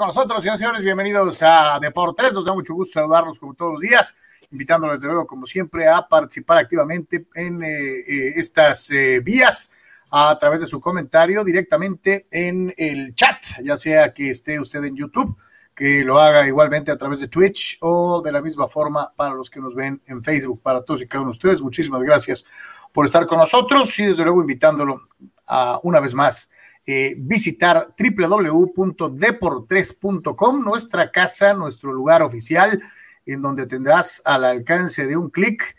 con nosotros, señores. Bienvenidos a Deportes. Nos da mucho gusto saludarlos como todos los días, invitándoles de nuevo, como siempre, a participar activamente en eh, eh, estas eh, vías a través de su comentario directamente en el chat, ya sea que esté usted en YouTube, que lo haga igualmente a través de Twitch o de la misma forma para los que nos ven en Facebook, para todos y cada uno de ustedes. Muchísimas gracias por estar con nosotros y desde luego invitándolo a una vez más eh, visitar www.deportres.com, nuestra casa, nuestro lugar oficial, en donde tendrás al alcance de un clic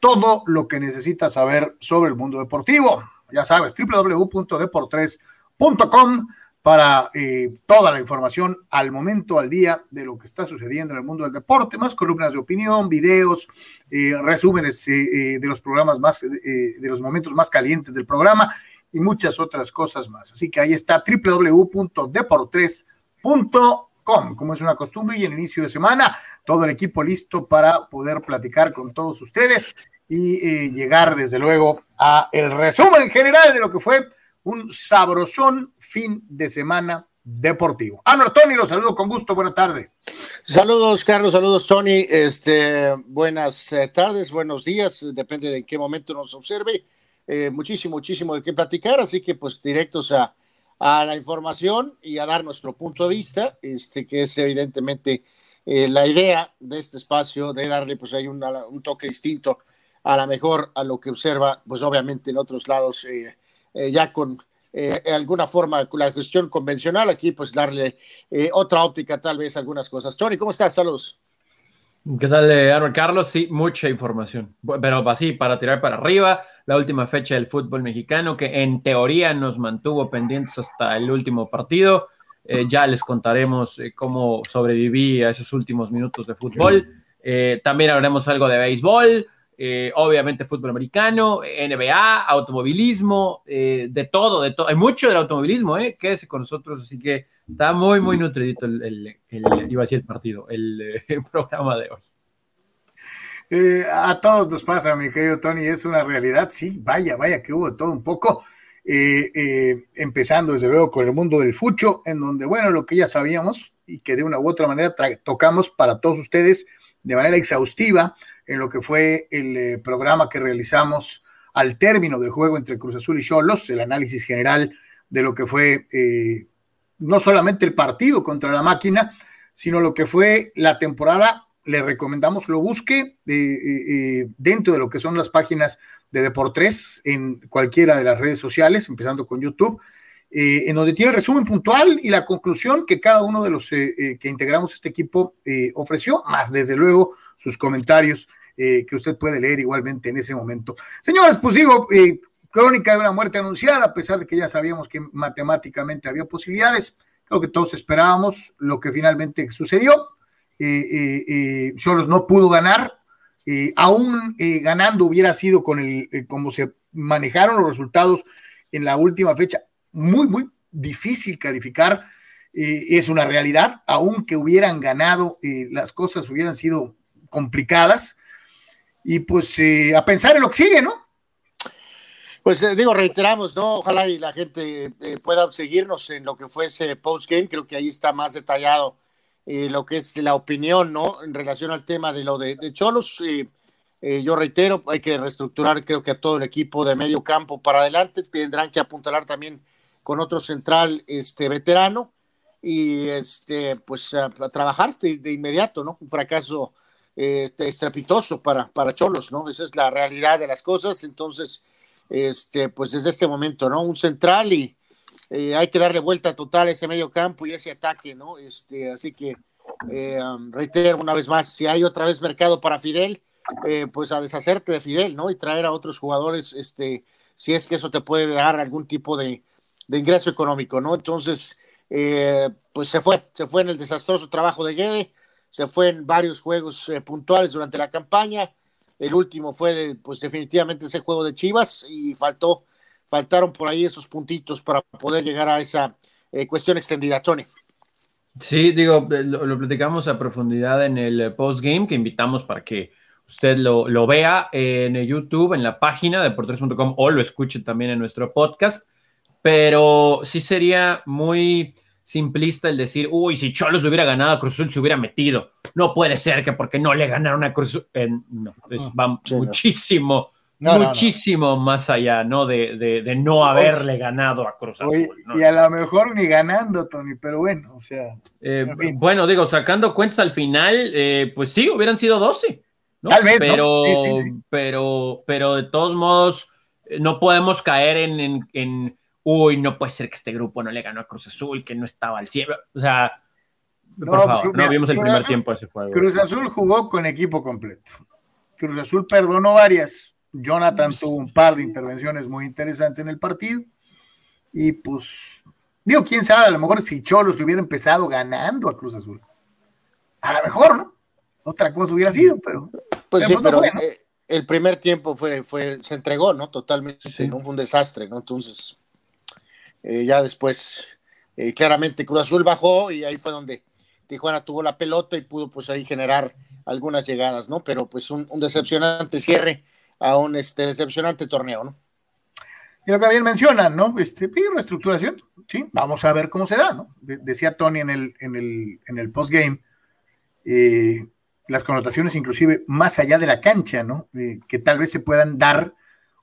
todo lo que necesitas saber sobre el mundo deportivo. Ya sabes, www.deportres.com para eh, toda la información al momento, al día de lo que está sucediendo en el mundo del deporte, más columnas de opinión, videos, eh, resúmenes de los programas más, de los momentos más calientes del programa y muchas otras cosas más. Así que ahí está www.deportres.com, como es una costumbre y en inicio de semana, todo el equipo listo para poder platicar con todos ustedes y eh, llegar desde luego a el resumen general de lo que fue un sabrosón fin de semana deportivo. Anuel Tony, los saludo con gusto, buena tarde. Saludos, Carlos, saludos, Tony. Este, buenas eh, tardes, buenos días, depende de en qué momento nos observe. Eh, muchísimo, muchísimo de qué platicar, así que pues directos a, a, la información y a dar nuestro punto de vista, este, que es evidentemente eh, la idea de este espacio, de darle pues ahí un, toque distinto a la mejor a lo que observa, pues obviamente en otros lados, eh, ya con alguna forma la gestión convencional, aquí pues darle otra óptica tal vez algunas cosas. Tony, ¿cómo estás? Saludos. ¿Qué tal, Aaron Carlos? Sí, mucha información, pero así para tirar para arriba la última fecha del fútbol mexicano, que en teoría nos mantuvo pendientes hasta el último partido. Eh, ya les contaremos eh, cómo sobreviví a esos últimos minutos de fútbol. Eh, también hablaremos algo de béisbol, obviamente fútbol americano, NBA, automovilismo, de todo, de todo. Hay mucho del automovilismo, ¿eh? Quédese con nosotros, así que está muy, muy nutridito el, iba a decir el partido, el programa de hoy. Eh, a todos nos pasa, mi querido Tony, es una realidad, sí, vaya, vaya que hubo todo un poco, eh, eh, empezando desde luego con el mundo del fucho, en donde, bueno, lo que ya sabíamos y que de una u otra manera tocamos para todos ustedes de manera exhaustiva en lo que fue el programa que realizamos al término del juego entre Cruz Azul y Cholos, el análisis general de lo que fue no solamente el partido contra la máquina, sino lo que fue la temporada. Le recomendamos lo busque eh, eh, eh, dentro de lo que son las páginas de Deportes en cualquiera de las redes sociales, empezando con YouTube, en donde tiene el resumen puntual y la conclusión que cada uno de los que integramos este equipo ofreció, más desde luego sus comentarios que usted puede leer igualmente en ese momento. Señores, pues digo, crónica de una muerte anunciada, a pesar de que ya sabíamos que matemáticamente había posibilidades, creo que todos esperábamos lo que finalmente sucedió eh, Cholos no pudo ganar, aún ganando hubiera sido con el, como se manejaron los resultados en la última fecha, muy, muy difícil calificar, es una realidad, aunque hubieran ganado, las cosas hubieran sido complicadas, y pues a pensar en lo que sigue, ¿no? Pues digo, reiteramos, ¿no? Ojalá y la gente pueda seguirnos en lo que fue ese post-game, creo que ahí está más detallado eh, lo que es la opinión, ¿no? En relación al tema de lo de, Cholos. Eh, eh, yo reitero, hay que reestructurar, creo que a todo el equipo de medio campo para adelante. Tendrán que apuntalar también con otro central este, veterano y este, pues a, trabajar de, inmediato, ¿no? Un fracaso este, estrepitoso para, para Cholos, ¿no? Esa es la realidad de las cosas. Entonces, este, pues desde este momento, ¿no? Un central y, eh, hay que darle vuelta total a ese medio campo y ese ataque, ¿no? Este, así que eh, reitero una vez más, si hay otra vez mercado para Fidel, eh, pues a deshacerte de Fidel, ¿no? Y traer a otros jugadores, este, si es que eso te puede dar algún tipo de, ingreso económico, ¿no? Entonces, pues se fue, se fue en el desastroso trabajo de Guede, se fue en varios juegos puntuales durante la campaña, el último fue, de, pues definitivamente ese juego de Chivas y faltó faltaron por ahí esos puntitos para poder llegar a esa eh, cuestión extendida, Tony. Sí, digo, eh, lo, platicamos a profundidad en el postgame que invitamos para que usted lo, lo vea en YouTube, en la página de deportes.com o lo escuche también en nuestro podcast. Pero sí sería muy simplista el decir, uy, si Cholos le hubiera ganado a Cruz Azul se hubiera metido. No puede ser que porque no le ganaron a Cruz Azul. no, va muchísimo, muchísimo más allá, ¿no? De, no haberle ganado a Cruz Azul. Y a lo mejor ni ganando, Tony, pero bueno, o sea. Eh, bueno, digo, sacando cuentas al final, eh, pues sí, hubieran sido 12. Tal vez. Pero, pero, pero de todos modos, eh, no podemos caer en uy, no puede ser que este grupo no le ganó a Cruz Azul, que no estaba al cielo. O sea, por no, favor, pues, no vimos el primer tiempo de ese juego. Cruz Azul jugó con equipo completo. Cruz Azul perdonó varias. Jonathan tuvo un par de intervenciones muy interesantes en el partido. Y pues, digo, quién sabe, a lo mejor si Cholos le hubiera empezado ganando a Cruz Azul. A lo mejor, ¿no? Otra cosa hubiera sido, pero. Pues sí, pero eh, el primer tiempo fue, fue, se entregó, ¿no? Totalmente, ¿no? Fue un desastre, ¿no? Entonces, eh, ya después, eh, claramente Cruz Azul bajó y ahí fue donde Tijuana tuvo la pelota y pudo pues ahí generar algunas llegadas, ¿no? Pero pues un, decepcionante cierre a un este, decepcionante torneo, ¿no? Y lo que bien mencionan, ¿no? Este, reestructuración, sí, vamos a ver cómo se da, ¿no? decía Tony en el, en el, en el postgame, eh, las connotaciones inclusive más allá de la cancha, ¿no? que tal vez se puedan dar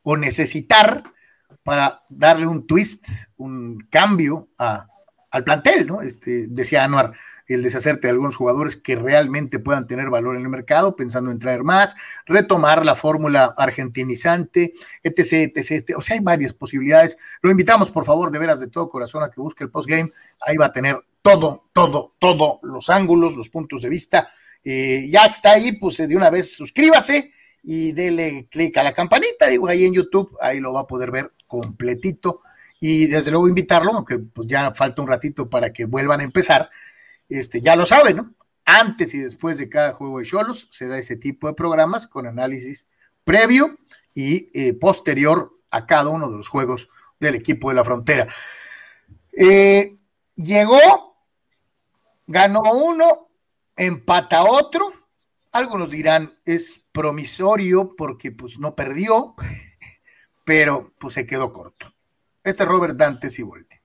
o necesitar para darle un twist, un cambio al plantel, ¿no? Este, decía Anuar, el deshacerte de algunos jugadores que realmente puedan tener valor en el mercado, pensando en traer más, retomar la fórmula argentinizante, etc, etc, O sea, hay varias posibilidades. Lo invitamos, por favor, de veras, de todo corazón, a que busque el postgame. Ahí va a tener todo, todo, todo, los ángulos, los puntos de vista. Eh, ya está ahí, pues de una vez suscríbase y dele clic a la campanita, digo, ahí en YouTube, ahí lo va a poder ver completito. Y desde luego invitarlo, aunque pues ya falta un ratito para que vuelvan a empezar, este, ya lo saben, ¿no? Antes y después de cada juego de Cholos se da ese tipo de programas con análisis previo y eh, posterior a cada uno de los juegos del equipo de la frontera. Eh, llegó, ganó uno, empata otro. Algunos dirán es promisorio porque pues no perdió pero pues se quedó corto. Este es Robert Dante Siboldi.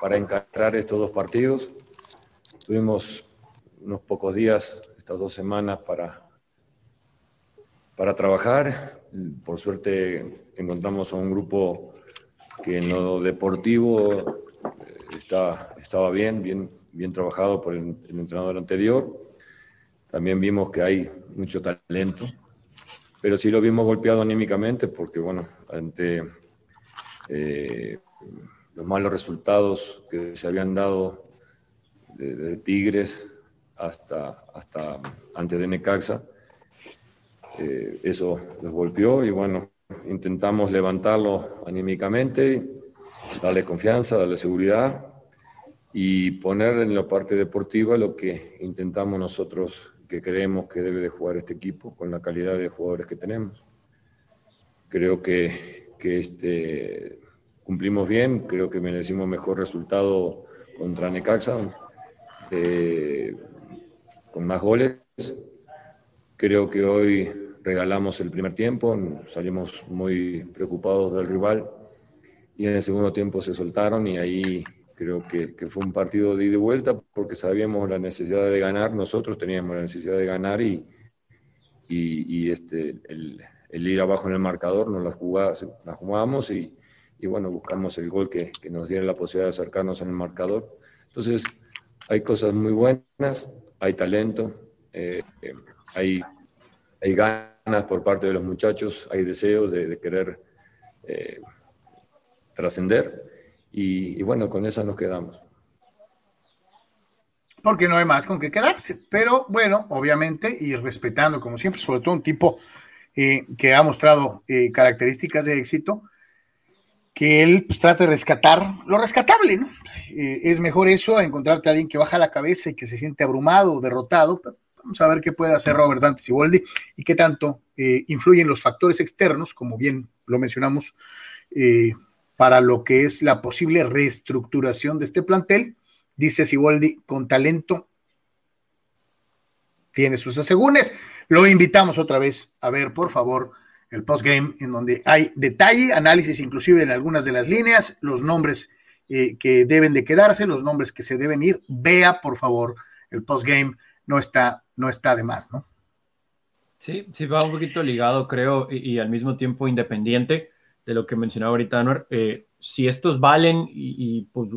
Para encarar estos dos partidos, tuvimos unos pocos días, estas dos semanas, para, para trabajar. Por suerte encontramos a un grupo que en lo deportivo eh, está, estaba bien, bien, bien trabajado por el entrenador anterior. También vimos que hay mucho talento, pero sí lo vimos golpeado anímicamente porque, bueno, ante eh, los malos resultados que se habían dado de, Tigres hasta, hasta antes de Necaxa, eh, eso los golpeó y, bueno, intentamos levantarlo anímicamente, darle confianza, darle seguridad y poner en la parte deportiva lo que intentamos nosotros que creemos que debe de jugar este equipo con la calidad de jugadores que tenemos. Creo que, que este, cumplimos bien, creo que merecimos mejor resultado contra Necaxa, eh, con más goles. Creo que hoy regalamos el primer tiempo, salimos muy preocupados del rival y en el segundo tiempo se soltaron y ahí Creo que, fue un partido de ida y vuelta porque sabíamos la necesidad de ganar, nosotros teníamos la necesidad de ganar y, y, este, el, ir abajo en el marcador nos la, jugamos, la jugamos y, y, bueno, buscamos el gol que, nos diera la posibilidad de acercarnos en el marcador. Entonces, hay cosas muy buenas, hay talento, eh, eh, hay, hay ganas por parte de los muchachos, hay deseos de, de querer eh, trascender y, bueno, con eso nos quedamos. Porque no hay más con qué quedarse. Pero bueno, obviamente, y respetando como siempre, sobre todo un tipo eh, que ha mostrado eh, características de éxito, que él pues, trate de rescatar lo rescatable, ¿no? Eh, es mejor eso a encontrarte a alguien que baja la cabeza y que se siente abrumado o derrotado. vamos a ver qué puede hacer Robert Dante Siboldi y qué tanto influyen los factores externos, como bien lo mencionamos, para lo que es la posible reestructuración de este plantel. Dice Siboldi, con talento tiene sus asegúnes. Lo invitamos otra vez a ver, por favor, el postgame, en donde hay detalle, análisis inclusive en algunas de las líneas, los nombres eh, que deben de quedarse, los nombres que se deben ir. Vea, por favor, el postgame, no está, no está de más, ¿no? Sí, sí va un poquito ligado, creo, y, al mismo tiempo independiente de lo que mencionaba ahorita Anuar. Eh, si estos valen y, pues,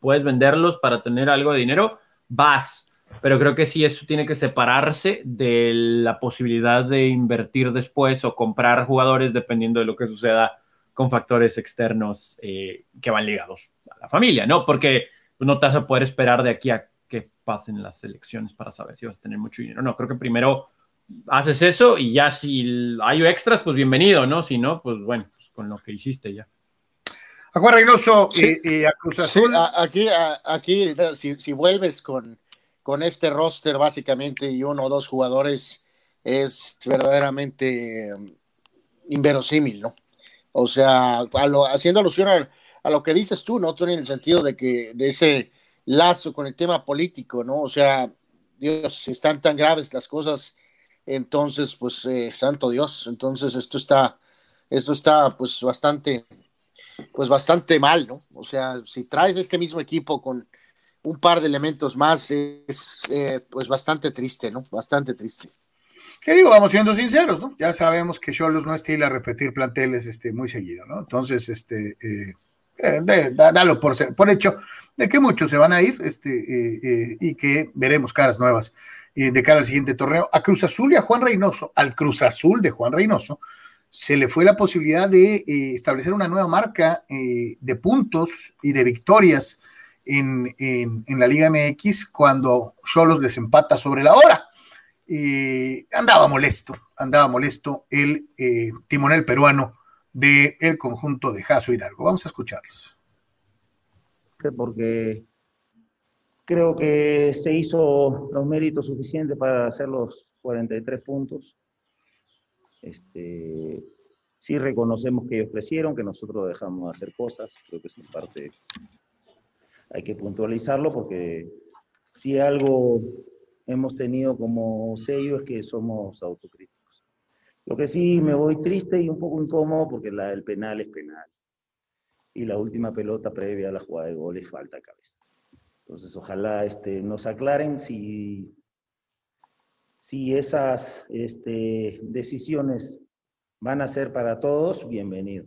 puedes venderlos para tener algo de dinero, vas. Pero creo que sí, eso tiene que separarse de la posibilidad de invertir después o comprar jugadores dependiendo de lo que suceda con factores externos eh, que van ligados a la familia, ¿no? Porque no te vas a poder esperar de aquí a que pasen las elecciones para saber si vas a tener mucho dinero. No, creo que primero haces eso y ya si hay extras, pues bienvenido, ¿no? Si no, pues bueno, pues con lo que hiciste ya. A Juan Reynoso y, a Cruz Azul. aquí, aquí si, vuelves con, con este roster básicamente y uno o dos jugadores, es verdaderamente um, inverosímil, ¿no? O sea, haciendo alusión a, lo que dices tú, ¿no? Tú en el sentido de que de ese lazo con el tema político, ¿no? O sea, Dios, están tan graves las cosas entonces, pues, eh, santo Dios, entonces esto está, esto está, pues, bastante, pues, bastante mal, ¿no? O sea, si traes este mismo equipo con un par de elementos más, es, eh, pues, bastante triste, ¿no? Bastante triste. ¿Qué digo? Vamos siendo sinceros, ¿no? Ya sabemos que Cholos no estila repetir planteles este, muy seguido, ¿no? Entonces, este, eh, eh dalo por, por hecho de que muchos se van a ir este, y que veremos caras nuevas de cara al siguiente torneo. A Cruz Azul y a Juan Reynoso, al Cruz Azul de Juan Reynoso, se le fue la posibilidad de eh, establecer una nueva marca eh, de puntos y de victorias en, la Liga MX cuando Cholos les empata sobre la hora. andaba molesto, andaba molesto el timonel peruano del el conjunto de Jaso Hidalgo. Vamos a escucharlos. Porque Creo que se hizo los méritos suficientes para hacer los 43 puntos. Este, sí reconocemos que ellos crecieron, que nosotros dejamos de hacer cosas. Creo que es parte hay que puntualizarlo porque si algo hemos tenido como sello es que somos autocríticos. Lo que sí me voy triste y un poco incómodo porque la, el penal es penal. Y la última pelota previa a la jugada de gol es falta de cabeza. Entonces, ojalá este, nos aclaren si, si esas este, decisiones van a ser para todos, bienvenido.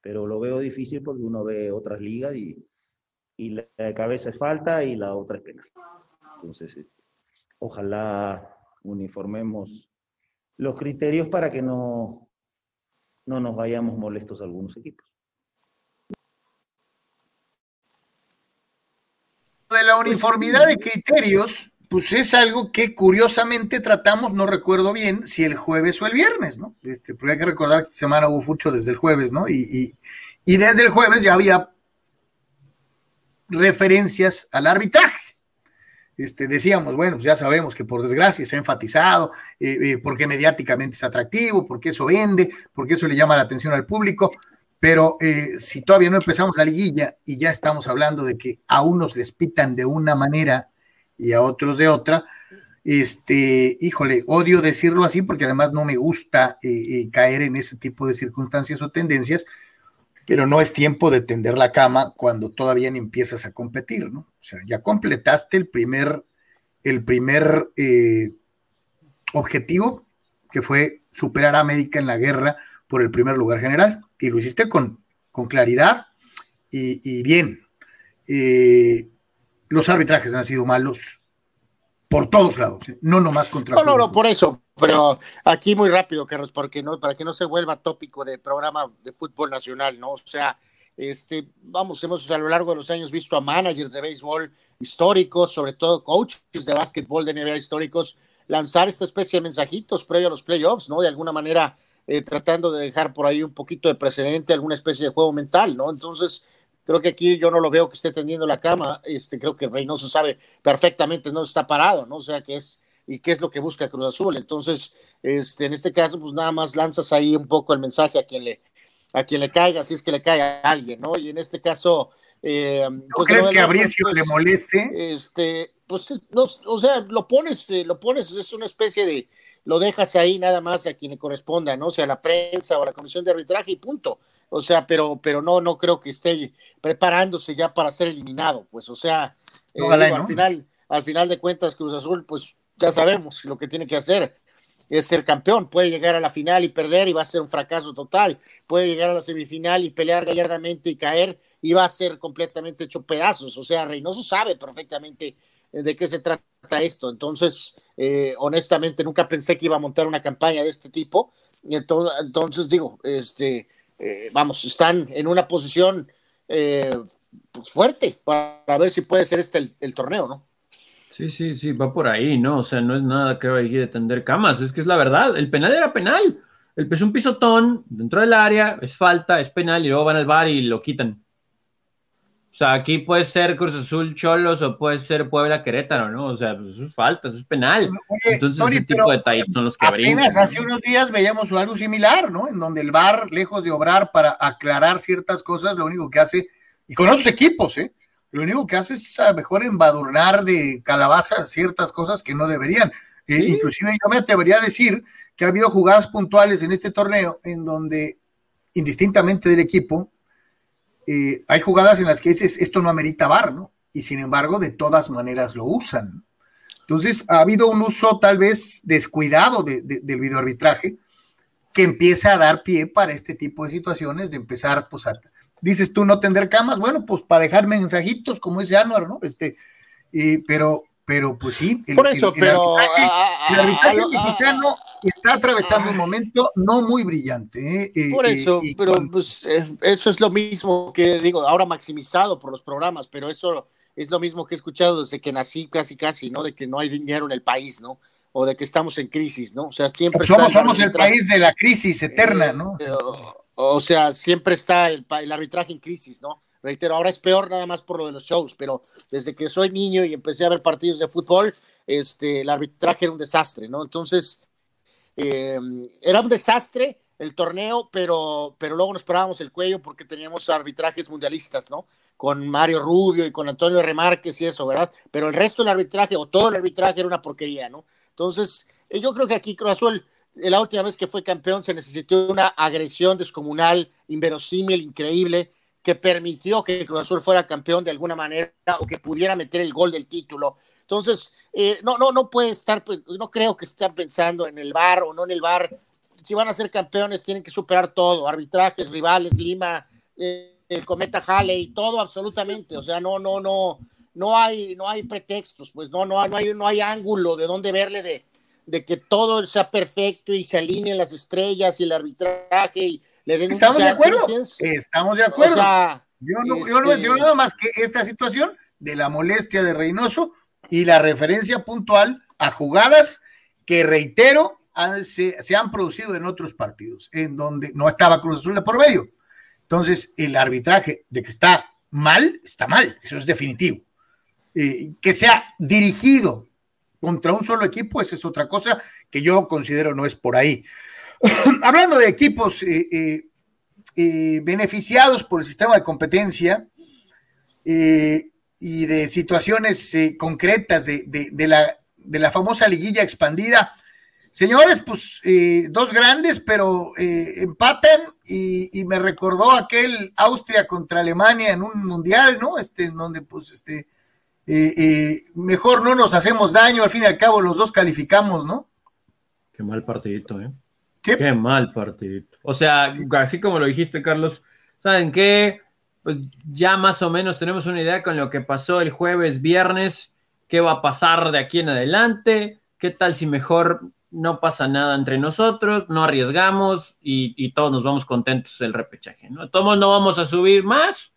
Pero lo veo difícil porque uno ve otras ligas y, la cabeza es falta y la otra es penal. Entonces, este, ojalá uniformemos los criterios para que no, no nos vayamos molestos algunos equipos. de la uniformidad de criterios, pues es algo que curiosamente tratamos, no recuerdo bien si el jueves o el viernes, ¿no? Este, porque hay que recordar que esta semana hubo fucho desde el jueves, ¿no? Y, y, desde el jueves ya había referencias al arbitraje. Este, decíamos, bueno, pues ya sabemos que por desgracia se ha enfatizado, eh, eh, porque mediáticamente es atractivo, porque eso vende, porque eso le llama la atención al público, pero eh, si todavía no empezamos la liguilla y ya estamos hablando de que a unos les pitan de una manera y a otros de otra, este, híjole, odio decirlo así porque además no me gusta eh, eh, caer en ese tipo de circunstancias o tendencias, pero no es tiempo de tender la cama cuando todavía empiezas a competir, ¿no? O sea, ya completaste el primer, el primer objetivo, que fue superar a América en la guerra por el primer lugar general y lo hiciste con, con claridad y, bien. Eh, los arbitrajes han sido malos por todos lados, ¿eh? no nomás contra. No, no, no, por eso, pero aquí muy rápido, Carlos, porque no, para que no se vuelva tópico de programa de fútbol nacional, ¿no? O sea, este, vamos, hemos a lo largo de los años visto a managers de béisbol históricos, sobre todo coaches de básquetbol de NBA históricos, lanzar esta especie de mensajitos previo a los playoffs, ¿no? De alguna manera eh, tratando de dejar por ahí un poquito de precedente, alguna especie de juego mental, ¿no? Entonces, creo que aquí yo no lo veo que esté tendiendo la cama, este, creo que Reynoso sabe perfectamente no está parado, ¿no? O sea, que es, y qué es lo que busca Cruz Azul. Entonces, este, en este caso, pues nada más lanzas ahí un poco el mensaje a quien le, a quien le caiga, si es que le cae a alguien, ¿no? Y en este caso, eh, pues, crees que a Bricio le pues, moleste? Este, pues, no, o sea, lo pones, eh, lo pones, es una especie de, lo dejas ahí nada más a quien le corresponda, ¿no? O sea, la prensa o la comisión de arbitraje y punto. O sea, pero, pero no, no creo que esté preparándose ya para ser eliminado, pues, o sea, eh, al final, al final de cuentas, Cruz Azul, pues ya sabemos lo que tiene que hacer es ser campeón. Puede llegar a la final y perder y va a ser un fracaso total. Puede llegar a la semifinal y pelear gallardamente y caer y va a ser completamente hecho pedazos. O sea, Reynoso sabe perfectamente eh, de qué se trata esto. Entonces, eh, honestamente, nunca pensé que iba a montar una campaña de este tipo. Entonces, entonces digo, este, eh, vamos, están en una posición pues, fuerte para ver si puede ser este el torneo, ¿no? Sí, sí, sí, va por ahí, ¿no? O sea, no es nada que hay de tender camas, es que es la verdad, el penal era penal. El es un pisotón dentro del área, es falta, es penal y luego van al bar y lo quitan. O sea, aquí puede ser Cruz Azul Cholos o puede ser Puebla Querétaro, ¿no? O sea, pues eso es falta, eso es penal. Entonces, ese tipo de detalles son los que apenas hace unos días veíamos algo similar, ¿no? En donde el VAR, lejos de obrar para aclarar ciertas cosas, lo único que hace, y con otros equipos, ¿eh? lo único que hace es a lo mejor embadurnar de calabaza ciertas cosas que no deberían. Eh, inclusive yo me atrevería a decir que ha habido jugadas puntuales en este torneo en donde, indistintamente del equipo, eh, hay jugadas en las que dices, esto no amerita bar, ¿no? Y sin embargo, de todas maneras lo usan. Entonces, ha habido un uso tal vez descuidado del videoarbitraje que empieza a dar pie para este tipo de situaciones, de empezar pues, a, dices tú no tender camas, bueno, pues para dejar mensajitos como ese Anuar, ¿no? Este, pero, pero pues sí. Por eso, pero. El arbitraje, mexicano está atravesando un momento no muy brillante. ¿eh? eh por eso, pero pues eh, eso es lo mismo que digo, ahora maximizado por los programas, pero eso es lo mismo que he escuchado desde que nací casi casi, ¿no? De que no hay dinero en el país, ¿no? O de que estamos en crisis, ¿no? O sea, siempre... Somos, somos el país de la crisis eterna, ¿no? Eh, o sea, siempre está el, arbitraje en crisis, ¿no? Reitero, ahora es peor nada más por lo de los shows, pero desde que soy niño y empecé a ver partidos de fútbol, este, el arbitraje era un desastre, ¿no? Entonces, eh, era un desastre el torneo, pero, pero luego nos parábamos el cuello porque teníamos arbitrajes mundialistas, ¿no? Con Mario Rubio y con Antonio Remarques y eso, ¿verdad? Pero el resto del arbitraje o todo el arbitraje era una porquería, ¿no? Entonces, eh, yo creo que aquí Cruz Azul la última vez que fue campeón se necesitó una agresión descomunal, inverosímil, increíble, que permitió que Cruz Azul fuera campeón de alguna manera o que pudiera meter el gol del título. Entonces, eh, no, no, no puede estar, pues, no creo que estén pensando en el bar o no en el bar. Si van a ser campeones, tienen que superar todo, arbitrajes, rivales, Lima, eh, el Cometa y todo absolutamente. O sea, no, no, no, no hay, no hay pretextos, pues no, no, no hay, no hay ángulo de dónde verle de, de que todo sea perfecto y se alineen las estrellas y el arbitraje y le den ¿Estamos de acuerdo? Estamos de acuerdo. yo, no, yo no menciono este nada más que esta situación de la molestia de Reynoso y la referencia puntual a jugadas que, reitero, se, se, han producido en otros partidos, en donde no estaba Cruz Azul de por medio. Entonces, el arbitraje de que está mal, está mal, eso es definitivo. Eh, que sea dirigido contra un solo equipo, esa es otra cosa que yo considero no es por ahí. Hablando de equipos eh, eh, eh, beneficiados por el sistema de competencia y de situaciones concretas de, la, de, la, famosa liguilla expandida, señores, pues dos grandes, pero empatan y, y, me recordó aquel Austria contra Alemania en un mundial, ¿no? Este, en donde pues este mejor no nos hacemos daño, al fin y al cabo los dos calificamos, ¿no? Qué mal partidito, ¿eh? Qué mal partidito. O sea, así como lo dijiste, Carlos, ¿saben qué? Pues ya más o menos tenemos una idea con lo que pasó el jueves, viernes, qué va a pasar de aquí en adelante, qué tal si mejor no pasa nada entre nosotros, no arriesgamos y, todos nos vamos contentos del repechaje, ¿no? Todos no vamos a subir más,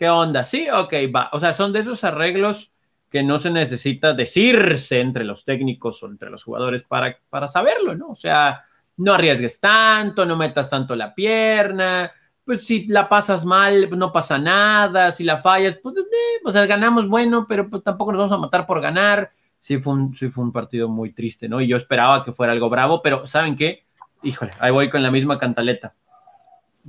¿Qué onda? Sí, ok, va. O sea, son de esos arreglos que no se necesita decirse entre los técnicos o entre los jugadores para, para saberlo, ¿no? O sea, no arriesgues tanto, no metas tanto la pierna, pues si la pasas mal, pues no pasa nada, si la fallas, pues, eh, o sea, ganamos bueno, pero pues tampoco nos vamos a matar por ganar. Sí fue, un, sí fue un partido muy triste, ¿no? Y yo esperaba que fuera algo bravo, pero ¿saben qué? Híjole, ahí voy con la misma cantaleta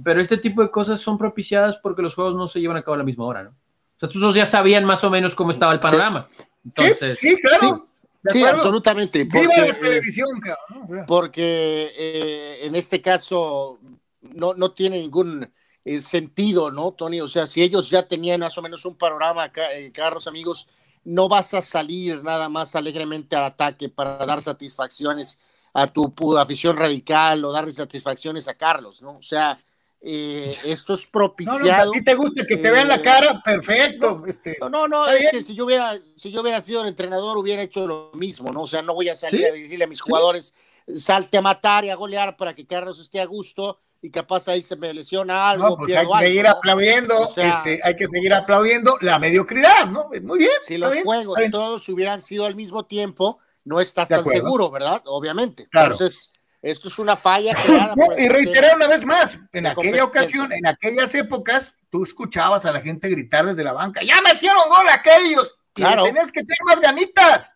pero este tipo de cosas son propiciadas porque los juegos no se llevan a cabo a la misma hora, ¿no? O sea, estos dos ya sabían más o menos cómo estaba el panorama. Entonces, sí, claro. Sí, absolutamente. Porque, Viva la televisión, cabrón. Porque eh, en este caso no, no tiene ningún eh, sentido, ¿no, Tony? O sea, si ellos ya tenían más o menos un panorama, acá, eh, Carlos, amigos, no vas a salir nada más alegremente al ataque para dar satisfacciones a tu afición radical o darle satisfacciones a Carlos, ¿no? O sea, eh, esto es propiciado. No, a ti te gusta que te vean la cara, perfecto. No, este, no, no, es que si yo hubiera, si yo hubiera sido el entrenador, hubiera hecho lo mismo, ¿no? O sea, no voy a salir a decirle a mis jugadores, salte a matar y a golear para que Carlos esté a gusto y capaz ahí se me lesiona algo. pues hay que seguir aplaudiendo, este, hay que seguir aplaudiendo la mediocridad, ¿no? Muy bien. Si los juegos todos hubieran sido al mismo tiempo, no estás tan seguro, ¿verdad? Obviamente. Entonces, esto es una falla y reiterar una vez más, en aquella ocasión, en aquellas épocas, tú escuchabas a la gente gritar desde la banca, ya metieron gol aquellos, claro. tenías que echar más ganitas.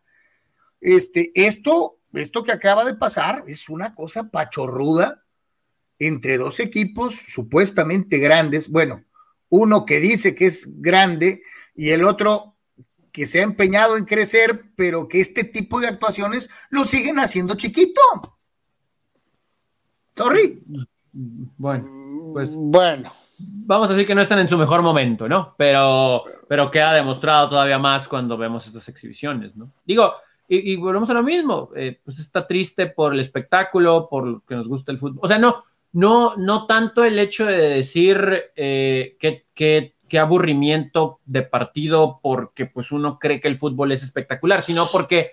Este, esto, esto que acaba de pasar es una cosa pachorruda entre dos equipos supuestamente grandes, bueno, uno que dice que es grande y el otro que se ha empeñado en crecer, pero que este tipo de actuaciones lo siguen haciendo chiquito. Sorry. Bueno, pues bueno. Vamos a decir que no están en su mejor momento, ¿no? Pero, pero que ha demostrado todavía más cuando vemos estas exhibiciones, ¿no? Digo, y, volvemos a lo mismo, eh, pues está triste por el espectáculo, por lo que nos gusta el fútbol. O sea, no, no, no tanto el hecho de decir eh, que, aburrimiento de partido porque pues uno cree que el fútbol es espectacular, sino porque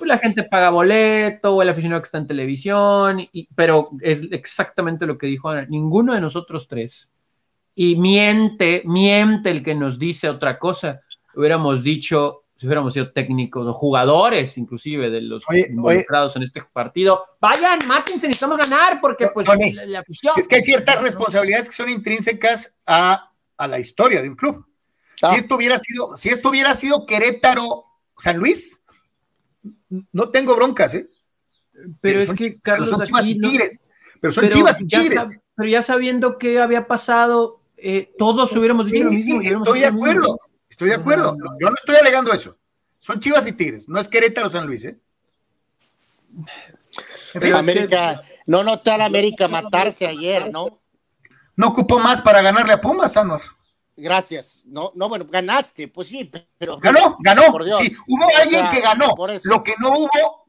pues, la gente paga boleto o el aficionado que está en televisión, y, pero es exactamente lo que dijo Ana, ninguno de nosotros tres. Y miente, miente el que nos dice otra cosa. Hubiéramos dicho, si hubiéramos sido técnicos o jugadores inclusive de los involucrados en este partido, vayan, mátense, necesitamos ganar porque pues la, afición. Es que hay ciertas responsabilidades que son intrínsecas a, a la historia de un club. Si esto hubiera sido, si esto hubiera sido Querétaro San Luis, no tengo broncas, ¿eh? Pero, es que Carlos son Chivas y Tigres, pero son Chivas y Tigres. pero ya sabiendo qué había pasado, eh, todos hubiéramos dicho lo mismo. estoy de acuerdo. Estoy de acuerdo. Yo no estoy alegando eso. Son Chivas y Tigres, no es Querétaro San Luis, ¿eh? Pero América, no notó a América matarse ayer, ¿no? No ocupó más para ganarle a Pumas, Sanor. Gracias. No, no, bueno, ganaste, pues sí, pero. Ganó, ganó. Sí, hubo alguien que ganó. Lo que no hubo.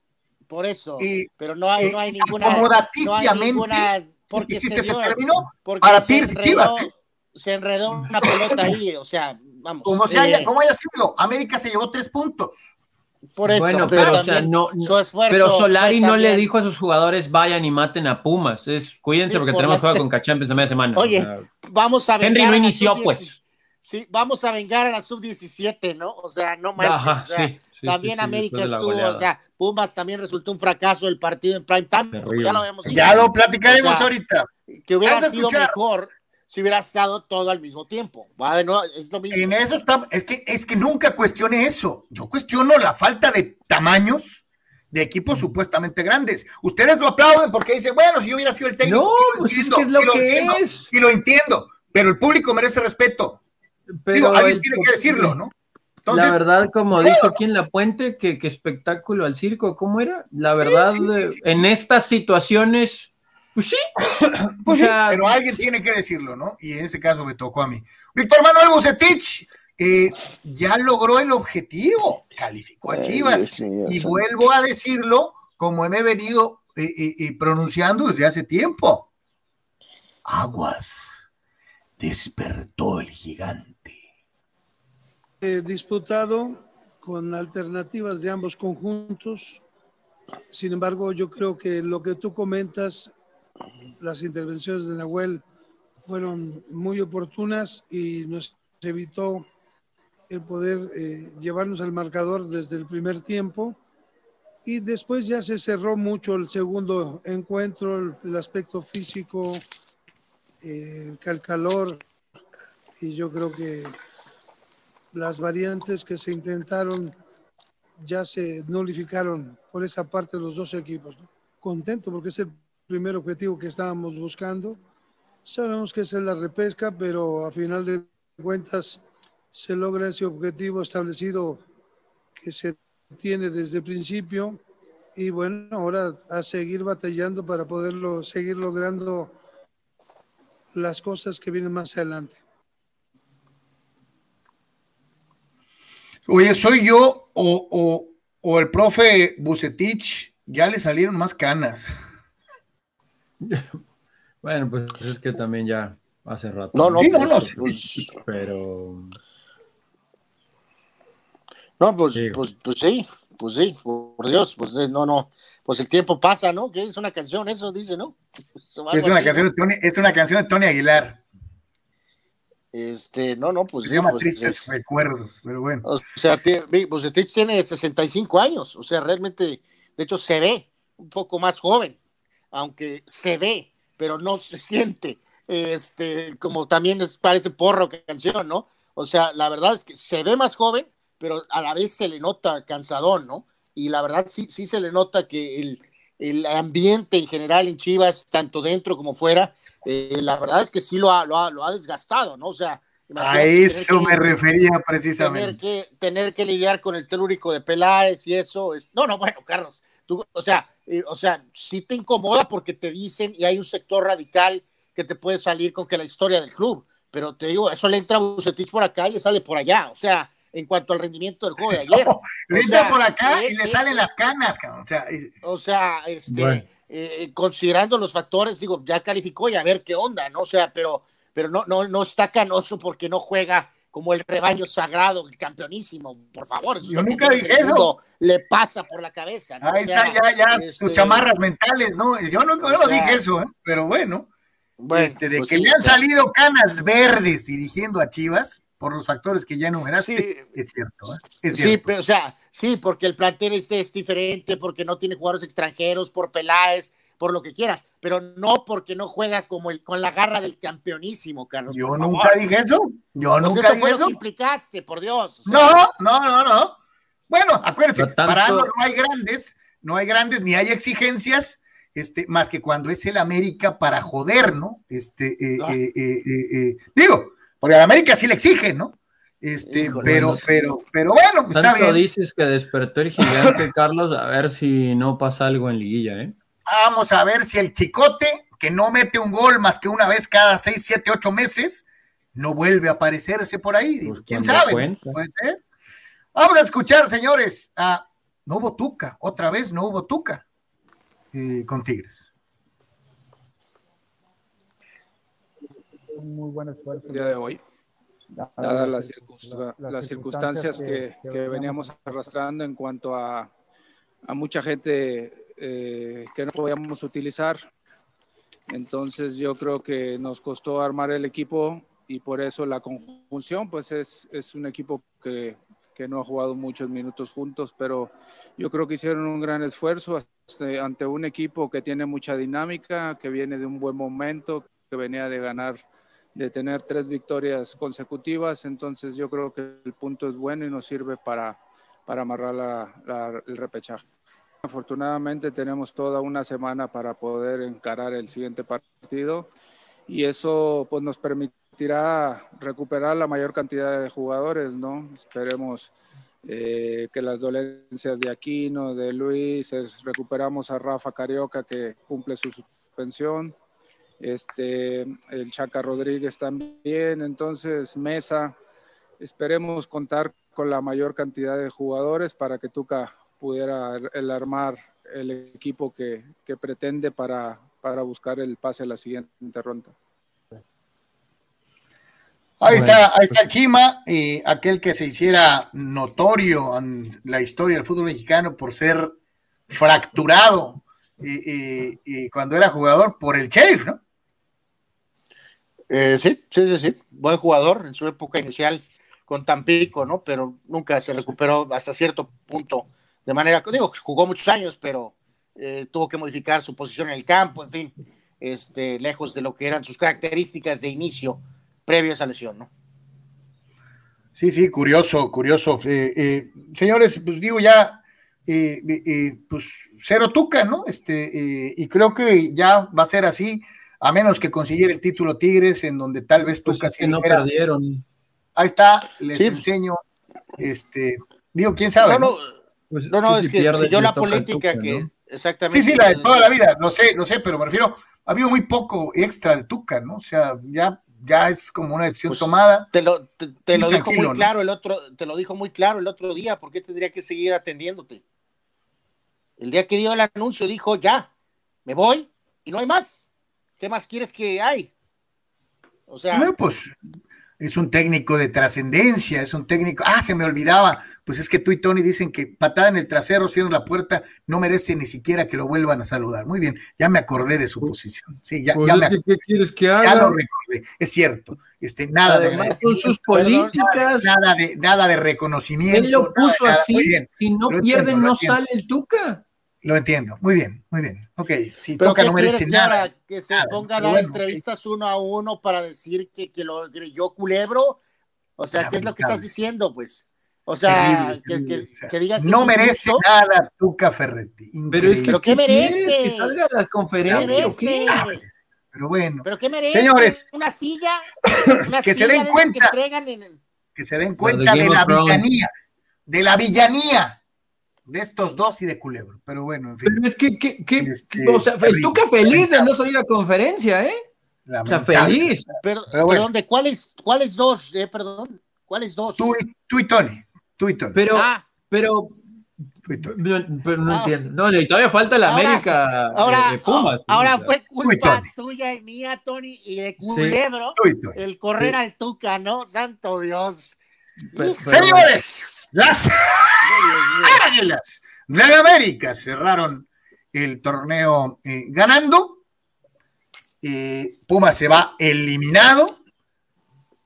Por eso. pero no hay, no hay ninguna. Acomodaticiamente. porque se, se, terminó para y Chivas. ¿eh? Se enredó una pelota ahí, o sea, vamos. Como, haya, eh, haya sido, América se llevó tres puntos. Por eso, bueno, pero, o sea, no, pero Solari no le dijo a sus jugadores vayan y maten a Pumas. Es, cuídense porque tenemos juego con Cachampions de media semana. Oye, vamos a. Henry no inició, pues. Sí, vamos a vengar a la sub-17, ¿no? O sea, no manches. también América estuvo, o sea, Pumas también resultó un fracaso el partido en prime time. Ya lo, ya lo platicaremos ahorita. Que hubiera sido mejor si hubiera estado todo al mismo tiempo. es lo mismo. En eso está, es que, es que nunca cuestione eso. Yo cuestiono la falta de tamaños de equipos supuestamente grandes. Ustedes lo aplauden porque dicen, bueno, si yo hubiera sido el técnico, no, pues es que es lo, que es. Y lo entiendo, pero el público merece respeto. Pero alguien tiene que decirlo, ¿no? la verdad, como dijo aquí en La Puente, que, espectáculo al circo, ¿cómo era? La verdad, en estas situaciones pues sí. pues pero alguien tiene que decirlo, ¿no? Y en ese caso me tocó a mí. Víctor Manuel Bucetich eh, ya logró el objetivo, calificó a Chivas. y vuelvo a decirlo como me he venido eh, eh, pronunciando desde hace tiempo. Aguas, despertó el gigante. disputado con alternativas de ambos conjuntos. Sin embargo, yo creo que lo que tú comentas las intervenciones de Nahuel fueron muy oportunas y nos evitó el poder eh, llevarnos al marcador desde el primer tiempo. Y después ya se cerró mucho el segundo encuentro, el, aspecto físico, eh, el calor, y yo creo que las variantes que se intentaron ya se nulificaron por esa parte de los dos equipos. Contento porque es el primer objetivo que estábamos buscando. Sabemos que esa es la repesca, pero a final de cuentas se logra ese objetivo establecido que se tiene desde el principio y bueno, ahora a seguir batallando para poderlo seguir logrando las cosas que vienen más adelante. Oye, ¿soy yo o, o, el profe Bucetich ya le salieron más canas? Bueno, pues es que también ya hace rato. No, no, pues, no, pues, pero. No, pues, pues, pues, sí, pues sí, por Dios, pues no, no, pues el tiempo pasa, ¿no? Que es una canción, eso dice, ¿no? Es una, canción de Tony, es una canción de Tony Aguilar. Este, no, no, pues. Se llama pues, Tristes Recuerdos, pero bueno. O sea, pues tiene 65 años, o sea, realmente, de hecho, se ve un poco más joven, aunque se ve, pero no se siente, este, como también parece porro que canción, ¿no? O sea, la verdad es que se ve más joven, pero a la vez se le nota cansadón, ¿no? Y la verdad sí, sí se le nota que el, el ambiente en general en Chivas, tanto dentro como fuera, eh, la verdad es que sí lo ha, lo ha, desgastado, ¿no? O sea, a eso me refería precisamente. Tener que, tener que lidiar con el telúrico de Peláez y eso. Es, no, no, bueno, Carlos, tú, o sea, eh, o sea, sí te incomoda porque te dicen y hay un sector radical que te puede salir con que la historia del club, pero te digo, eso le entra a Bucetich por acá y le sale por allá, o sea, en cuanto al rendimiento del juego de ayer. le entra por acá y le salen las canas, o sea, o sea, este, eh, considerando los factores, digo, ya calificó y a ver qué onda, ¿no? O sea, pero, pero no, no, no está canoso porque no juega como el rebaño sagrado, el campeonísimo, por favor. Yo nunca dije eso. Le pasa por la cabeza. ¿no? Ahí está, ya, ya, sus este, chamarras mentales, ¿no? Yo no, no dije eso, ¿eh? pero bueno. bueno este, de pues que le han salido canas verdes dirigiendo a Chivas, por los factores que ya enumeraste, sí, es cierto. ¿eh? sí, pero, o sea, sí, porque el plantel es, es, diferente, porque no tiene jugadores extranjeros, por Peláez, por lo que quieras, pero no porque no juega como el, con la garra del campeonísimo, Carlos. Yo nunca dije eso. Yo pues nunca eso dije eso. implicaste, por Dios. no, no, no, no. Bueno, acuérdense, para no hay grandes, no hay grandes ni hay exigencias. Este, más que cuando es el América para joder, ¿no? Este, eh, eh, eh, digo, porque a América sí le exigen, ¿no? Este, pero, pero, pero bueno, pues está bien. dices que despertó el gigante, Carlos, a ver si no pasa algo en liguilla, ¿eh? Vamos a ver si el chicote, que no mete un gol más que una vez cada seis, siete, ocho meses, no vuelve a aparecerse por ahí. Pues ¿Quién sabe? Puede ser. Vamos a escuchar, señores, a no hubo Tuca, otra vez no hubo Tuca eh, con Tigres. un muy buen esfuerzo. El día de hoy, dadas las, circunstancias que, veníamos arrastrando en cuanto a, a mucha gente eh, que no podíamos utilizar. Entonces yo creo que nos costó armar el equipo y por eso la conjunción, pues es, es un equipo que, que no ha jugado muchos minutos juntos, pero yo creo que hicieron un gran esfuerzo ante un equipo que tiene mucha dinámica, que viene de un buen momento, que venía de ganar de tener tres victorias consecutivas, entonces yo creo que el punto es bueno y nos sirve para, para amarrar el repechaje. Afortunadamente tenemos toda una semana para poder encarar el siguiente partido y eso pues nos permitirá recuperar la mayor cantidad de jugadores, ¿no? Esperemos eh, que las dolencias de Aquino, de Luis, recuperamos a Rafa Carioca que cumple su suspensión, este, el Chaca Rodríguez también, entonces Mesa, esperemos contar con la mayor cantidad de jugadores para que Tuca pudiera el armar el equipo que, que pretende para, para buscar el pase a la siguiente ronda. Ahí está, ahí está Chima, y aquel que se hiciera notorio en la historia del fútbol mexicano por ser fracturado y, y, cuando era jugador por el sheriff, ¿no? Eh, sí, sí, sí, sí. Buen jugador en su época inicial con Tampico, ¿no? Pero nunca se recuperó hasta cierto punto de manera, digo, jugó muchos años, pero eh, tuvo que modificar su posición en el campo, en fin, este, lejos de lo que eran sus características de inicio previo a esa lesión, ¿no? Sí, sí, curioso, curioso. Eh, señores, pues digo ya, pues cero tuca, ¿no? Este, y creo que ya va a ser así a menos que consiguiera el título Tigres, en donde tal vez pues casi no perdieron. Ahí está, les enseño. Este, digo, quién sabe. No, Pues, no, no, es que siguió la política que. Exactamente. Sí, sí, la de toda la vida, no sé, no sé, pero me refiero, ha habido muy poco extra de Tuca, ¿no? O sea, ya, ya es como una decisión pues, tomada. Te lo, te, lo dijo muy claro el otro, te lo dijo muy claro el otro día, ¿por qué tendría que seguir atendiéndote? El día que dio el anuncio dijo, ya, me voy y no hay más. ¿Qué más quieres que hay? O sea. No, pues es un técnico de trascendencia, es un técnico. Ah, se me olvidaba. Pues es que tú y Tony dicen que patada en el trasero, cierra la puerta, no merece ni siquiera que lo vuelvan a saludar. Muy bien, ya me acordé de su pues, posición. Sí, ya, pues me ¿Qué quieres que haga? Ya lo recordé. Es cierto. Este, nada de con sus políticas. Nada, de, nada de reconocimiento. Él lo puso así. Si no pierden, no sale el Tuca. Lo entiendo. Muy bien, muy bien. Ok. Si ¿Pero toca, no merece nada. que se ponga a dar entrevistas uno a uno para decir que, que lo yo culebro. O sea, ¿qué es lo que estás diciendo, pues? O sea, que, que, diga que no merece nada Tuca Ferretti. Pero, es que, ¿qué, merece? Que salga a la conferencia. ¿Qué Pero bueno. ¿Pero qué merece? Señores. Una silla. Una que se den cuenta. Que, se den cuenta de la villanía. De la villanía de estos dos y de Culebro. Pero bueno, en fin. Pero es que, que, que este, o sea, tú que feliz de no salir a conferencia, ¿eh? O sea, feliz. Pero, pero perdón, ¿de cuáles, cuáles dos? Eh, perdón, ¿cuáles dos? Tú, tú y Tony. Tú y Tony. Pero, ah. pero no, pero no ah. entiendo. No, y todavía falta la América ahora, de Pumas. Ahora fue culpa tuya y mía, Tony, y de Culebro, el correr al Tuca, ¿no? Santo Dios. Señores, las Águilas de América cerraron el torneo eh, ganando. Eh, Puma se va eliminado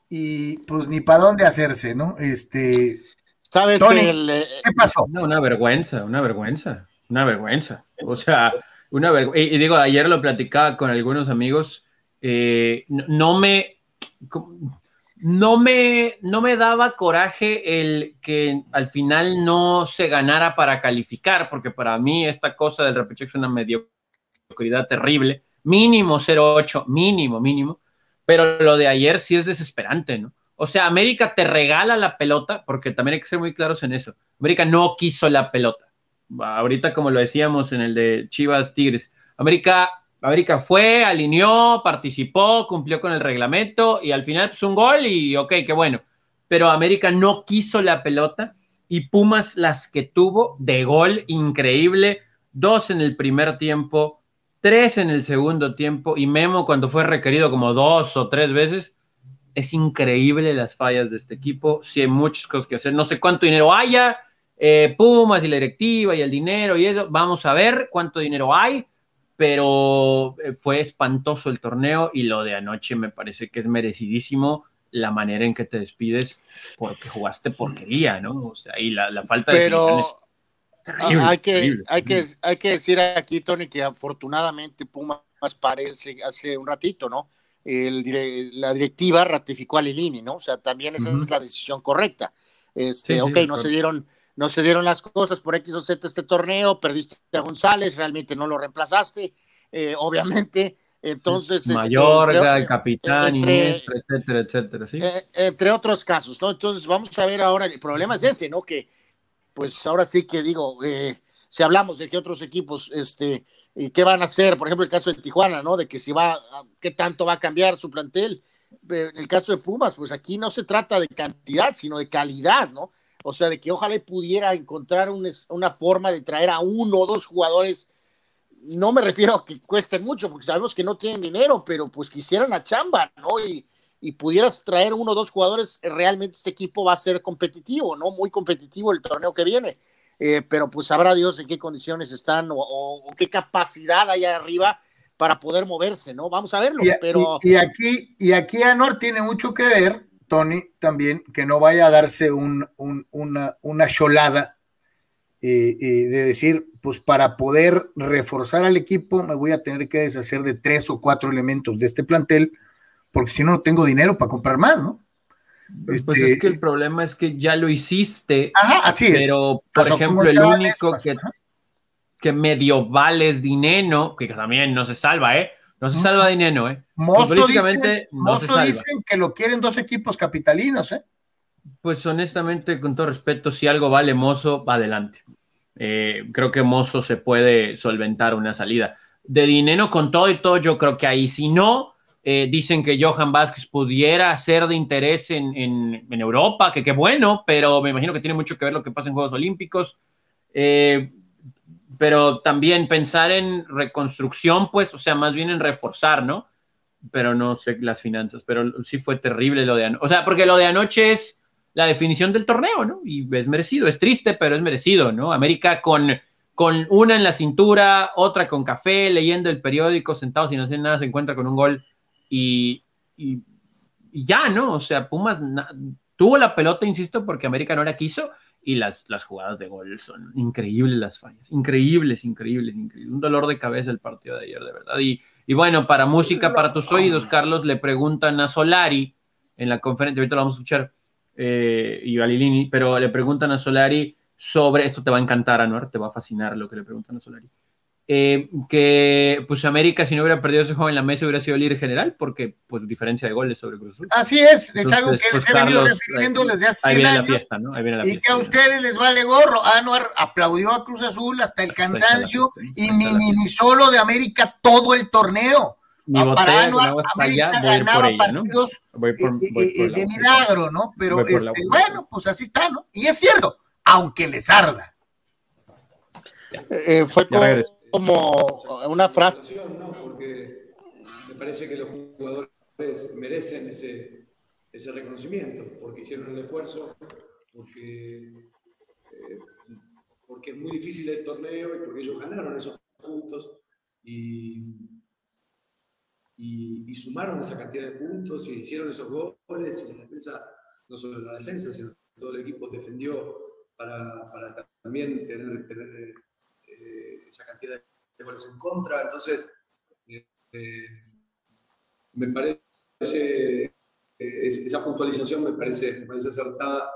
y pues ni para dónde hacerse, ¿no? Este, ¿Sabes eh, qué pasó? una vergüenza, una vergüenza, una vergüenza. O sea, una vergüenza. Y, digo, ayer lo platicaba con algunos amigos. no me no me, no me daba coraje el que al final no se ganara para calificar, porque para mí esta cosa del repechaje es una mediocridad terrible. Mínimo 0-8, mínimo, mínimo. Pero lo de ayer sí es desesperante, ¿no? O sea, América te regala la pelota, porque también hay que ser muy claros en eso. América no quiso la pelota. Ahorita, como lo decíamos en el de Chivas Tigres, América América fue, alineó, participó, cumplió con el reglamento y al final pues un gol y ok, qué bueno. Pero América no quiso la pelota y Pumas las que tuvo de gol increíble, dos en el primer tiempo, tres en el segundo tiempo y Memo cuando fue requerido como dos o tres veces. Es increíble las fallas de este equipo, sí hay muchas cosas que hacer, no sé cuánto dinero haya, eh, Pumas y la directiva y el dinero y eso, vamos a ver cuánto dinero hay pero eh, fue espantoso el torneo y lo de anoche me parece que es merecidísimo la manera en que te despides porque jugaste porquería, ¿no? O sea, y la, falta de... Pero hay, que, hay, que, hay que decir aquí, Tony, que afortunadamente Pumas parece hace un ratito, ¿no? la directiva ratificó a Lilini, ¿no? O sea, también esa es la decisión correcta. Este, ok, no se dieron no se dieron las cosas por X o Z este torneo, perdiste a González, realmente no lo reemplazaste, eh, obviamente. Entonces, este, Mayorga, el capitán, etcétera, etcétera, ¿sí? Eh, entre otros casos, ¿no? Entonces, vamos a ver ahora, el problema es ese, ¿no? Que, pues ahora sí que digo, eh, si hablamos de que otros equipos, este, y qué van a hacer, por ejemplo, el caso de Tijuana, ¿no? De que si va, qué tanto va a cambiar su plantel. En el caso de Pumas, pues aquí no se trata de cantidad, sino de calidad, ¿no? O sea, de que ojalá pudiera encontrar una forma de traer a uno o dos jugadores. No me refiero a que cuesten mucho, porque sabemos que no tienen dinero, pero pues quisieran la chamba, ¿no? Y, y pudieras traer uno o dos jugadores, realmente este equipo va a ser competitivo, ¿no? Muy competitivo el torneo que viene. Eh, pero pues sabrá Dios en qué condiciones están o, qué capacidad hay arriba para poder moverse, ¿no? Vamos a verlo, pero... Y, y, aquí, y aquí Anor tiene mucho que ver Tony, también, que no vaya a darse un, una, una cholada eh, eh, de decir, pues para poder reforzar al equipo me voy a tener que deshacer de tres o cuatro elementos de este plantel, porque si no, no tengo dinero para comprar más, ¿no? Pues este, es que el problema es que ya lo hiciste. así es. Pero, por ejemplo, el único que, que medio vales dinero, que también no se salva, ¿eh? No se salva dinero, ¿eh? Mozo, dicen, no dicen que lo quieren dos equipos capitalinos, ¿eh? Pues honestamente, con todo respeto, si algo vale Mozo, va adelante. Eh, creo que Mozo se puede solventar una salida. De dinero con todo y todo, yo creo que ahí, si no, eh, dicen que Johan Vázquez pudiera ser de interés en, en, Europa, que qué bueno, pero me imagino que tiene mucho que ver lo que pasa en Juegos Olímpicos. Eh, pero también pensar en reconstrucción, pues, o sea, más bien en reforzar, ¿no? Pero no sé las finanzas, pero sí fue terrible lo de anoche. O sea, porque lo de anoche es la definición del torneo, ¿no? Y es merecido, es triste, pero es merecido, ¿no? América con, con una en la cintura, otra con café, leyendo el periódico, sentado sin hacer nada, se encuentra con un gol y, y, ya, ¿no? O sea, Pumas tuvo la pelota, insisto, porque América no la quiso y las, las jugadas de gol son increíbles las fallas, increíbles, increíbles, increíbles. Un dolor de cabeza el partido de ayer, de verdad. Y, y bueno, para música, para tus oídos, Carlos, le preguntan a Solari en la conferencia, ahorita lo vamos a escuchar, eh, y Galilini, pero le preguntan a Solari sobre, esto te va a encantar, Anuar, te va a fascinar lo que le preguntan a Solari, eh, que pues América si no hubiera perdido ese juego en la mesa hubiera sido líder general porque pues diferencia de goles sobre Cruz Azul. Así es, es algo que les he venido refiriendo desde hace ahí viene La fiesta, ¿no? Ahí viene la y fiesta, que a ustedes les vale gorro. Anuar aplaudió a Cruz Azul hasta el cansancio y minimizó lo de América todo el torneo. Mi botella con agua hasta allá, a por ella, ¿no? partidos Voy por, voy por eh, la de milagro, ¿no? Pero este, bueno, pues así está, ¿no? Y es cierto, aunque les arda. Eh, fue regreso. Como una frase. Porque me parece que los jugadores merecen ese, ese reconocimiento, porque hicieron el esfuerzo, porque, eh, porque es muy difícil el torneo y porque ellos ganaron esos puntos y, y, sumaron esa cantidad de puntos y hicieron esos goles y la defensa, no solo la defensa, sino todo el equipo defendió para, también tener, esa cantidad de goles en contra. Entonces, eh, eh, me parece, eh, es- esa puntualización me parece, me parece acertada,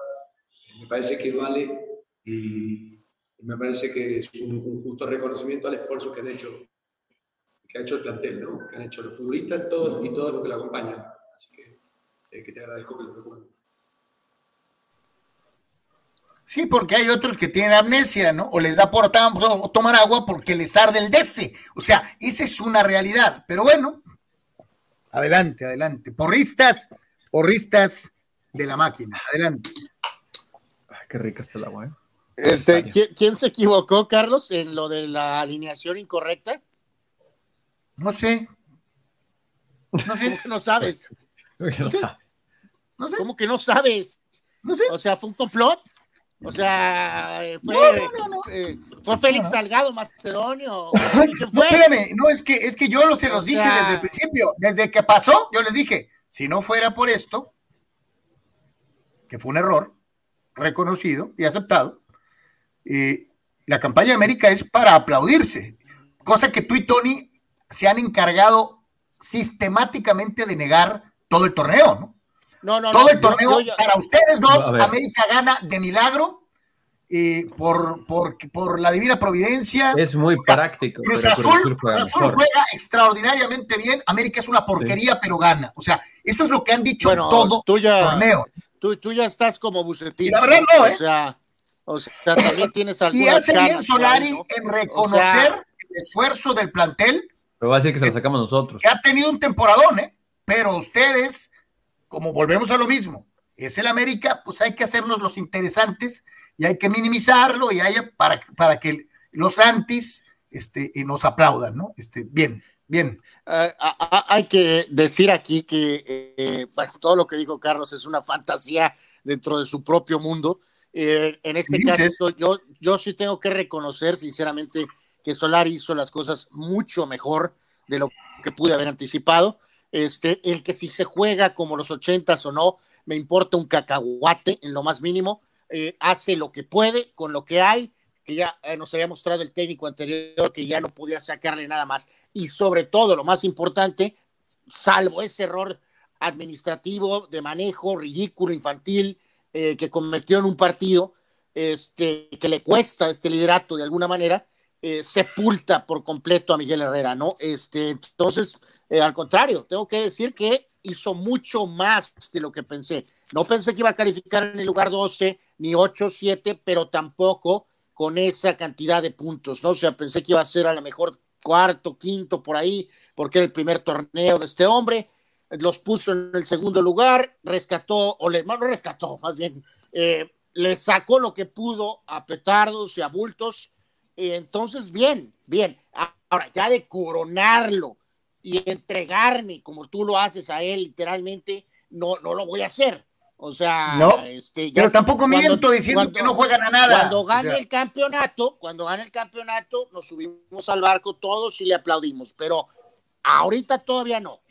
me parece que vale y, me parece que es un, justo reconocimiento al esfuerzo que han hecho, que ha hecho el plantel, ¿no? que han hecho los futbolistas todos y todos los que lo acompañan. Así que, que te agradezco que lo recuerdes. Sí, porque hay otros que tienen amnesia, ¿no? O les da por tomar agua porque les arde el DC. O sea, esa es una realidad. Pero bueno, adelante, adelante. Porristas, porristas de la máquina. Adelante. Ay, qué rica está el agua, ¿eh? Este, ¿quién, quién se equivocó, Carlos, en lo de la alineación incorrecta? No sé. No ¿Cómo sé, que no sabes. no sé, ¿Cómo que no sabes? no sé. O sea, fue un complot. O sea, eh, fue, No, no, no, no. eh, fue Félix Salgado Macedonio. ¿Qué No, fue? espérame, no, es que, es que yo lo, se los O dije sea- desde el principio. Desde que pasó, yo les dije, si no fuera por esto, que fue un error, reconocido y aceptado, eh, la campaña de América es para aplaudirse, cosa que tú y Tony se han encargado sistemáticamente de negar todo el torneo, ¿no? No, no, todo no, el yo- torneo, yo para ustedes dos. América gana de milagro eh, por, por, por la divina providencia. Es muy práctico. Cruz pero Azul, Cruz juega Azul juega extraordinariamente bien. América es una porquería, pero gana. O sea, eso es lo que han dicho Bueno, todo tú ya, torneo. tú, tú ya estás como Bucetín. Y la verdad no, ¿eh? O sea, o sea, también tienes Y algunas hace bien Solari ¿no? en reconocer O sea- el esfuerzo del plantel, Pero va a decir que se la sacamos nosotros. que ha tenido un temporadón, ¿eh? Pero ustedes, como volvemos a lo mismo, es el América, pues hay que hacernos los interesantes y hay que minimizarlo y haya para, para que los antis este, y nos aplaudan, ¿no? Este, bien, bien. Ah, hay que decir aquí que eh, bueno, todo lo que dijo Carlos es una fantasía dentro de su propio mundo. Eh, en este Dices. caso, yo, yo sí tengo que reconocer sinceramente que Solari hizo las cosas mucho mejor de lo que pude haber anticipado. Este, el que si se juega como los ochentas o no, me importa un cacahuate en lo más mínimo. Eh, hace lo que puede con lo que hay, que ya eh, nos había mostrado el técnico anterior que ya no podía sacarle nada más. Y sobre todo, lo más importante, salvo ese error administrativo de manejo ridículo, infantil, eh, que cometió en un partido, este, que le cuesta este liderato de alguna manera, eh, sepulta por completo a Miguel Herrera, ¿no? Este, entonces, eh, al contrario, tengo que decir que hizo mucho más de lo que pensé. No pensé que iba a calificar en el lugar 12, ni 8, 7, pero tampoco con esa cantidad de puntos, ¿no? O sea, pensé que iba a ser a lo mejor cuarto, quinto, por ahí, porque era el primer torneo de este hombre, los puso en el segundo lugar, rescató, o le, no rescató, más bien, eh, le sacó lo que pudo a petardos y a bultos, y entonces, bien, bien. Ahora, ya de coronarlo y entregarme como tú lo haces a él, literalmente, no, no lo voy a hacer. O sea, no, este, pero tampoco miento diciendo que no juegan a nada. Cuando gane el campeonato, cuando gane el campeonato, nos subimos al barco todos y le aplaudimos, pero ahorita todavía no.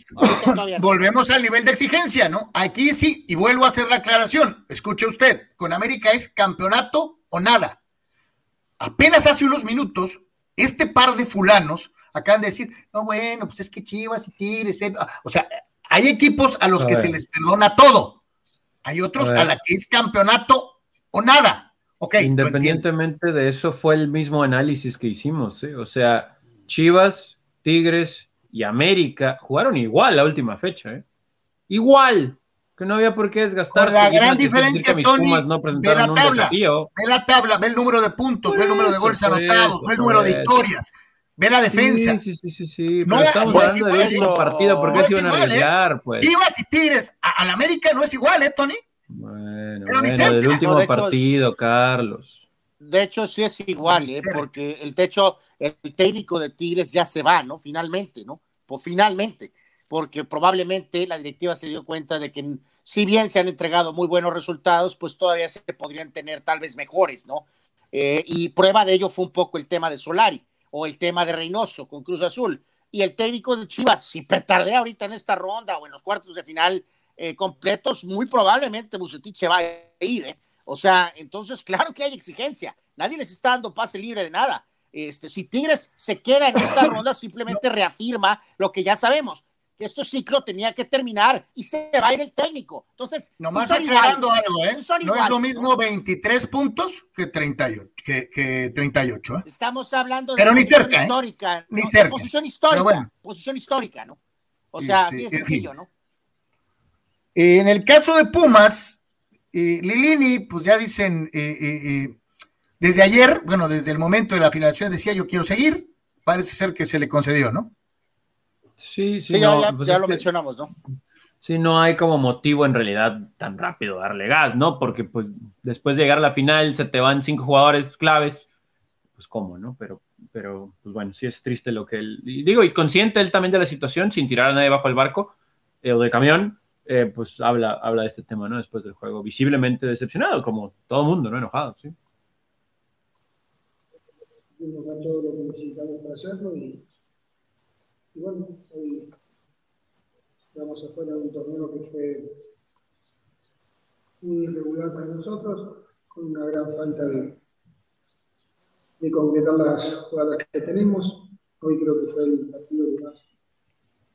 Volvemos al nivel de exigencia, ¿no? Aquí sí, y vuelvo a hacer la aclaración. Escuche usted, con América es campeonato o nada. Apenas hace unos minutos, este par de fulanos acaban de decir, no, bueno, pues es que Chivas y Tigres, o sea, hay equipos a los que se les perdona todo hay otros a, la que es campeonato o nada. Okay, Independientemente de eso, fue el mismo análisis que hicimos. ¿eh? O sea, Chivas, Tigres y América jugaron igual la última fecha. ¿eh? Igual. Que no había por qué desgastarse. la gran diferencia, Tony, no ve la tabla, ve la tabla, ve el número de puntos, ve el número de goles anotados, ve el número de victorias, ve la defensa. Sí, sí, sí, sí, no, estamos hablando de último partido, porque no se iban a arriesgar, ¿eh? pues. Chivas y Tigres al América no es igual, ¿eh, Tony? Bueno, bueno del último partido, Carlos. De hecho, sí es igual, ¿eh? porque el techo, el técnico de Tigres ya se va, ¿no? Finalmente, ¿no? Pues finalmente, porque probablemente la directiva se dio cuenta de que si bien se han entregado muy buenos resultados, pues todavía se podrían tener tal vez mejores, ¿no? Eh, y prueba de ello fue un poco el tema de Solari o el tema de Reynoso con Cruz Azul. Y el técnico de Chivas, si petardea ahorita en esta ronda o en los cuartos de final eh, completos, muy probablemente Bucetich se va a ir. ¿eh? O sea, entonces, claro que hay exigencia. Nadie les está dando pase libre de nada. Este, si Tigres se queda en esta ronda, simplemente reafirma lo que ya sabemos que este ciclo tenía que terminar y se va a ir el técnico. Entonces, nomás aclarando algo, ¿eh? no es lo mismo 23 puntos que 38. Que, que 38 ¿eh? Estamos hablando de posición ¿eh? histórica. Ni cerca. posición histórica. Posición histórica, ¿no? O sea, este, así de sencillo, ¿no? En el caso de Pumas, eh, Lilini, pues ya dicen, desde ayer, bueno, desde el momento de la finalización decía yo quiero seguir, parece ser que se le concedió, ¿no? Sí, sí, ya, pues lo mencionamos, ¿no? Sí, no hay como motivo en realidad tan rápido darle gas, ¿no? Porque pues después de llegar a la final se te van cinco jugadores claves, pues cómo, ¿no? Pero, pero pues bueno, sí es triste lo que él, digo, y consciente él también de la situación, sin tirar a nadie bajo el barco eh, o de camión, eh, pues habla, habla de este tema, ¿no? Después del juego, visiblemente decepcionado, como todo el mundo, ¿no? Enojado, sí. todo lo que necesitamos para hacerlo y y bueno, hoy estamos afuera de un torneo que fue muy irregular para nosotros, con una gran falta de, de concretar las jugadas que tenemos. Hoy creo que fue el partido que más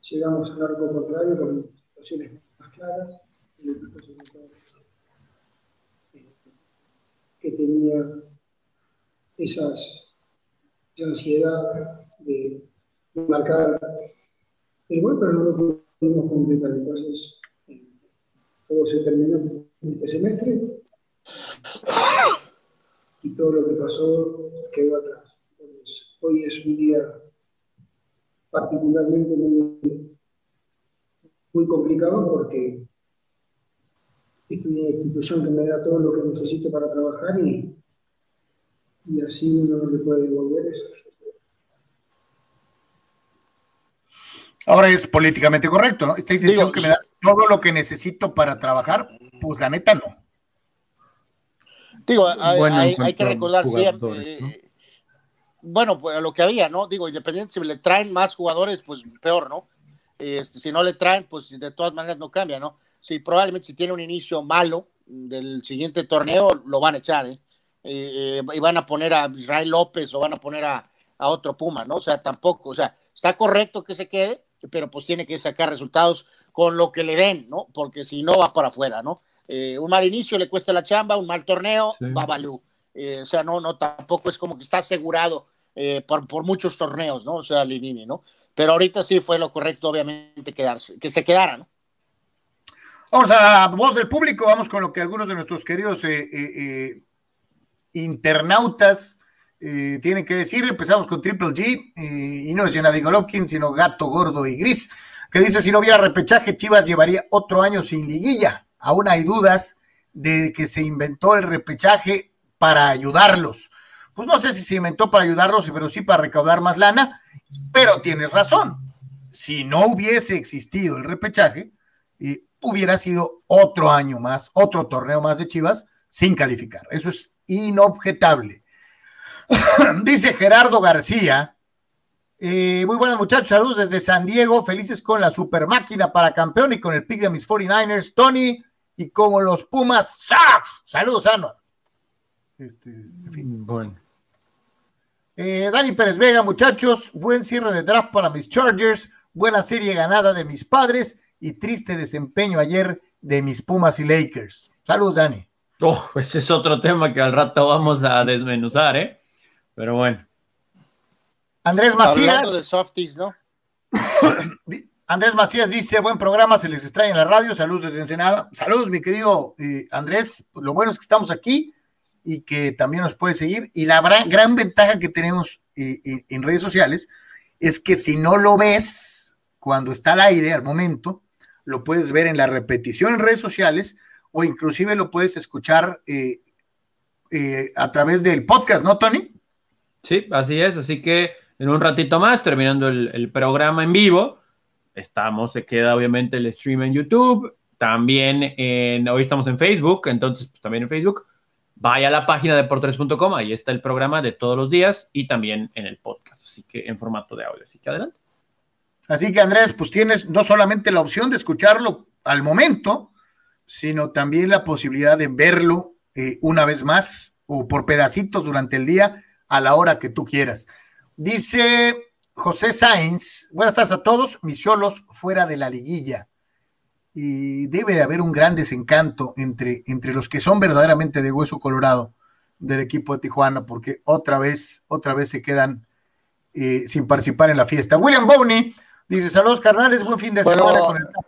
llegamos al arco contrario con situaciones más claras. El equipo que tenía esas, esa ansiedad de marcar el gol, pero no lo pudimos completar. Entonces, todo se terminó en este semestre y todo lo que pasó quedó atrás. Hoy es un día particularmente muy, muy complicado porque es una institución que me da todo lo que necesito para trabajar y, y así uno no le puede devolver eso. Ahora es políticamente correcto, ¿no? Esta institución que me da todo lo que necesito para trabajar, pues la neta no. Digo, hay, que recordar siempre. Eh, bueno, pues lo que había, ¿no? Digo, independiente si le traen más jugadores, pues peor, ¿no? Este, si no le traen, pues de todas maneras no cambia, ¿no? Si probablemente si tiene un inicio malo del siguiente torneo, lo van a echar, ¿eh? eh, eh y van a poner a Israel López o van a poner a, a otro Puma, ¿no? O sea, tampoco, o sea, está correcto que se quede, pero pues tiene que sacar resultados con lo que le den, ¿no? Porque si no va para afuera, ¿no? Eh, un mal inicio le cuesta la chamba, un mal torneo, va Balú. Eh, o sea, no, no, tampoco es como que está asegurado eh, por, por, muchos torneos, ¿no? O sea, Linini, ¿no? Pero ahorita sí fue lo correcto, obviamente, quedarse, que se quedara, ¿no? Vamos a voz del público, vamos con lo que algunos de nuestros queridos internautas eh, tienen que decir. Empezamos con Triple G eh, y no es Gennady Golovkin, sino Gato Gordo y Gris, que dice si no hubiera repechaje, Chivas llevaría otro año sin liguilla. Aún hay dudas de que se inventó el repechaje para ayudarlos. Pues no sé si se inventó para ayudarlos, pero sí para recaudar más lana, pero tienes razón. Si no hubiese existido el repechaje, eh, hubiera sido otro año más, otro torneo más de Chivas sin calificar. Eso es inobjetable. Dice Gerardo García. Eh, muy buenas muchachos, saludos desde San Diego, felices con la super máquina para campeón y con el pick de mis 49ers, Tony, y como los Pumas, Sox. Saludos, Ano. Este, Bueno. Eh, Dani Pérez Vega, muchachos, buen cierre de draft para mis Chargers, buena serie ganada de mis padres y triste desempeño ayer de mis Pumas y Lakers. Saludos, Dani. Oh, ese es otro tema que al rato vamos a desmenuzar, ¿eh? Pero bueno. Andrés Macías. de softies, ¿no? Andrés Macías dice, buen programa, se les extraña en la radio, saludos desde Ensenada. Saludos, mi querido eh, Andrés, lo bueno es que estamos aquí y que también nos puede seguir. Y la gran, ventaja que tenemos eh, eh, en redes sociales es que si no lo ves cuando está al aire, al momento, lo puedes ver en la repetición en redes sociales o inclusive lo puedes escuchar a través del podcast, ¿no, Tony? Sí, así es. Así que en un ratito más, terminando el, programa en vivo, estamos, se queda obviamente el stream en YouTube, también en, hoy estamos en Facebook, entonces pues, también en Facebook. Vaya a la página de por3.com, ahí está el programa de todos los días y también en el podcast, así que en formato de audio. Así que adelante. Así que Andrés, pues tienes no solamente la opción de escucharlo al momento, sino también la posibilidad de verlo eh, una vez más o por pedacitos durante el día a la hora que tú quieras. Dice José Sáenz, buenas tardes a todos, mis cholos fuera de la liguilla. Y debe de haber un gran desencanto entre, entre los que son verdaderamente de hueso colorado del equipo de Tijuana, porque otra vez, otra vez se quedan eh, sin participar en la fiesta. William Bowney dice: Saludos, carnales, buen fin de semana.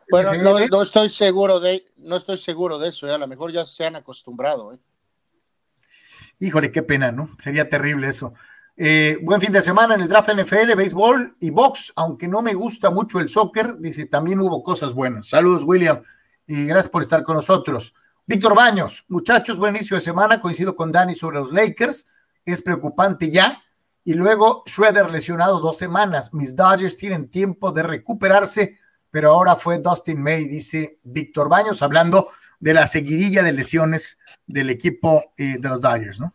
bueno, no, estoy seguro de, no estoy seguro de eso, ¿eh? a lo mejor ya se han acostumbrado. ¿eh? Híjole, qué pena, ¿no? Sería terrible eso. Eh, buen fin de semana en el draft NFL, béisbol y box, aunque no me gusta mucho el soccer, dice, también hubo cosas buenas. Saludos, William, y gracias por estar con nosotros. Víctor Baños, muchachos, buen inicio de semana, coincido con Dani sobre los Lakers, es preocupante ya. Y luego Schroeder lesionado dos semanas. Mis Dodgers tienen tiempo de recuperarse, pero ahora fue Dustin May, dice Víctor Baños, hablando de la seguidilla de lesiones del equipo eh, de los Dodgers, ¿no?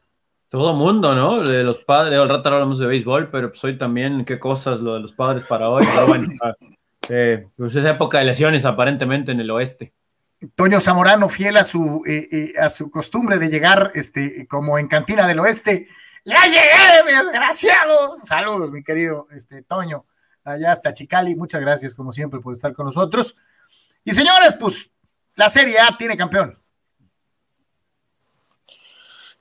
Todo mundo, ¿no? De los padres, al rato hablamos de béisbol, pero pues hoy también, qué cosas lo de los padres para hoy, pero bueno, ah, eh, pues es época de lesiones aparentemente en el oeste. Toño Zamorano, fiel a su, eh, a su costumbre de llegar este, como en Cantina del Oeste. ¡Ya llegué, desgraciados! Saludos, mi querido este, Toño, allá hasta Chicali. Muchas gracias, como siempre, por estar con nosotros. Y señores, pues la Serie A tiene campeón.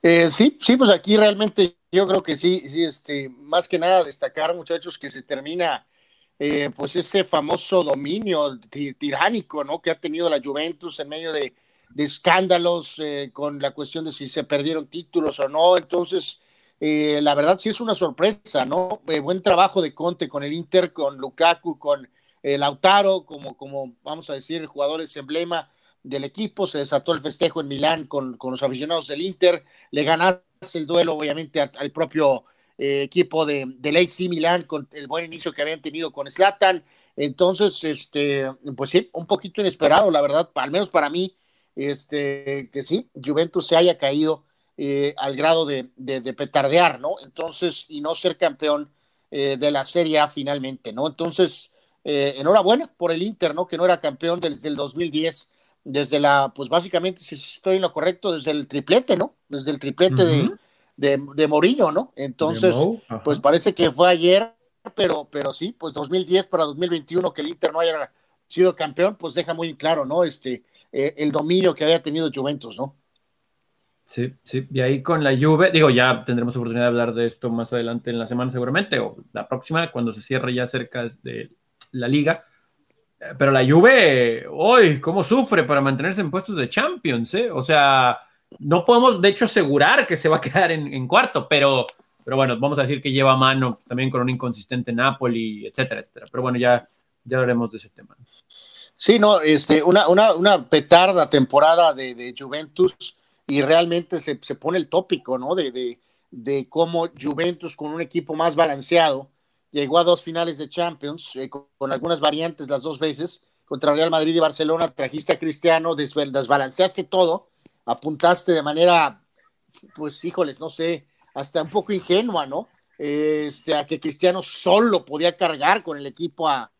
Eh, sí, sí, pues aquí realmente yo creo que sí, sí, este, más que nada destacar, muchachos, que se termina eh, pues ese famoso dominio tiránico, ¿no? Que ha tenido la Juventus en medio de, escándalos eh, con la cuestión de si se perdieron títulos o no. Entonces, la verdad sí es una sorpresa, ¿no? buen trabajo de Conte con el Inter, con Lukaku, con Lautaro, como, como vamos a decir, jugadores emblema del equipo, se desató el festejo en Milán con, los aficionados del Inter, le ganaste el duelo obviamente al, propio eh, equipo de, del AC Milán con el buen inicio que habían tenido con Slatan, entonces, este, pues sí, un poquito inesperado, la verdad, al menos para mí, este, que sí, Juventus se haya caído eh, al grado de, petardear, ¿no? Entonces, y no ser campeón eh, de la Serie A finalmente, ¿no? Entonces, enhorabuena por el Inter, ¿no? Que no era campeón desde el 2010 desde la, pues básicamente, si estoy en lo correcto, desde el triplete, ¿no? Desde el triplete de, de, de, Mourinho, ¿no? Entonces, pues parece que fue ayer, pero, pero sí, pues 2010 para 2021 que el Inter no haya sido campeón, pues deja muy claro, ¿no? Este, eh, el dominio que había tenido Juventus, ¿no? Sí, sí, y ahí con la Juve, digo, ya tendremos oportunidad de hablar de esto más adelante en la semana seguramente, o la próxima, cuando se cierre ya cerca de la liga, pero la Juve, hoy, ¿cómo sufre para mantenerse en puestos de Champions? Eh? O sea, no podemos de hecho asegurar que se va a quedar en, cuarto, pero pero bueno, vamos a decir que lleva mano también con un inconsistente Napoli, etcétera, etcétera. Pero bueno, ya, ya hablaremos de ese tema. Sí, no, este, una, una, una petarda temporada de, de Juventus y realmente se, se, pone el tópico, ¿no? De, de, de, cómo Juventus con un equipo más balanceado llegó a dos finales de Champions, eh, con, algunas variantes las dos veces, contra Real Madrid y Barcelona, trajiste a Cristiano, desbalanceaste todo, apuntaste de manera, pues híjoles, no sé, hasta un poco ingenua, ¿no? Este, a que Cristiano solo podía cargar con el equipo a,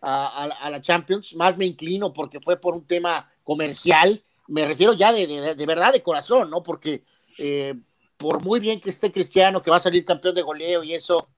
a, a, la Champions, más me inclino porque fue por un tema comercial, me refiero ya de, de, de verdad de corazón, ¿no? Porque eh, por muy bien que esté Cristiano, que va a salir campeón de goleo y eso,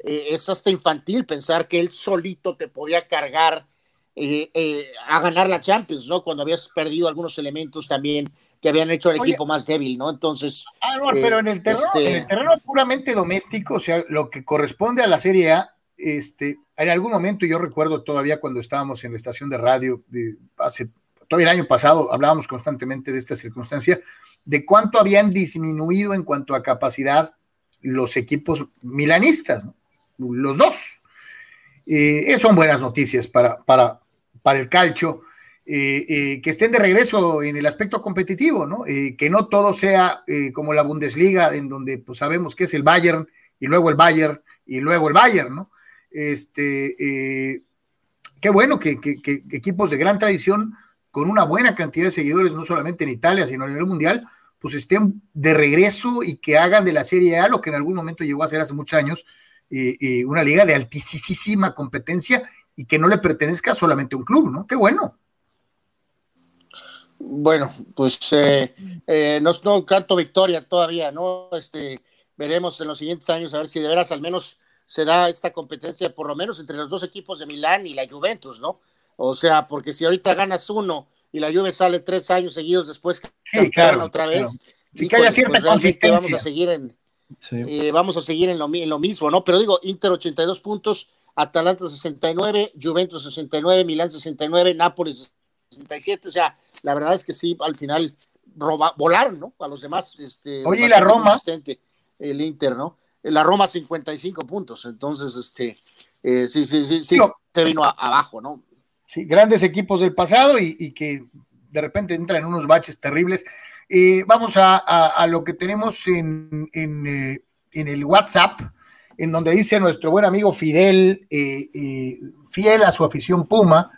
eh, es hasta infantil pensar que él solito te podía cargar eh, a ganar la Champions, ¿no? Cuando habías perdido algunos elementos también que habían hecho el Oye, equipo más débil, ¿no? Entonces. Ah, no, pero en el, terreno, este... en el terreno puramente doméstico, o sea, lo que corresponde a la Serie A, este, en algún momento yo recuerdo todavía cuando estábamos en la estación de radio, de, hace todavía el año pasado, hablábamos constantemente de esta circunstancia, de cuánto habían disminuido en cuanto a capacidad los equipos milanistas, ¿no? los dos. Eh, son buenas noticias para, para, para el calcio, eh, eh, que estén de regreso en el aspecto competitivo, ¿no? que no todo sea como la Bundesliga, en donde pues, sabemos que es el Bayern, y luego el Bayern, y luego el Bayern, ¿no? Este, qué bueno que, equipos de gran tradición, con una buena cantidad de seguidores, no solamente en Italia, sino a nivel mundial, pues estén de regreso y que hagan de la Serie A lo que en algún momento llegó a ser hace muchos años, eh, una liga de altísima competencia y que no le pertenezca solamente a un club, ¿no? Qué bueno. Bueno, pues eh, eh, no, no, canto victoria todavía, ¿no? Este, veremos en los siguientes años a ver si de veras al menos se da esta competencia, por lo menos entre los dos equipos de Milán y la Juventus, ¿no? O sea, porque si ahorita ganas uno y la Juve sale tres años seguidos después sí, claro, otra vez, claro. y que haya cierta pues consistencia. Vamos a seguir en, Sí. Eh, vamos a seguir en lo, en lo, mismo, ¿no? Pero digo, Inter 82 puntos, Atalanta 69, Juventus 69, Milán 69, Nápoles 67, o sea, la verdad es que sí, al final roba, volaron, ¿no? A los demás. Este, Oye, ¿y la Roma? El Inter, ¿no? La Roma 55 puntos, entonces, este, eh, sí, sí, sí, sí, no. se vino a, abajo, ¿no? Sí, grandes equipos del pasado y, que de repente entran en unos baches terribles. Eh, vamos a, lo que tenemos en, en, eh, en, el WhatsApp, en donde dice nuestro buen amigo Fidel, eh, fiel a su afición Puma,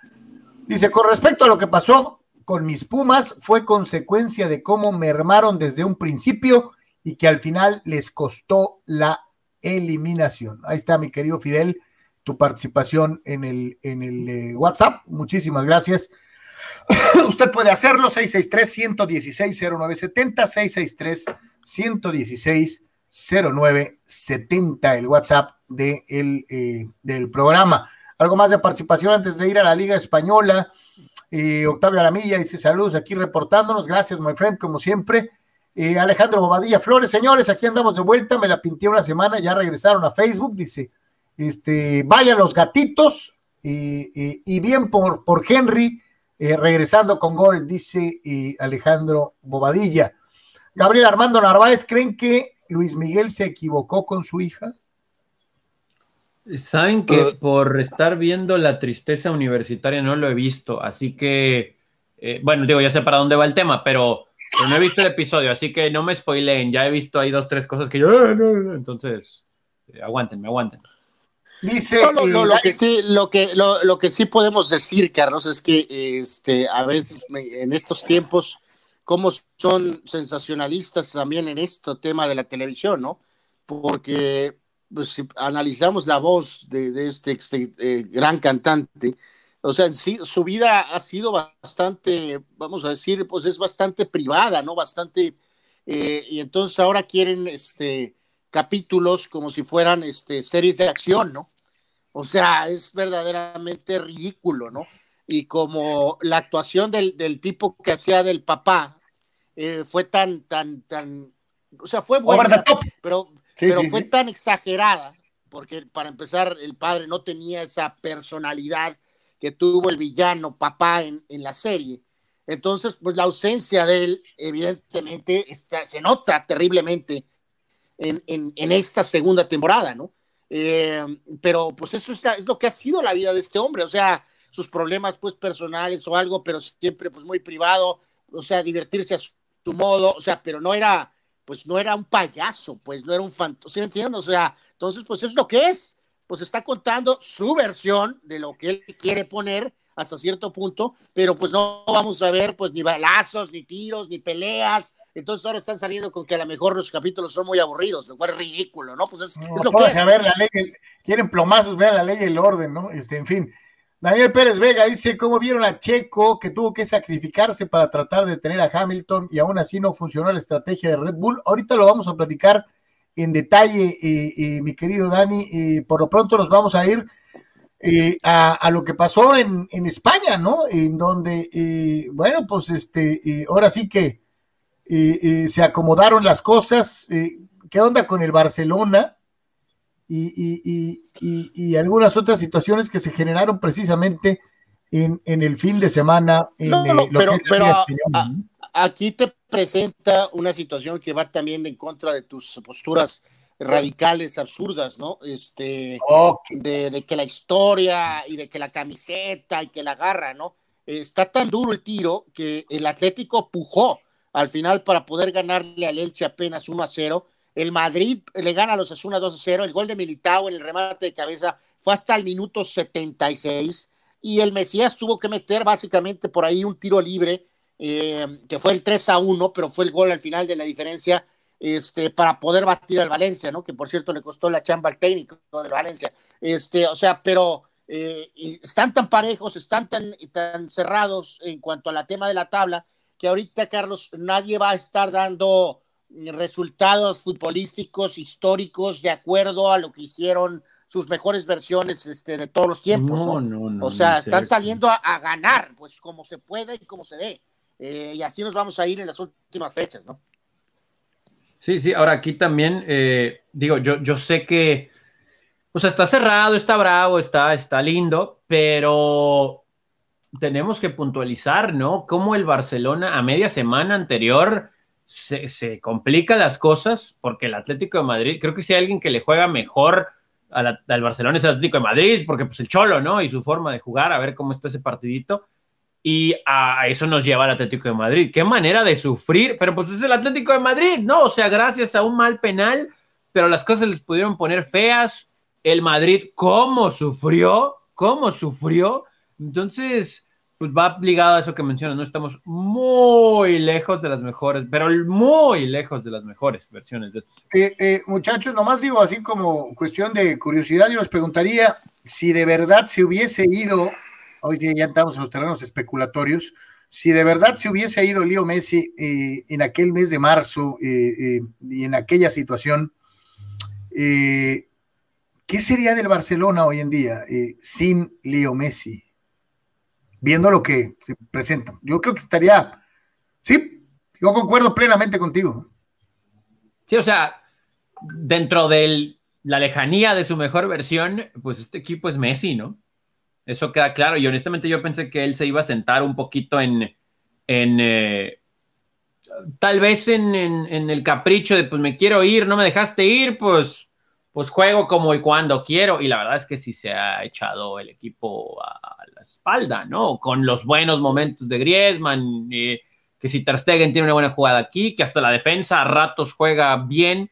dice, con respecto a lo que pasó con mis Pumas, fue consecuencia de cómo mermaron desde un principio y que al final les costó la eliminación. Ahí está, mi querido Fidel, tu participación en el, en el eh, WhatsApp. Muchísimas gracias. Usted puede hacerlo 663-116-0970, 663-116-0970, el WhatsApp de el, eh, del programa. Algo más de participación antes de ir a la Liga Española. Eh, Octavio Alamilla dice saludos aquí reportándonos. Gracias, my friend, como siempre. Eh, Alejandro Bobadilla Flores, señores, aquí andamos de vuelta. Me la pinté una semana, ya regresaron a Facebook. Dice, este, vayan los gatitos. y bien por, por Henry eh, regresando con gol, dice eh, Alejandro Bobadilla. Gabriel Armando Narváez, ¿creen que Luis Miguel se equivocó con su hija? Saben que uh, por estar viendo la tristeza universitaria no lo he visto, así que, eh, bueno, digo, ya sé para dónde va el tema, pero, pero, no he visto el episodio, así que no me spoileen, ya he visto ahí dos, tres cosas que yo, no, no, no, entonces, eh, aguántenme, aguanten. Dice no, no, no, lo que sí, lo que, lo, lo, que sí podemos decir, Carlos, es que este, a veces en estos tiempos, como son sensacionalistas también en este tema de la televisión, ¿no? Porque pues, si analizamos la voz de, de este, este eh, gran cantante, o sea, sí, su vida ha sido bastante, vamos a decir, pues es bastante privada, ¿no? Bastante, eh, y entonces ahora quieren, este, capítulos como si fueran este, series de acción, ¿no? O sea, es verdaderamente ridículo, ¿no? Y como la actuación del, del tipo que hacía del papá eh, fue tan, tan, tan, o sea, fue buena, pero, sí, pero sí, fue sí. tan exagerada, porque para empezar, el padre no tenía esa personalidad que tuvo el villano papá en, en la serie. Entonces, pues la ausencia de él, evidentemente, está, se nota terriblemente en, en, esta segunda temporada, ¿no? Eh, pero pues eso es lo que ha sido la vida de este hombre, o sea, sus problemas pues personales o algo, pero siempre pues muy privado, o sea, divertirse a su, modo, o sea, pero no era, pues no era un payaso, pues no era un fantasma, ¿sí me entiendes? O sea, entonces pues es lo que es, pues está contando su versión de lo que él quiere poner hasta cierto punto, pero pues no vamos a ver pues ni balazos, ni tiros, ni peleas, entonces ahora están saliendo con que a lo mejor los capítulos son muy aburridos, lo cual es ridículo, ¿no? Pues es, lo que es. A ver la ley, quieren plomazos, vean la ley y el orden, ¿no? Este, en fin. Daniel Pérez Vega dice, ¿cómo vieron a Checo que tuvo que sacrificarse para tratar de tener a Hamilton y aún así no funcionó la estrategia de Red Bull? Ahorita lo vamos a platicar en detalle, mi querido Dani, y por lo pronto nos vamos a ir eh, a, lo que pasó en, en, España, ¿no? En donde, eh, bueno, pues este, ahora sí que se acomodaron las cosas. Eh, ¿Qué onda con el Barcelona? Y, algunas otras situaciones que se generaron precisamente en, el fin de semana. no, pero, pero aquí te presenta una situación que va también en contra de tus posturas radicales, absurdas, ¿no? Este, de, de, que la historia y de que la camiseta y que la garra, ¿no? Está tan duro el tiro que el Atlético pujó al final para poder ganarle al Elche apenas 1 a 0. El Madrid le gana a los Asuna 2 a 0. El gol de Militao en el remate de cabeza fue hasta el minuto 76. Y el Mesías tuvo que meter básicamente por ahí un tiro libre, eh, que fue el 3 a 1, pero fue el gol al final de la diferencia este, para poder batir al Valencia, ¿no? Que por cierto le costó la chamba al técnico de Valencia. Este, o sea, pero eh, están tan parejos, están tan, tan cerrados en cuanto a la tema de la tabla, que ahorita, Carlos, nadie va a estar dando resultados futbolísticos históricos de acuerdo a lo que hicieron sus mejores versiones este, de todos los tiempos. No, no, no, o sea, están saliendo a, ganar, pues como se puede y como se dé. Eh, y así nos vamos a ir en las últimas fechas, ¿no? Sí, sí, ahora aquí también, eh, digo, yo, yo sé que, o sea, está cerrado, está bravo, está, está lindo, pero tenemos que puntualizar, ¿no? Cómo el Barcelona a media semana anterior se, complica las cosas, porque el Atlético de Madrid, creo que si hay alguien que le juega mejor al, Barcelona es el Atlético de Madrid, porque pues el Cholo, ¿no? Y su forma de jugar, a ver cómo está ese partidito. Y a eso nos lleva al Atlético de Madrid. Qué manera de sufrir, pero pues es el Atlético de Madrid, ¿no? O sea, gracias a un mal penal, pero las cosas les pudieron poner feas. El Madrid, ¿cómo sufrió? ¿Cómo sufrió? Entonces, pues va ligado a eso que mencionas, ¿no? Estamos muy lejos de las mejores, pero muy lejos de las mejores versiones de estos. Eh, eh, muchachos, nomás digo así como cuestión de curiosidad, yo les preguntaría si de verdad se hubiese ido, hoy ya entramos en los terrenos especulatorios, si de verdad se hubiese ido Leo Messi eh, en aquel mes de marzo y en aquella situación, ¿qué sería del Barcelona hoy en día sin Leo Messi? Viendo lo que se presenta. Yo creo que estaría, sí, yo concuerdo plenamente contigo. Sí, o sea, dentro de la lejanía de su mejor versión, pues este equipo es Messi, ¿no? Eso queda claro. Y honestamente yo pensé que él se iba a sentar un poquito en, en eh, tal vez en, en, el capricho de, pues me quiero ir, no me dejaste ir, pues pues juego como y cuando quiero. Y la verdad es que sí se ha echado el equipo a, la espalda, ¿no? Con los buenos momentos de Griezmann, eh, que si Ter Stegen tiene una buena jugada aquí, que hasta la defensa a ratos juega bien.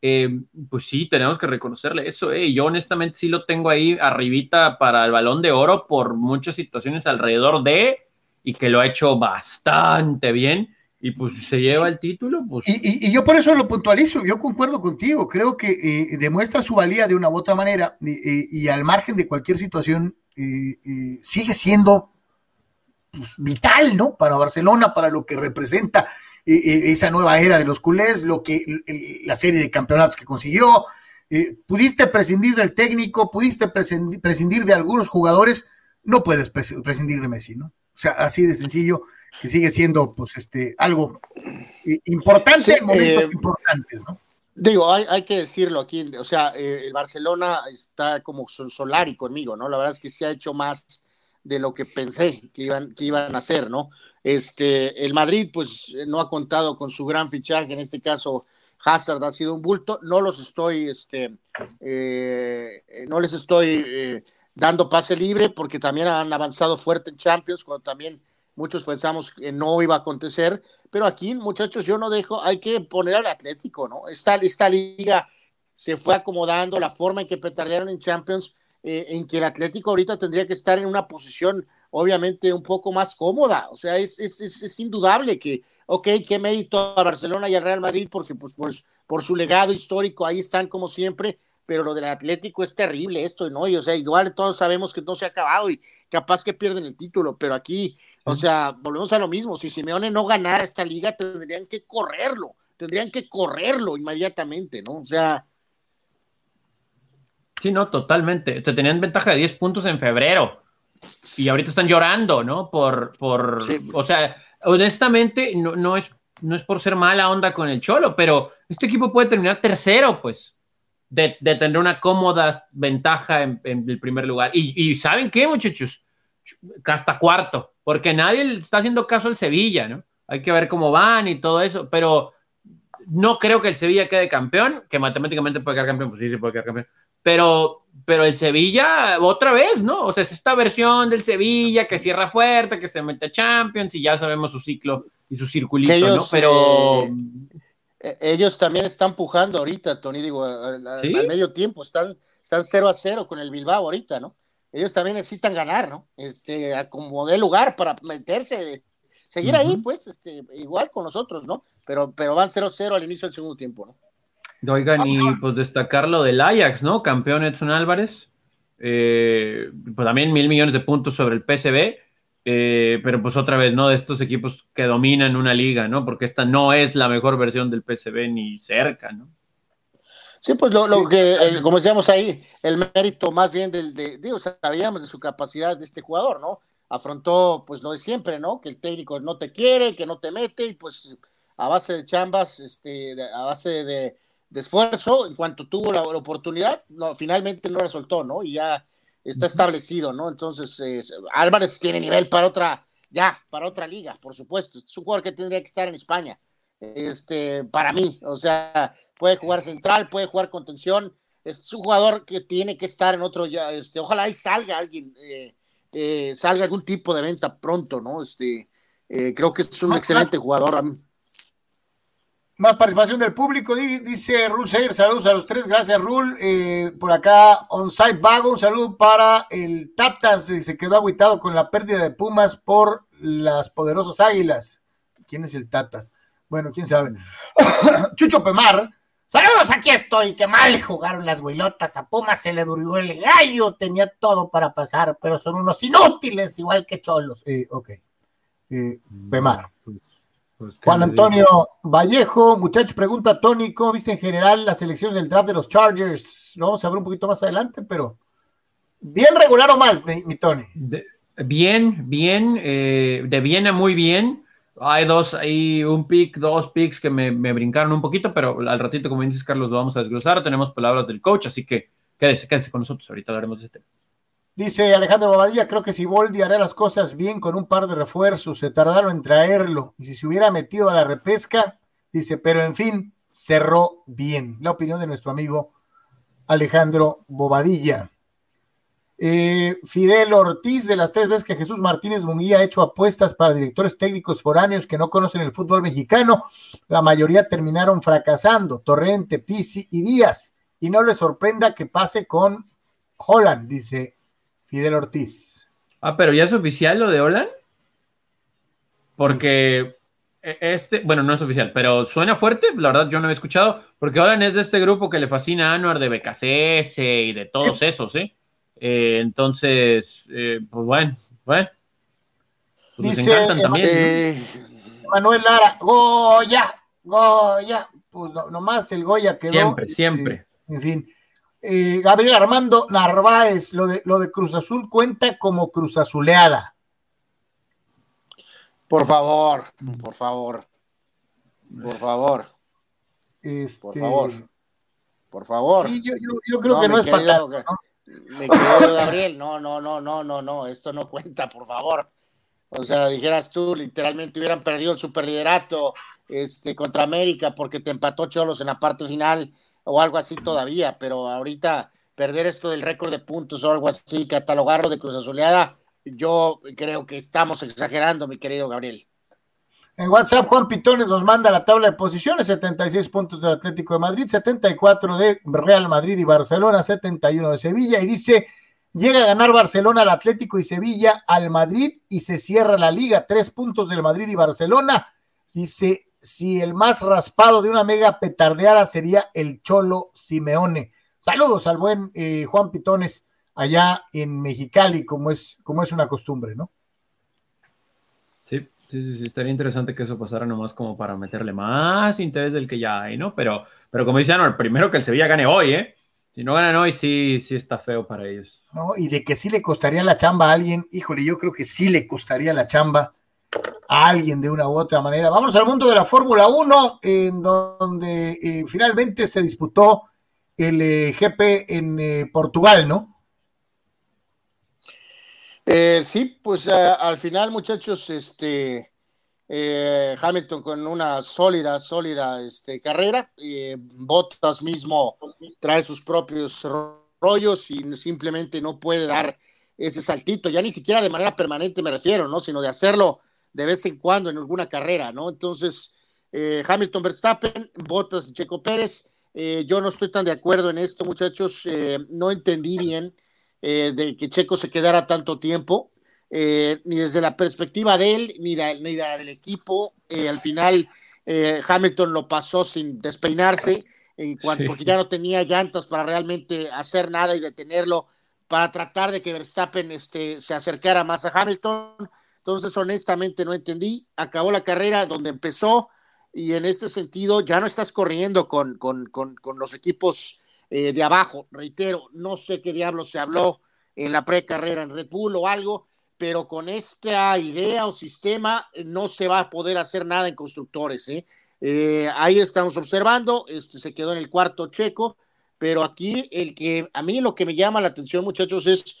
Eh, pues sí, tenemos que reconocerle eso. Eh. Yo honestamente sí lo tengo ahí arribita para el balón de oro por muchas situaciones alrededor de y que lo ha hecho bastante bien y pues se lleva el título. Pues... Y, yo por eso lo puntualizo, yo concuerdo contigo, creo que eh, demuestra su valía de una u otra manera y al margen de cualquier situación sigue siendo pues, vital, ¿no? Para Barcelona, para lo que representa esa nueva era de los culés, lo que la serie de campeonatos que consiguió. Eh, pudiste prescindir del técnico, pudiste prescindir de algunos jugadores, no puedes prescindir de Messi, ¿no? O sea, así de sencillo que sigue siendo pues este algo eh, importante en momentos eh, importantes, ¿no? Digo, hay, hay, que decirlo aquí, o sea, eh, el Barcelona está como Solari conmigo, ¿no? La verdad es que se ha hecho más de lo que pensé que iban, que iban a hacer, ¿no? Este, el Madrid, pues, no ha contado con su gran fichaje, en este caso, Hazard ha sido un bulto, no los estoy, este, eh, no les estoy eh, dando pase libre porque también han avanzado fuerte en Champions, cuando también muchos pensamos que no iba a acontecer, pero aquí, muchachos, yo no dejo, hay que poner al Atlético, ¿no? Esta, esta liga se fue acomodando, la forma en que petardearon en Champions, eh, en que el Atlético ahorita tendría que estar en una posición obviamente un poco más cómoda, o sea, es, es, es indudable que ok, qué mérito a Barcelona y al Real Madrid, porque pues, por, su legado histórico ahí están como siempre, pero lo del Atlético es terrible esto, ¿no? Y o sea, igual todos sabemos que no se ha acabado y capaz que pierden el título, pero aquí, o sea, volvemos a lo mismo, si Simeone no ganara esta liga, tendrían que correrlo, tendrían que correrlo inmediatamente, ¿no? O sea... Sí, no, totalmente. Te tenían ventaja de 10 puntos en febrero y ahorita están llorando, ¿no? Por, por, o sea, honestamente, no, no, es, no es por ser mala onda con el Cholo, pero este equipo puede terminar tercero, pues, de, tener una cómoda ventaja en, el primer lugar. Y, ¿saben qué, muchachos? Hasta cuarto, porque nadie está haciendo caso al Sevilla, ¿no? Hay que ver cómo van y todo eso, pero no creo que el Sevilla quede campeón, que matemáticamente puede quedar campeón, pues sí, sí puede quedar campeón, pero, pero el Sevilla, otra vez, ¿no? O sea, es esta versión del Sevilla que cierra fuerte, que se mete a Champions y ya sabemos su ciclo y su circulito, ¿no? Pero. Eh, eh, ellos también están pujando ahorita, Tony, digo, al, medio tiempo, están, están 0 a 0 con el Bilbao ahorita, ¿no? Ellos también necesitan ganar, ¿no? Este, como de lugar para meterse, seguir ahí, pues, este, igual con nosotros, ¿no? Pero, pero van 0 a 0 al inicio del segundo tiempo, ¿no? Oigan, y pues destacar lo del Ajax, ¿no? Campeón Edson Álvarez. Eh, pues también mil millones de puntos sobre el PSV. Eh, pero pues otra vez, ¿no? De estos equipos que dominan una liga, ¿no? Porque esta no es la mejor versión del PSV ni cerca, ¿no? Sí, pues lo, que, como decíamos ahí, el mérito más bien del, de, digo, sabíamos de su capacidad de este jugador, ¿no? Afrontó, pues lo de siempre, ¿no? Que el técnico no te quiere, que no te mete, y pues a base de chambas, este, a base de, de esfuerzo, en cuanto tuvo la, oportunidad, no, finalmente no resultó, ¿no? Y ya está establecido, ¿no? Entonces, eh, Álvarez tiene nivel para otra, ya, para otra liga, por supuesto. Es un jugador que tendría que estar en España, este, para mí, o sea, puede jugar central, puede jugar contención, es un jugador que tiene que estar en otro, ya, este, ojalá ahí salga alguien, eh, eh, salga algún tipo de venta pronto, ¿no? Este, creo que es un excelente jugador. Más participación del público, dice Rul Seir, saludos a los tres, gracias Rul. Eh, por acá, On-Site Vago, un saludo para el Taptas, se quedó aguitado con la pérdida de Pumas por las poderosas águilas. ¿Quién es el Tatas? Bueno, quién sabe. Chucho Pemar, saludos, aquí estoy, qué mal jugaron las huilotas, a Pumas se le duró el gallo, tenía todo para pasar, pero son unos inútiles, igual que cholos. Eh, ok, eh, Pemar. Pues, Juan Antonio Vallejo, muchachos, pregunta Tony, ¿cómo viste en general las elecciones del draft de los Chargers? Lo vamos a ver un poquito más adelante, pero ¿bien regular o mal, mi, Tony? bien, bien, eh, de bien a muy bien. Hay dos, hay un pick, dos picks que me, me, brincaron un poquito, pero al ratito, como dices, Carlos, lo vamos a desglosar. Tenemos palabras del coach, así que quédese, quédese con nosotros. Ahorita hablaremos de este tema. Dice Alejandro Bobadilla, creo que si Boldi hará las cosas bien con un par de refuerzos, se tardaron en traerlo. Y si se hubiera metido a la repesca, dice, pero en fin, cerró bien. La opinión de nuestro amigo Alejandro Bobadilla. Eh, Fidel Ortiz, de las tres veces que Jesús Martínez Munguía ha hecho apuestas para directores técnicos foráneos que no conocen el fútbol mexicano, la mayoría terminaron fracasando, Torrente, Pisi y Díaz. Y no le sorprenda que pase con Holland, dice Fidel Ortiz. Ah, pero ya es oficial lo de Holland. Porque e, este, bueno, no es oficial, pero suena fuerte, la verdad yo no he escuchado, porque Holland es de este grupo que le fascina a Anuar de BKCS y de todos esos, ¿eh? ¿Eh? entonces, eh, pues bueno, bueno. Pues Dice, encantan también. Eh, Manuel Lara, Goya, Goya, pues nomás el Goya quedó. Siempre, siempre. en fin. Eh, Gabriel Armando Narváez, lo de, lo de Cruz Azul cuenta como Cruz Azuleada. Por favor, por favor, por favor. Este... Por favor. Por favor. Sí, yo, creo que no es para Me quedo Gabriel, no, no, no, no, no, no, esto no cuenta, por favor. O sea, dijeras tú, literalmente hubieran perdido el superliderato este, contra América porque te empató Cholos en la parte final o algo así todavía, pero ahorita perder esto del récord de puntos o algo así, catalogarlo de Cruz Azuleada, yo creo que estamos exagerando, mi querido Gabriel. En WhatsApp, Juan Pitones nos manda la tabla de posiciones: 76 puntos del Atlético de Madrid, 74 de Real Madrid y Barcelona, 71 de Sevilla. Y dice: llega a ganar Barcelona al Atlético y Sevilla al Madrid y se cierra la liga. Tres puntos del Madrid y Barcelona. Dice: si el más raspado de una mega petardeada sería el Cholo Simeone. Saludos al buen eh, Juan Pitones allá en Mexicali, como es, como es una costumbre, ¿no? Sí, Sí, sí, estaría interesante que eso pasara nomás como para meterle más interés del que ya hay, ¿no? Pero, pero como dice el primero que el Sevilla gane hoy, ¿eh? Si no ganan hoy, sí, sí está feo para ellos. No, y de que sí le costaría la chamba a alguien, híjole, yo creo que sí le costaría la chamba a alguien de una u otra manera. Vamos al mundo de la Fórmula 1, en donde eh, finalmente se disputó el eh, GP en eh, Portugal, ¿no? Eh, sí, pues al final, muchachos, este eh, Hamilton con una sólida, sólida este, carrera. Eh, Bottas mismo trae sus propios rollos y simplemente no puede dar ese saltito, ya ni siquiera de manera permanente me refiero, ¿no? Sino de hacerlo de vez en cuando en alguna carrera, ¿no? Entonces, eh, Hamilton Verstappen, Bottas Checo Pérez. yo no estoy tan de acuerdo en esto, muchachos. no entendí bien eh, de que Checo se quedara tanto tiempo, eh, ni desde la perspectiva de él, ni, de, ni del equipo. Eh, al final, Hamilton lo pasó sin despeinarse, en cuanto, porque ya no tenía llantas para realmente hacer nada y detenerlo, para tratar de que Verstappen este, se acercara más a Hamilton. Entonces, honestamente, no entendí. Acabó la carrera donde empezó y en este sentido ya no estás corriendo con, con, con, con los equipos eh, de abajo. Reitero, no sé qué diablo se habló en la precarrera en Red Bull o algo, pero con esta idea o sistema eh, no se va a poder hacer nada en constructores. ¿eh? ahí estamos observando, este se quedó en el cuarto checo, pero aquí el que a mí lo que me llama la atención, muchachos, es,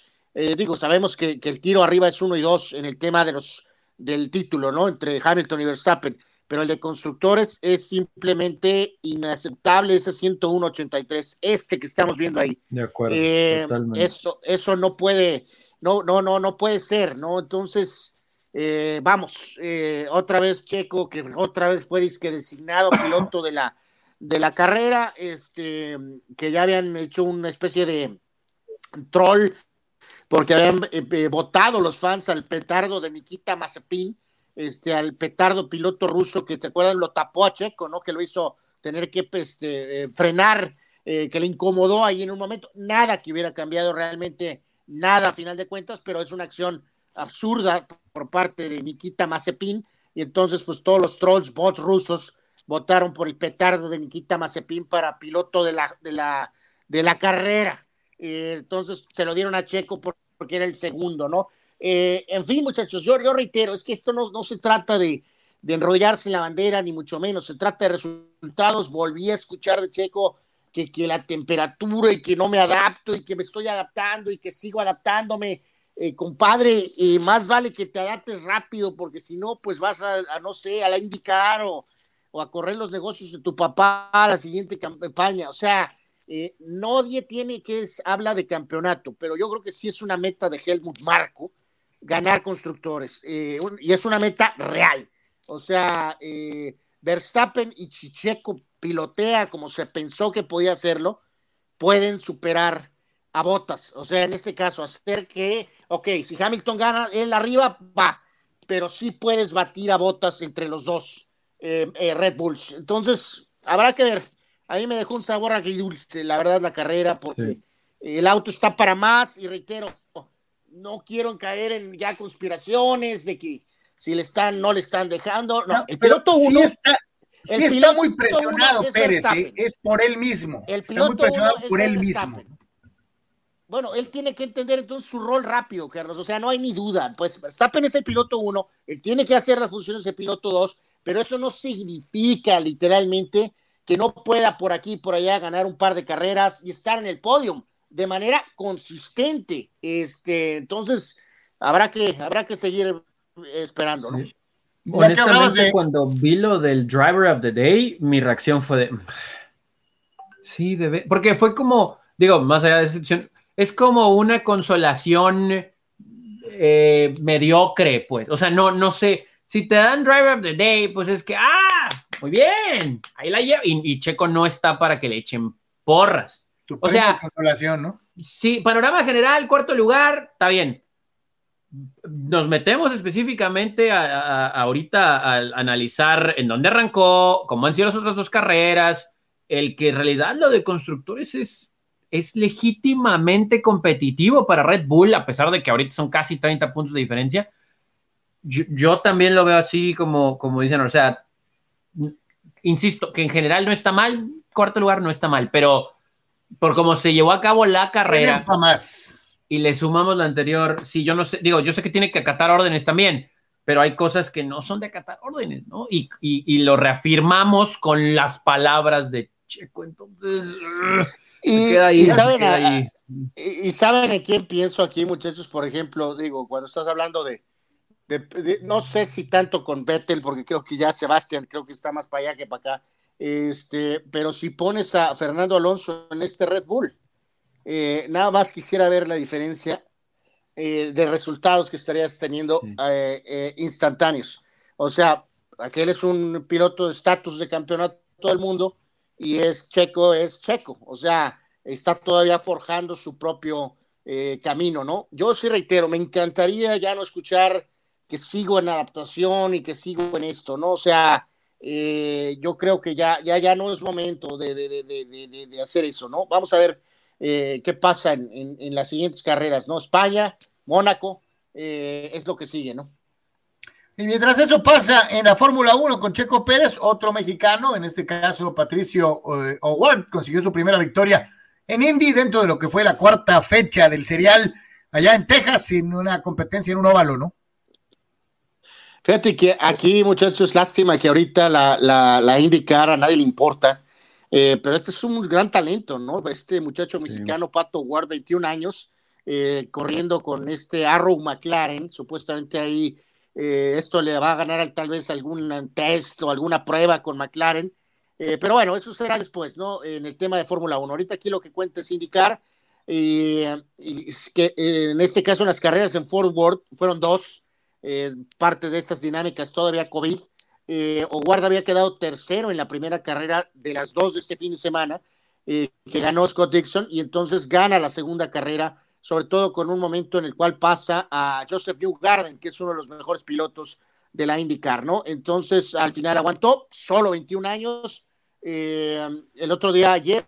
digo, sabemos que, que, el tiro arriba es uno y dos en el tema de los del título, ¿no? Entre Hamilton y Verstappen pero el de constructores es simplemente inaceptable, ese 101.83, este que estamos viendo ahí. De acuerdo. Eh, eso, eso no puede, no, no, no, no puede ser, ¿no? Entonces, eh, vamos, eh, otra vez Checo, que otra vez fue disque designado piloto de la, de la carrera, este, que ya habían hecho una especie de troll, porque habían votado los fans al petardo de Nikita Mazepin este, al petardo piloto ruso que, ¿te acuerdan? Lo tapó a Checo, ¿no? Que lo hizo tener que este, eh, frenar, eh, que le incomodó ahí en un momento. Nada que hubiera cambiado realmente, nada a final de cuentas, pero es una acción absurda por parte de Nikita Mazepin. Y entonces, pues todos los trolls, bots rusos, votaron por el petardo de Nikita Mazepin para piloto de la, de la, de la carrera. Eh, entonces se lo dieron a Checo porque era el segundo, ¿no? Eh, en fin, muchachos, yo, reitero, es que esto no, se trata de, enrollarse en la bandera, ni mucho menos, se trata de resultados. Volví a escuchar de Checo que, la temperatura y que no me adapto y que me estoy adaptando y que sigo adaptándome. Eh, compadre, eh, más vale que te adaptes rápido, porque si no, pues vas a, no sé, a la indicar o, a correr los negocios de tu papá a la siguiente campaña. O sea, eh, nadie tiene que habla de campeonato, pero yo creo que sí es una meta de Helmut Marco ganar constructores. Eh, y es una meta real. O sea, eh, Verstappen y Chicheco pilotea como se pensó que podía hacerlo, pueden superar a Botas. O sea, en este caso, hacer que, ok, si Hamilton gana, él arriba va, pero sí puedes batir a Botas entre los dos eh, Red Bulls. Entonces, habrá que ver. A mí me dejó un sabor agridulce, la verdad, la carrera, porque el auto está para más y reitero, no quiero caer en ya conspiraciones de que si le están, no le están dejando. No, el piloto uno. está, está muy presionado Pérez, ¿eh? es por él mismo. El está muy presionado por él mismo. Bueno, él tiene que entender entonces su rol rápido, Carlos. O sea, no hay ni duda. Pues Verstappen es el piloto uno, él tiene que hacer las funciones de piloto dos, pero eso no significa literalmente que no pueda por aquí y por allá ganar un par de carreras y estar en el podio de manera consistente. Este, entonces, habrá que, habrá que seguir esperando, ¿no? Honestamente, cuando vi lo del Driver of the Day, mi reacción fue de. Sí, debe. Porque fue como, digo, más allá de decepción, es como una consolación eh, mediocre, pues. O sea, no, no sé. Si te dan Driver of the Day, pues es que, ¡ah! Muy bien, ahí la llevo. Y, Checo no está para que le echen porras. O sea, consolación, ¿no? Sí, panorama general, cuarto lugar, está bien nos metemos específicamente a, ahorita a, analizar en dónde arrancó, cómo han sido las otras dos carreras, el que en realidad lo de constructores es, es legítimamente competitivo para Red Bull, a pesar de que ahorita son casi 30 puntos de diferencia. Yo, también lo veo así como, como dicen, o sea, insisto, que en general no está mal, cuarto lugar no está mal, pero por cómo se llevó a cabo la carrera. Más y le sumamos la anterior, sí, yo no sé, digo, yo sé que tiene que acatar órdenes también, pero hay cosas que no son de acatar órdenes, ¿no? Y, y, lo reafirmamos con las palabras de Checo, entonces... Y, saben y, saben en quién pienso aquí, muchachos, por ejemplo, digo, cuando estás hablando de, no sé si tanto con Vettel, porque creo que ya Sebastián creo que está más para allá que para acá, este, pero si pones a Fernando Alonso en este Red Bull, eh, nada más quisiera ver la diferencia eh, de resultados que estarías teniendo eh, instantáneos. O sea, aquel es un piloto de estatus de campeonato del mundo y es checo, es checo. O sea, está todavía forjando su propio camino, ¿no? Yo sí reitero, me encantaría ya no escuchar que sigo en adaptación y que sigo en esto, ¿no? O sea, yo creo que ya, ya, ya no es momento de, de hacer eso, ¿no? Vamos a ver eh, qué pasa en, las siguientes carreras, ¿no? España, Mónaco, eh, es lo que sigue, ¿no? Y mientras eso pasa en la Fórmula 1 con Checo Pérez, otro mexicano, en este caso Patricio eh, Howard, consiguió su primera victoria en Indy dentro de lo que fue la cuarta fecha del serial allá en Texas, en una competencia en un óvalo, ¿no? Fíjate que aquí, muchachos, lástima que ahorita la, la, la IndyCar a nadie le importa eh, pero este es un gran talento, ¿no? Este muchacho mexicano, Pato Ward, 21 años, eh, corriendo con este Arrow McLaren, supuestamente ahí eh, esto le va a ganar tal vez algún test o alguna prueba con McLaren. pero bueno, eso será después, ¿no? En el tema de Fórmula 1. Ahorita aquí lo que cuenta es indicar y, que en este caso las carreras en Fort Worth fueron dos, parte de estas dinámicas todavía COVID eh, había quedado tercero en la primera carrera de las dos de este fin de semana, eh, que ganó Scott Dixon, y entonces gana la segunda carrera, sobre todo con un momento en el cual pasa a Joseph Newgarden, que es uno de los mejores pilotos de la IndyCar, ¿no? Entonces, al final aguantó, solo 21 años. Eh, el otro día, ayer,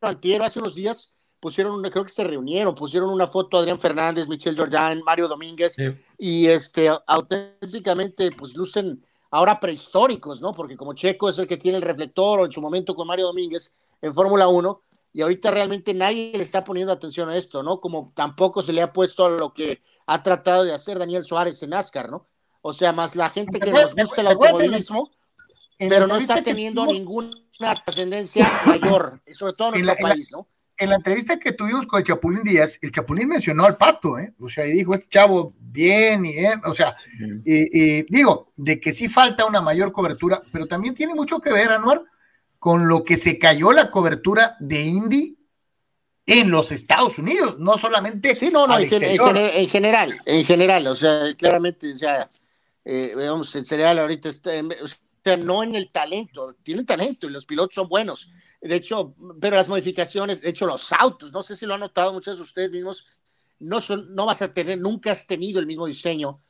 antier, hace unos días, pusieron una, creo que se reunieron, pusieron una foto Adrián Fernández, Michel Jordan, Mario Domínguez, y este, auténticamente, pues lucen ahora prehistóricos, ¿no? Porque como Checo es el que tiene el reflector o en su momento con Mario Domínguez en Fórmula 1, y ahorita realmente nadie le está poniendo atención a esto, ¿no? Como tampoco se le ha puesto a lo que ha tratado de hacer Daniel Suárez en NASCAR, ¿no? O sea, más la gente que nos gusta el automovilismo, pero no está teniendo ninguna trascendencia mayor, sobre todo en nuestro país, ¿no? En la entrevista que tuvimos con el Chapulín Díaz, el Chapulín mencionó al pato, ¿eh? O sea, y dijo, este chavo, bien, y, eh", o sea, y, digo, de que sí falta una mayor cobertura, pero también tiene mucho que ver, Anuar, con lo que se cayó la cobertura de Indy en los Estados Unidos, no solamente. Sí, no, no, en, general, en general, o sea, claramente, o sea, eh, vamos, el cereal ahorita está, o sea, no en el talento, tiene talento y los pilotos son buenos de hecho, pero las modificaciones, de hecho, los autos, no sé si lo han notado muchos de ustedes mismos, no, son, no vas a tener, nunca has tenido el mismo diseño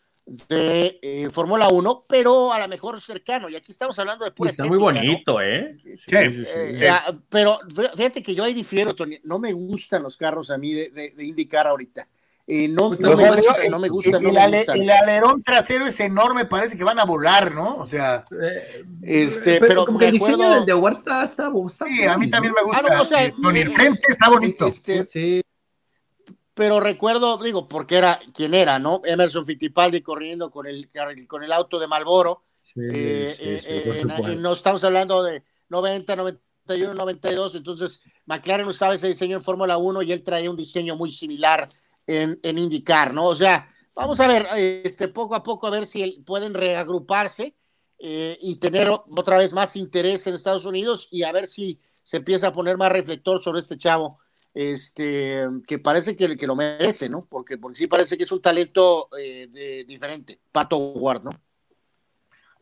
de eh, Fórmula 1, pero a lo mejor cercano. Y aquí estamos hablando de pura Está muy bonito, ¿eh? Sí. Eh, pero fíjate que yo ahí difiero, Tony. No me gustan los carros a mí de, de indicar ahorita. Eh, no, no, me gusta, no me gusta, no me gusta. El alerón trasero es enorme, parece que van a volar, ¿no? O sea, eh, este, pero, como que el diseño del de War está, está, Sí, a mí también me gusta. Ah, o sea, con el frente está bonito. Este, sí. Pero recuerdo, digo, porque era quien era, ¿no? Emerson Fittipaldi corriendo con el, con el auto de Malboro. Sí, eh, no estamos hablando de 90, 91, 92. Entonces, McLaren usaba ese diseño en Fórmula 1 y él traía un diseño muy similar en, indicar, ¿no? O sea, Vamos a ver, este, poco a poco, a ver si pueden reagruparse eh, y tener otra vez más interés en Estados Unidos y a ver si se empieza a poner más reflector sobre este chavo, este, que parece que, que lo merece, ¿no? Porque, porque sí parece que es un talento eh, de, diferente, Pato Ward, ¿no?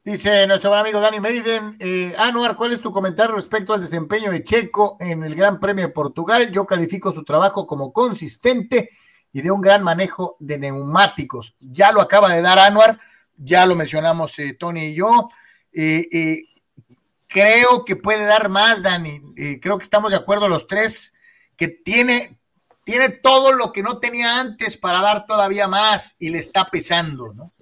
Dice nuestro buen amigo Dani Meriden, eh, Anuar, ¿cuál es tu comentario respecto al desempeño de Checo en el Gran Premio de Portugal? Yo califico su trabajo como consistente y de un gran manejo de neumáticos. Ya lo acaba de dar Anuar, ya lo mencionamos eh, Tony y yo. Eh, eh, creo que puede dar más, Dani. creo que estamos de acuerdo los tres, que tiene, tiene todo lo que no tenía antes para dar todavía más y le está pesando, ¿no?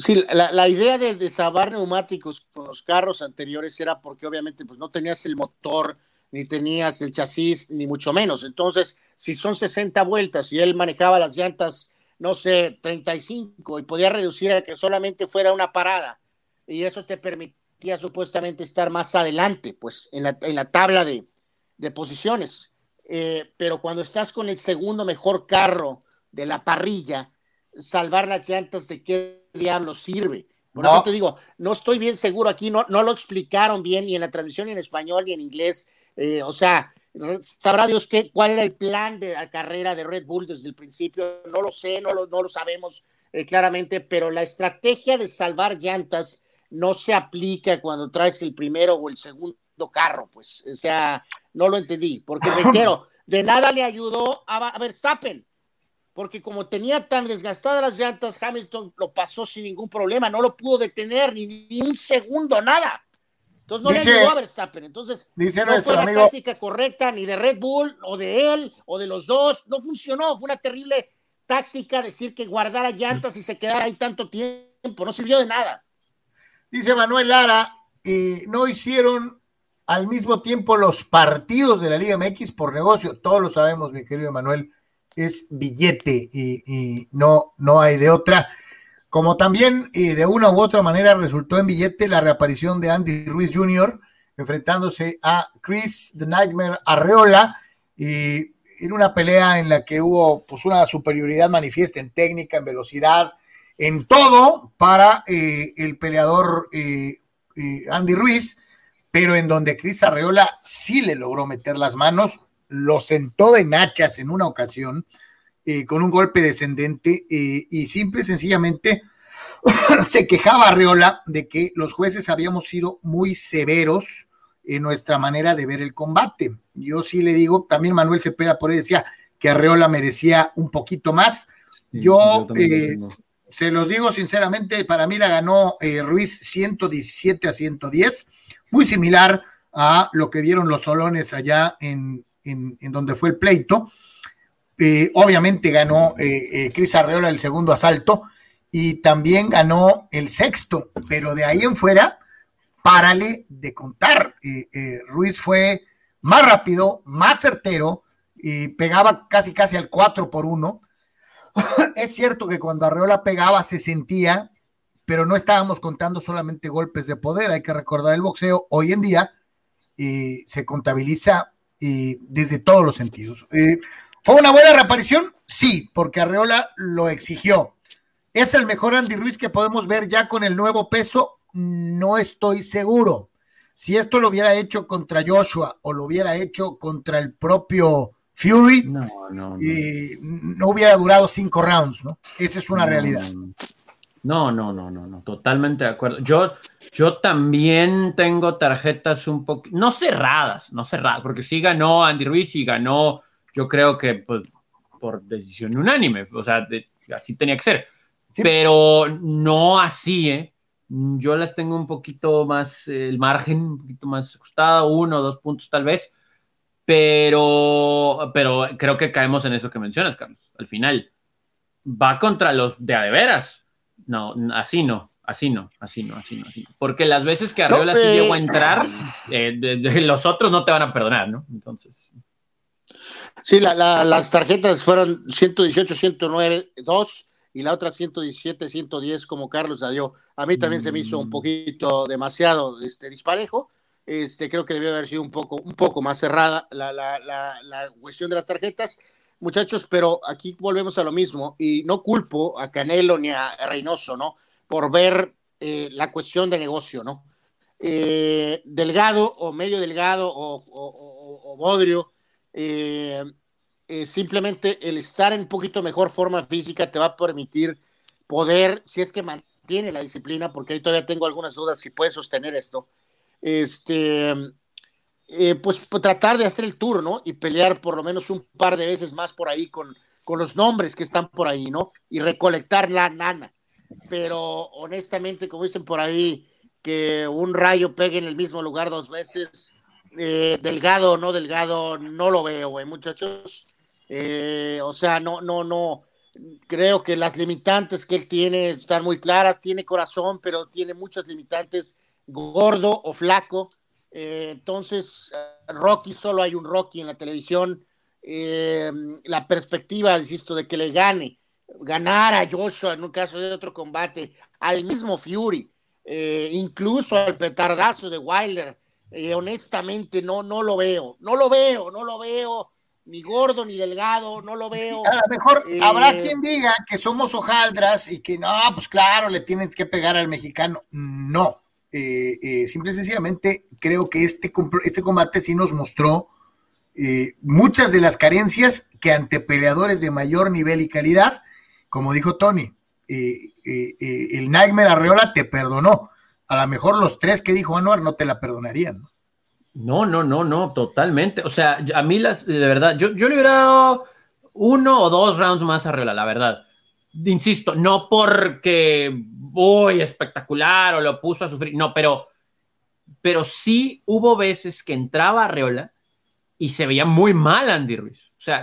Sí, la, idea de desabar neumáticos con los carros anteriores era porque obviamente pues no tenías el motor, ni tenías el chasis, ni mucho menos. Entonces, si son 60 vueltas y él manejaba las llantas, no sé, 35 y podía reducir a que solamente fuera una parada y eso te permitía supuestamente estar más adelante, pues en la, en la tabla de, de posiciones. Eh, pero cuando estás con el segundo mejor carro de la parrilla, salvar las llantas de qué diablo sirve. Por eso te digo, no estoy bien seguro aquí, no, no lo explicaron bien ni en la transmisión ni en español ni en inglés. Eh, o sea, sabrá Dios qué, cuál era el plan de la carrera de Red Bull desde el principio. No lo sé, no lo, no lo sabemos eh, claramente, pero la estrategia de salvar llantas no se aplica cuando traes el primero o el segundo carro, pues, o sea, no lo entendí, porque reitero, de nada le ayudó a Verstappen porque como tenía tan desgastadas las llantas, Hamilton lo pasó sin ningún problema, no lo pudo detener ni, un segundo, nada. Entonces no le ayudó a Verstappen. Entonces dice no fue la amigo, táctica correcta ni de Red Bull o de él o de los dos. No funcionó. Fue una terrible táctica decir que guardara llantas y se quedara ahí tanto tiempo. No sirvió de nada. Dice Manuel Lara, y no hicieron al mismo tiempo los partidos de la Liga MX por negocio. Todos lo sabemos, mi querido Manuel es billete y, no, no hay de otra. Como también y de una u otra manera resultó en billete la reaparición de Andy Ruiz Jr. enfrentándose a Chris The Nightmare Arreola y en una pelea en la que hubo pues una superioridad manifiesta en técnica, en velocidad, en todo para eh, el peleador eh, eh, Andy Ruiz, pero en donde Chris Arreola sí le logró meter las manos, lo sentó de nachas en una ocasión eh, con un golpe descendente eh, y simple y sencillamente se quejaba Arreola de que los jueces habíamos sido muy severos en nuestra manera de ver el combate. Yo sí le digo, también Manuel Cepeda por ahí decía que Arreola merecía un poquito más. yo, eh, se los digo sinceramente, para mí la ganó Ruiz 117 a 110, muy similar a lo que dieron los solones allá en, en, donde fue el pleito. Eh, obviamente ganó eh, eh, Cris Arreola el segundo asalto y también ganó el sexto, pero de ahí en fuera, párale de contar. Ruiz fue más rápido, más certero, y pegaba casi casi al 4 por 1. es cierto que cuando Arreola pegaba se sentía, pero no estábamos contando solamente golpes de poder, hay que recordar el boxeo hoy en día se contabiliza desde todos los sentidos. Eh, ¿Fue una buena reaparición? Sí, porque Arreola lo exigió. ¿Es el mejor Andy Ruiz que podemos ver ya con el nuevo peso? No estoy seguro. Si esto lo hubiera hecho contra Joshua o lo hubiera hecho contra el propio Fury, no, no, no. hubiera durado cinco rounds, ¿no? Esa es una realidad. No, no, no, no, no, totalmente de acuerdo. Yo, yo también tengo tarjetas un poco, no cerradas, no cerradas, porque sí ganó Andy Ruiz y ganó, yo creo que pues, por decisión unánime, o sea, así tenía que ser, pero no así, ¿eh? Yo las tengo un poquito más, el margen un poquito más ajustado, uno o dos puntos tal vez, pero, pero creo que caemos en eso que mencionas, Carlos, al final. Va contra los de a de veras, no, así no, así no, así no, así no, así no. Porque las veces que Arriola sí llegó a entrar, eh, los otros no te van a perdonar, ¿no? Entonces. Sí, las tarjetas fueron 118, 109, 2 y la otra 117, 110 como Carlos la dio. A mí también se me hizo un mm. poquito demasiado este, disparejo. Este, creo que debió haber sido un poco, un poco más cerrada la, la, la, la cuestión de las tarjetas muchachos, pero aquí volvemos a lo mismo y no culpo a Canelo ni a Reynoso, ¿no? Por ver eh, la cuestión de negocio, ¿no? Eh, delgado o medio delgado o, bodrio, eh, simplemente el estar en un poquito mejor forma física te va a permitir poder, si es que mantiene la disciplina, porque ahí todavía tengo algunas dudas si puede sostener esto, este, eh, pues, pues, tratar de hacer el tour, ¿no? Y pelear por lo menos un par de veces más por ahí con, con los nombres que están por ahí, ¿no? Y recolectar la nana. Pero honestamente, como dicen por ahí, que un rayo pegue en el mismo lugar dos veces, eh, delgado no delgado, no lo veo, güey, muchachos. Eh, o sea, no, no, no creo que las limitantes que él tiene están muy claras, tiene corazón, pero tiene muchas limitantes, gordo o flaco. Eh, entonces, Rocky, solo hay un Rocky en la televisión. La perspectiva, insisto, de que le gane, ganar a Joshua en un caso de otro combate, al mismo Fury, incluso al petardazo de Wilder, honestamente no, no lo veo, no lo veo, no lo veo ni gordo ni delgado, no lo veo. a lo mejor habrá eh, quien diga que somos hojaldras y que no, pues claro, le tienen que pegar al mexicano. No, eh, eh, simple y sencillamente creo que este, este combate sí nos mostró muchas de las carencias que ante peleadores de mayor nivel y calidad, como dijo Tony, el Nightmare Arreola te perdonó. A lo mejor los tres que dijo Anuar no te la perdonarían. ¿no? No, no, no, totalmente. O sea, a mí las, de verdad, yo, yo le hubiera dado uno o dos rounds más a Arreola, la verdad. Insisto, no porque voy espectacular o lo puso a sufrir, no, pero, pero sí hubo veces que entraba Arreola y se veía muy mal Andy Ruiz. O sea,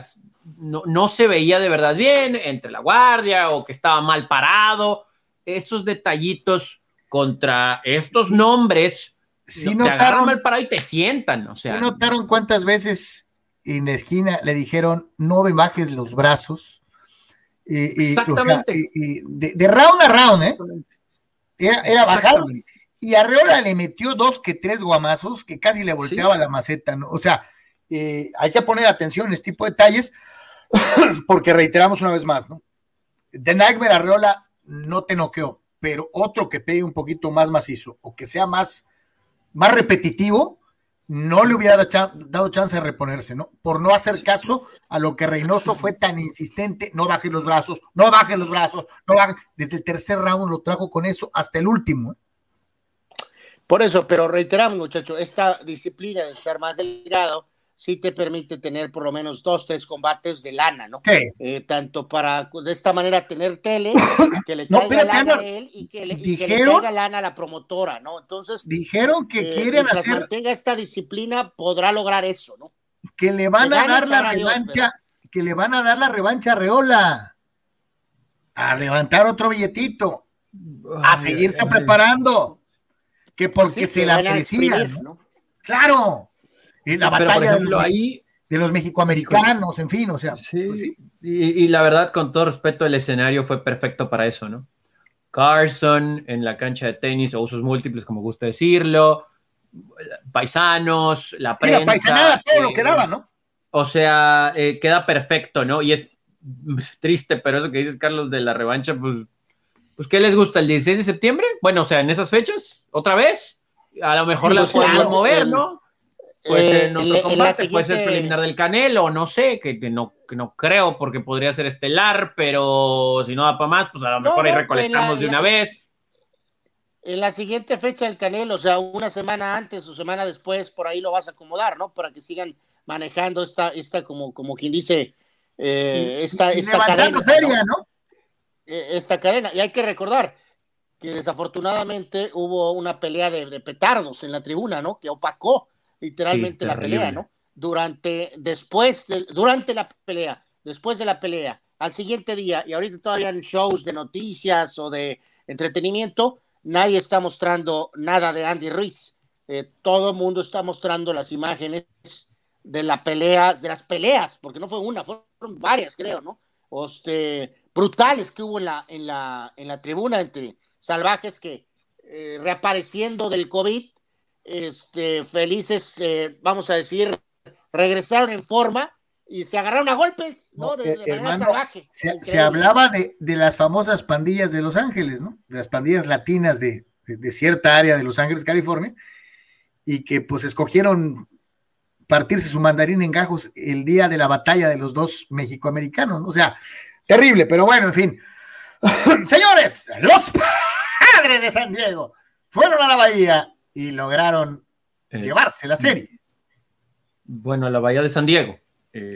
no, no se veía de verdad bien entre la guardia o que estaba mal parado. Esos detallitos contra estos nombres si notaron, mal parado y te sientan, o sea. notaron cuántas veces en la esquina le dijeron no me bajes los brazos. Exactamente. de, round a round, ¿eh? Era, era bajar. Y Arreola le metió dos que tres guamazos que casi le volteaba la maceta, ¿no? O sea, eh, hay que poner atención en este tipo de detalles, porque reiteramos una vez más, ¿no? De Nightmare Arreola no te noqueó, pero otro que pegue un poquito más macizo o que sea más más repetitivo, no le hubiera dado chance de reponerse, ¿no? Por no hacer caso a lo que Reynoso fue tan insistente, no baje los brazos, no baje los brazos, no baje. Desde el tercer round lo trajo con eso hasta el último. ¿eh? Por eso, pero reiteramos, muchachos, esta disciplina de estar más delgado sí te permite tener por lo menos dos, tres combates de lana, ¿no? Eh, tanto para de esta manera tener tele, que le caiga lana a él y que, le, caiga lana a la promotora, ¿no? Entonces, dijeron que eh, quieren hacer. mantenga esta disciplina, podrá lograr eso, ¿no? Que le van a dar la revancha, que le van a dar la revancha a Reola, a levantar otro billetito, a seguirse preparando, que porque se la merecían. ¿no? Claro la batalla de, los, ahí, de los mexicoamericanos, en fin, o sea. Sí, pues Y, la verdad, con todo respeto, el escenario fue perfecto para eso, ¿no? Carson en la cancha de tenis o usos múltiples, como gusta decirlo, paisanos, la prensa. paisanada, todo lo que daba, ¿no? O sea, eh, queda perfecto, ¿no? Y es triste, pero eso que dices, Carlos, de la revancha, pues, pues ¿qué les gusta? ¿El 16 de septiembre? Bueno, o sea, en esas fechas, otra vez. A lo mejor las pues, podemos mover, ¿no? Puede ser en otro combate, puede ser preliminar del Canelo, no sé, que, no, no creo porque podría ser estelar, pero si no da para más, pues a lo mejor ahí recolectamos de una vez. En la siguiente fecha del Canelo, o sea, una semana antes o semana después, por ahí lo vas a acomodar, ¿no? Para que sigan manejando esta, esta como, como quien dice, eh, esta, esta cadena. ¿no? Eh, esta cadena. Y hay que recordar que desafortunadamente hubo una pelea de, de petardos en la tribuna, ¿no? Que opacó literalmente la pelea, ¿no? Durante, después, de, durante la pelea, después de la pelea, al siguiente día, y ahorita todavía en shows de noticias o de entretenimiento, nadie está mostrando nada de Andy Ruiz. Eh, todo el mundo está mostrando las imágenes de la pelea, de las peleas, porque no fue una, fueron varias, creo, ¿no? Este, brutales que hubo en la, en la, en la tribuna entre salvajes que eh, reapareciendo del COVID este, felices, eh, vamos a decir, regresaron en forma y se agarraron a golpes, ¿no? De, de manera salvaje. Se, hablaba de, de, las famosas pandillas de Los Ángeles, ¿no? De las pandillas latinas de, de, cierta área de Los Ángeles, California, y que pues escogieron partirse su mandarín en gajos el día de la batalla de los dos mexicoamericanos, ¿no? o sea, terrible, pero bueno, en fin. Señores, los padres de San Diego fueron a la bahía y lograron eh, llevarse la serie. Bueno, a la bahía de San Diego. Eh,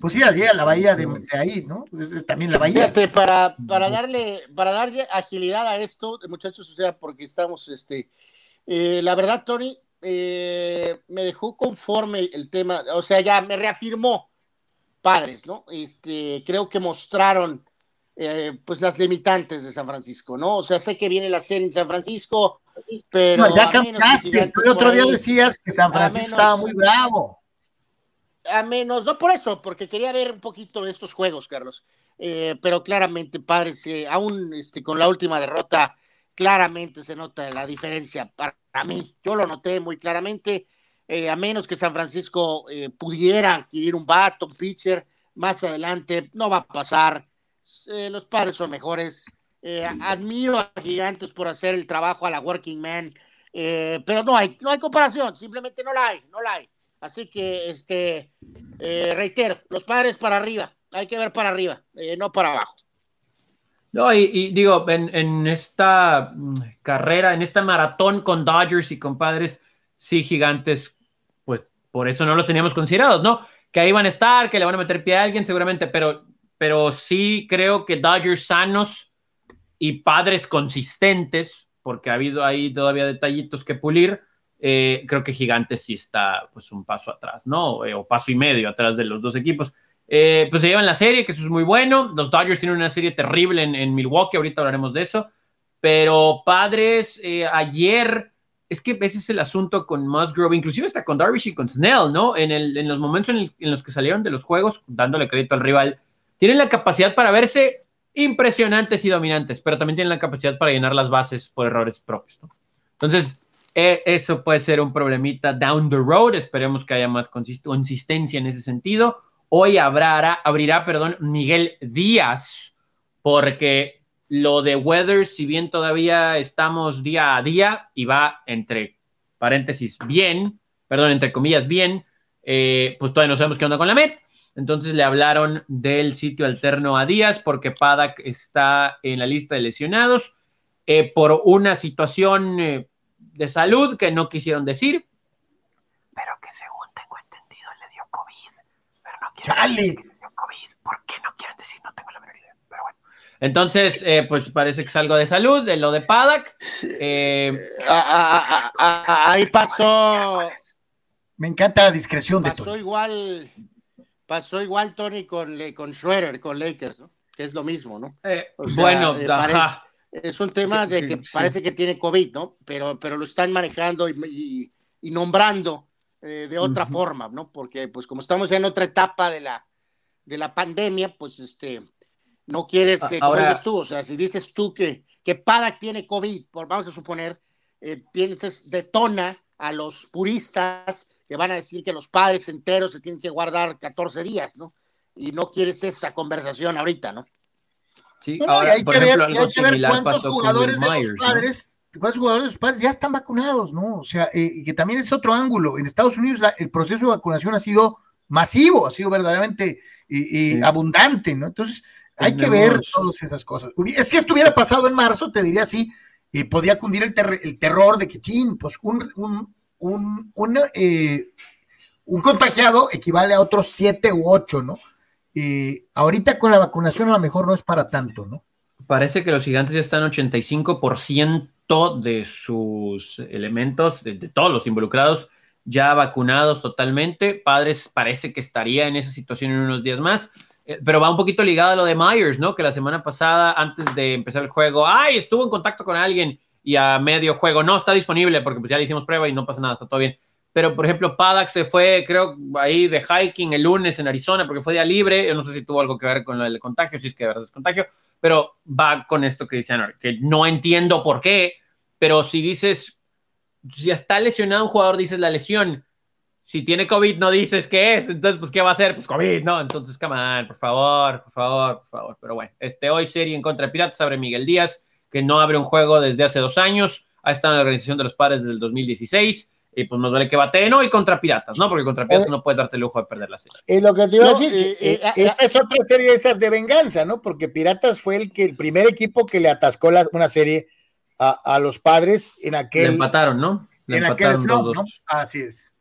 pues sí, allí a la bahía de, ahí, ¿no? Pues es, también la bahía. Fíjate, para, para darle, para darle agilidad a esto, muchachos, o sea, porque estamos, este, eh, la verdad, Tony, eh, me dejó conforme el tema, o sea, ya me reafirmó padres, ¿no? Este, creo que mostraron, pues, las limitantes de San Francisco, ¿no? O sea, sé que viene la serie en San Francisco, pero. ya cambiaste, el otro día decías que San Francisco estaba muy bravo a menos, no por eso, porque quería ver un poquito de estos juegos, Carlos. Eh, pero claramente, padres, eh, aún este, con la última derrota, claramente se nota la diferencia para, mí. Yo lo noté muy claramente. Eh, a menos que San Francisco pudiera adquirir un bat, un pitcher, más adelante, no va a pasar. los padres son mejores. Admiro a Gigantes por hacer el trabajo a la Working Man, pero no hay, no hay comparación, simplemente no la hay, no la hay. Así que, este, eh, reitero, los padres para arriba, hay que ver para arriba, eh, no para abajo. No, y, digo, en, esta mm, carrera, en esta maratón con Dodgers y con padres, sí, gigantes, pues por eso no los teníamos considerados, ¿no? Que ahí van a estar, que le van a meter pie a alguien seguramente, pero, pero sí creo que Dodgers sanos y padres consistentes, porque ha habido ahí todavía detallitos que pulir, eh, creo que Gigantes sí está pues un paso atrás, ¿no? Eh, o paso y medio atrás de los dos equipos. Eh, pues se llevan la serie, que eso es muy bueno. Los Dodgers tienen una serie terrible en, Milwaukee, ahorita hablaremos de eso. Pero padres, ayer, es que ese es el asunto con Musgrove, inclusive hasta con Darvish y con Snell, ¿no? En, el, en los momentos en, en, los que salieron de los juegos, dándole crédito al rival, tienen la capacidad para verse impresionantes y dominantes, pero también tienen la capacidad para llenar las bases por errores propios, ¿no? Entonces, e, eso puede ser un problemita down the road. Esperemos que haya más consistencia en ese sentido. Hoy habrá, abrirá perdón, Miguel Díaz, porque lo de Weather, si bien todavía estamos día a día y va entre paréntesis bien, perdón, entre comillas bien, eh, pues todavía no sabemos qué onda con la Met. Entonces le hablaron del sitio alterno a Díaz porque Padak está en la lista de lesionados eh, por una situación eh, de salud que no quisieron decir, pero que según tengo entendido le dio COVID, pero no quieren decir que le dio COVID. ¿Por qué no quieren decir? No tengo la menor idea, pero bueno. Entonces, eh, pues parece que es algo de salud, de lo de Padak. Eh, ahí pasó. Me encanta la discreción de Pasó igual, pasó igual Tony con, con Schroeder, con Lakers, ¿no? Que es lo mismo, ¿no? Eh, bueno, ajá. Es un tema de que parece que tiene COVID, ¿no? Pero, pero lo están manejando y, nombrando eh, de otra forma, ¿no? Porque, pues, como estamos en otra etapa de la, de la pandemia, pues, este, no quieres, eh, como dices tú, o sea, si dices tú que, que Padak tiene COVID, por, vamos a suponer, eh, tienes, detona a los puristas que van a decir que los padres enteros se tienen que guardar 14 días, ¿no? Y no quieres esa conversación ahorita, ¿no? Sí, hay, que ver, cuántos jugadores de los padres, cuántos jugadores de los padres ya están vacunados, ¿no? O sea, eh, que también es otro ángulo. En Estados Unidos el proceso de vacunación ha sido masivo, ha sido verdaderamente abundante, ¿no? Entonces, hay que ver todas esas cosas. Si estuviera pasado en marzo, te diría así, eh, podía cundir el, el, terror de que, chin, pues un, un, un, un, eh, un contagiado equivale a otros siete u ocho, ¿no? ahorita con la vacunación a lo mejor no es para tanto, ¿no? Parece que los gigantes ya están 85% de sus elementos, de, todos los involucrados, ya vacunados totalmente. Padres parece que estaría en esa situación en unos días más, eh, pero va un poquito ligado a lo de Myers, ¿no? Que la semana pasada, antes de empezar el juego, ay, estuvo en contacto con alguien y a medio juego. No está disponible porque pues ya le hicimos prueba y no pasa nada, está todo bien. Pero por ejemplo, Padak se fue, creo, ahí de hiking el lunes en Arizona porque fue día libre. Yo no sé si tuvo algo que ver con el contagio, si es que de verdad es contagio, pero va con esto que dicen, que no entiendo por qué, pero si dices, si está lesionado un jugador, dices la lesión. si tiene COVID no dices qué es, entonces pues qué va a hacer, pues COVID, no, entonces come on, por favor, por favor, por favor, pero bueno, este hoy serie en contra de Piratas abre Miguel Díaz, que no abre un juego desde hace dos años, ha estado en la organización de los padres desde el 2016, y pues nos duele que batee, ¿no? Y contra Piratas, ¿no? Porque contra Piratas no puedes darte el lujo de perder la serie. Y lo que te iba a decir, eh, eh, eh, es otra serie de esas de venganza, ¿no? Porque Piratas fue el que el primer equipo que le atascó la, una serie a, a, los padres en aquel. Le empataron, ¿no? Le en empataron aquel snow, ¿no? Así es.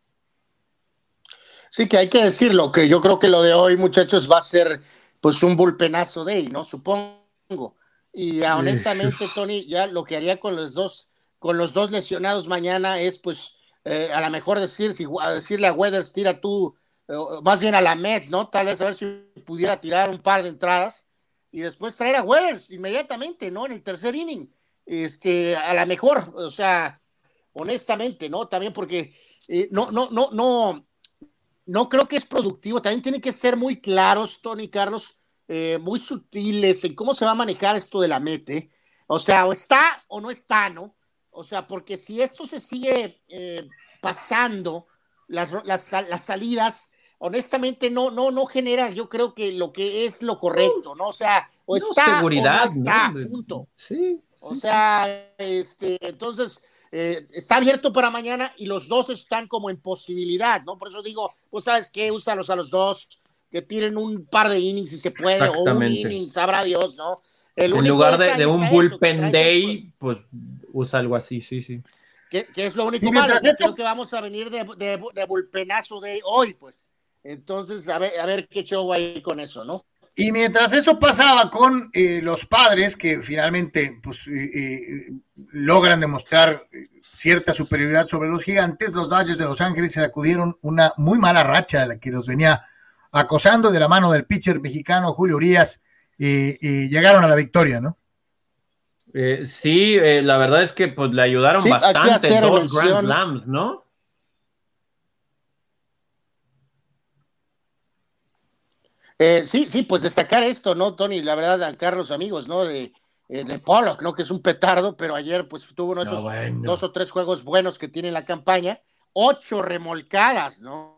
Sí, que hay que decirlo, que yo creo que lo de hoy, muchachos, va a ser pues un bullpenazo de ahí, ¿no? Supongo. Y ya, honestamente, Tony, ya lo que haría con los dos, con los dos lesionados mañana es pues eh, a lo mejor decir, si, decirle a Weathers, tira tú, eh, más bien a la Met, ¿no? Tal vez a ver si pudiera tirar un par de entradas y después traer a Weathers inmediatamente, ¿no? En el tercer inning. Este, a lo mejor, o sea, honestamente, ¿no? También porque eh, no, no, no, no, no creo que es productivo. También tienen que ser muy claros, Tony Carlos, eh, muy sutiles en cómo se va a manejar esto de la mete. O sea, o está o no está, ¿no? O sea, porque si esto se sigue eh, pasando, las, las, las, salidas, honestamente no, no, no genera, yo creo que lo que es lo correcto, ¿no? O sea, o No, está seguridad, o no está, ¿no? punto. Sí. O sea, este, entonces eh, está abierto para mañana y los dos están como en posibilidad, ¿no? Por eso digo, pues sabes qué, úsalos a los dos, que tiren un par de innings si se puede, o un inning, sabrá Dios, ¿no? El En único lugar de, de un eso, bullpen day, pues usa algo así, sí, sí. que, que es lo único malo, esto- creo que vamos a venir de, de, de bullpenazo de hoy, pues. Entonces, a ver, a ver qué show hay con eso, ¿no? Y mientras eso pasaba con eh, los padres, que finalmente pues, eh, eh, logran demostrar cierta superioridad sobre los gigantes, los Dodgers de Los Ángeles se sacudieron una muy mala racha de la que los venía acosando de la mano del pitcher mexicano Julio Urias y, y llegaron a la victoria, ¿no? Eh, sí, eh, la verdad es que pues le ayudaron Sí, bastante dos mención- Grand Slams, ¿no? Eh, sí, sí, pues destacar esto, ¿no, Tony? La verdad, a Carlos, amigos, ¿no? De, eh, de Pollock, ¿no? Que es un petardo, pero ayer, pues tuvo uno de No, esos bueno. dos o tres juegos buenos que tiene en la campaña. Ocho remolcadas, ¿no?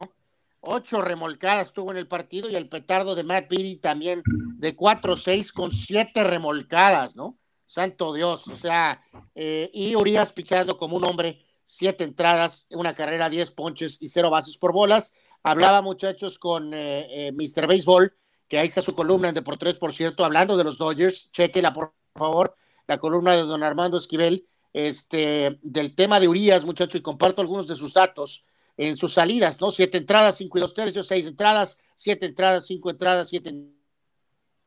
Ocho remolcadas tuvo en el partido y el petardo de Matt Beatty también de 4-6 con siete remolcadas, ¿no? Santo Dios, o sea, eh, y Urias pichando como un hombre, siete entradas, una carrera, diez ponches y cero bases por bolas. Hablaba, muchachos, con eh, eh, Mr. Baseball, que ahí está su columna en Deportes, por cierto, hablando de los Dodgers. Chequela, por favor, la columna de don Armando Esquivel, este, del tema de Urias, muchachos, y comparto algunos de sus datos en sus salidas, ¿no? Siete entradas, cinco y dos tercios, seis entradas, siete entradas, cinco entradas, siete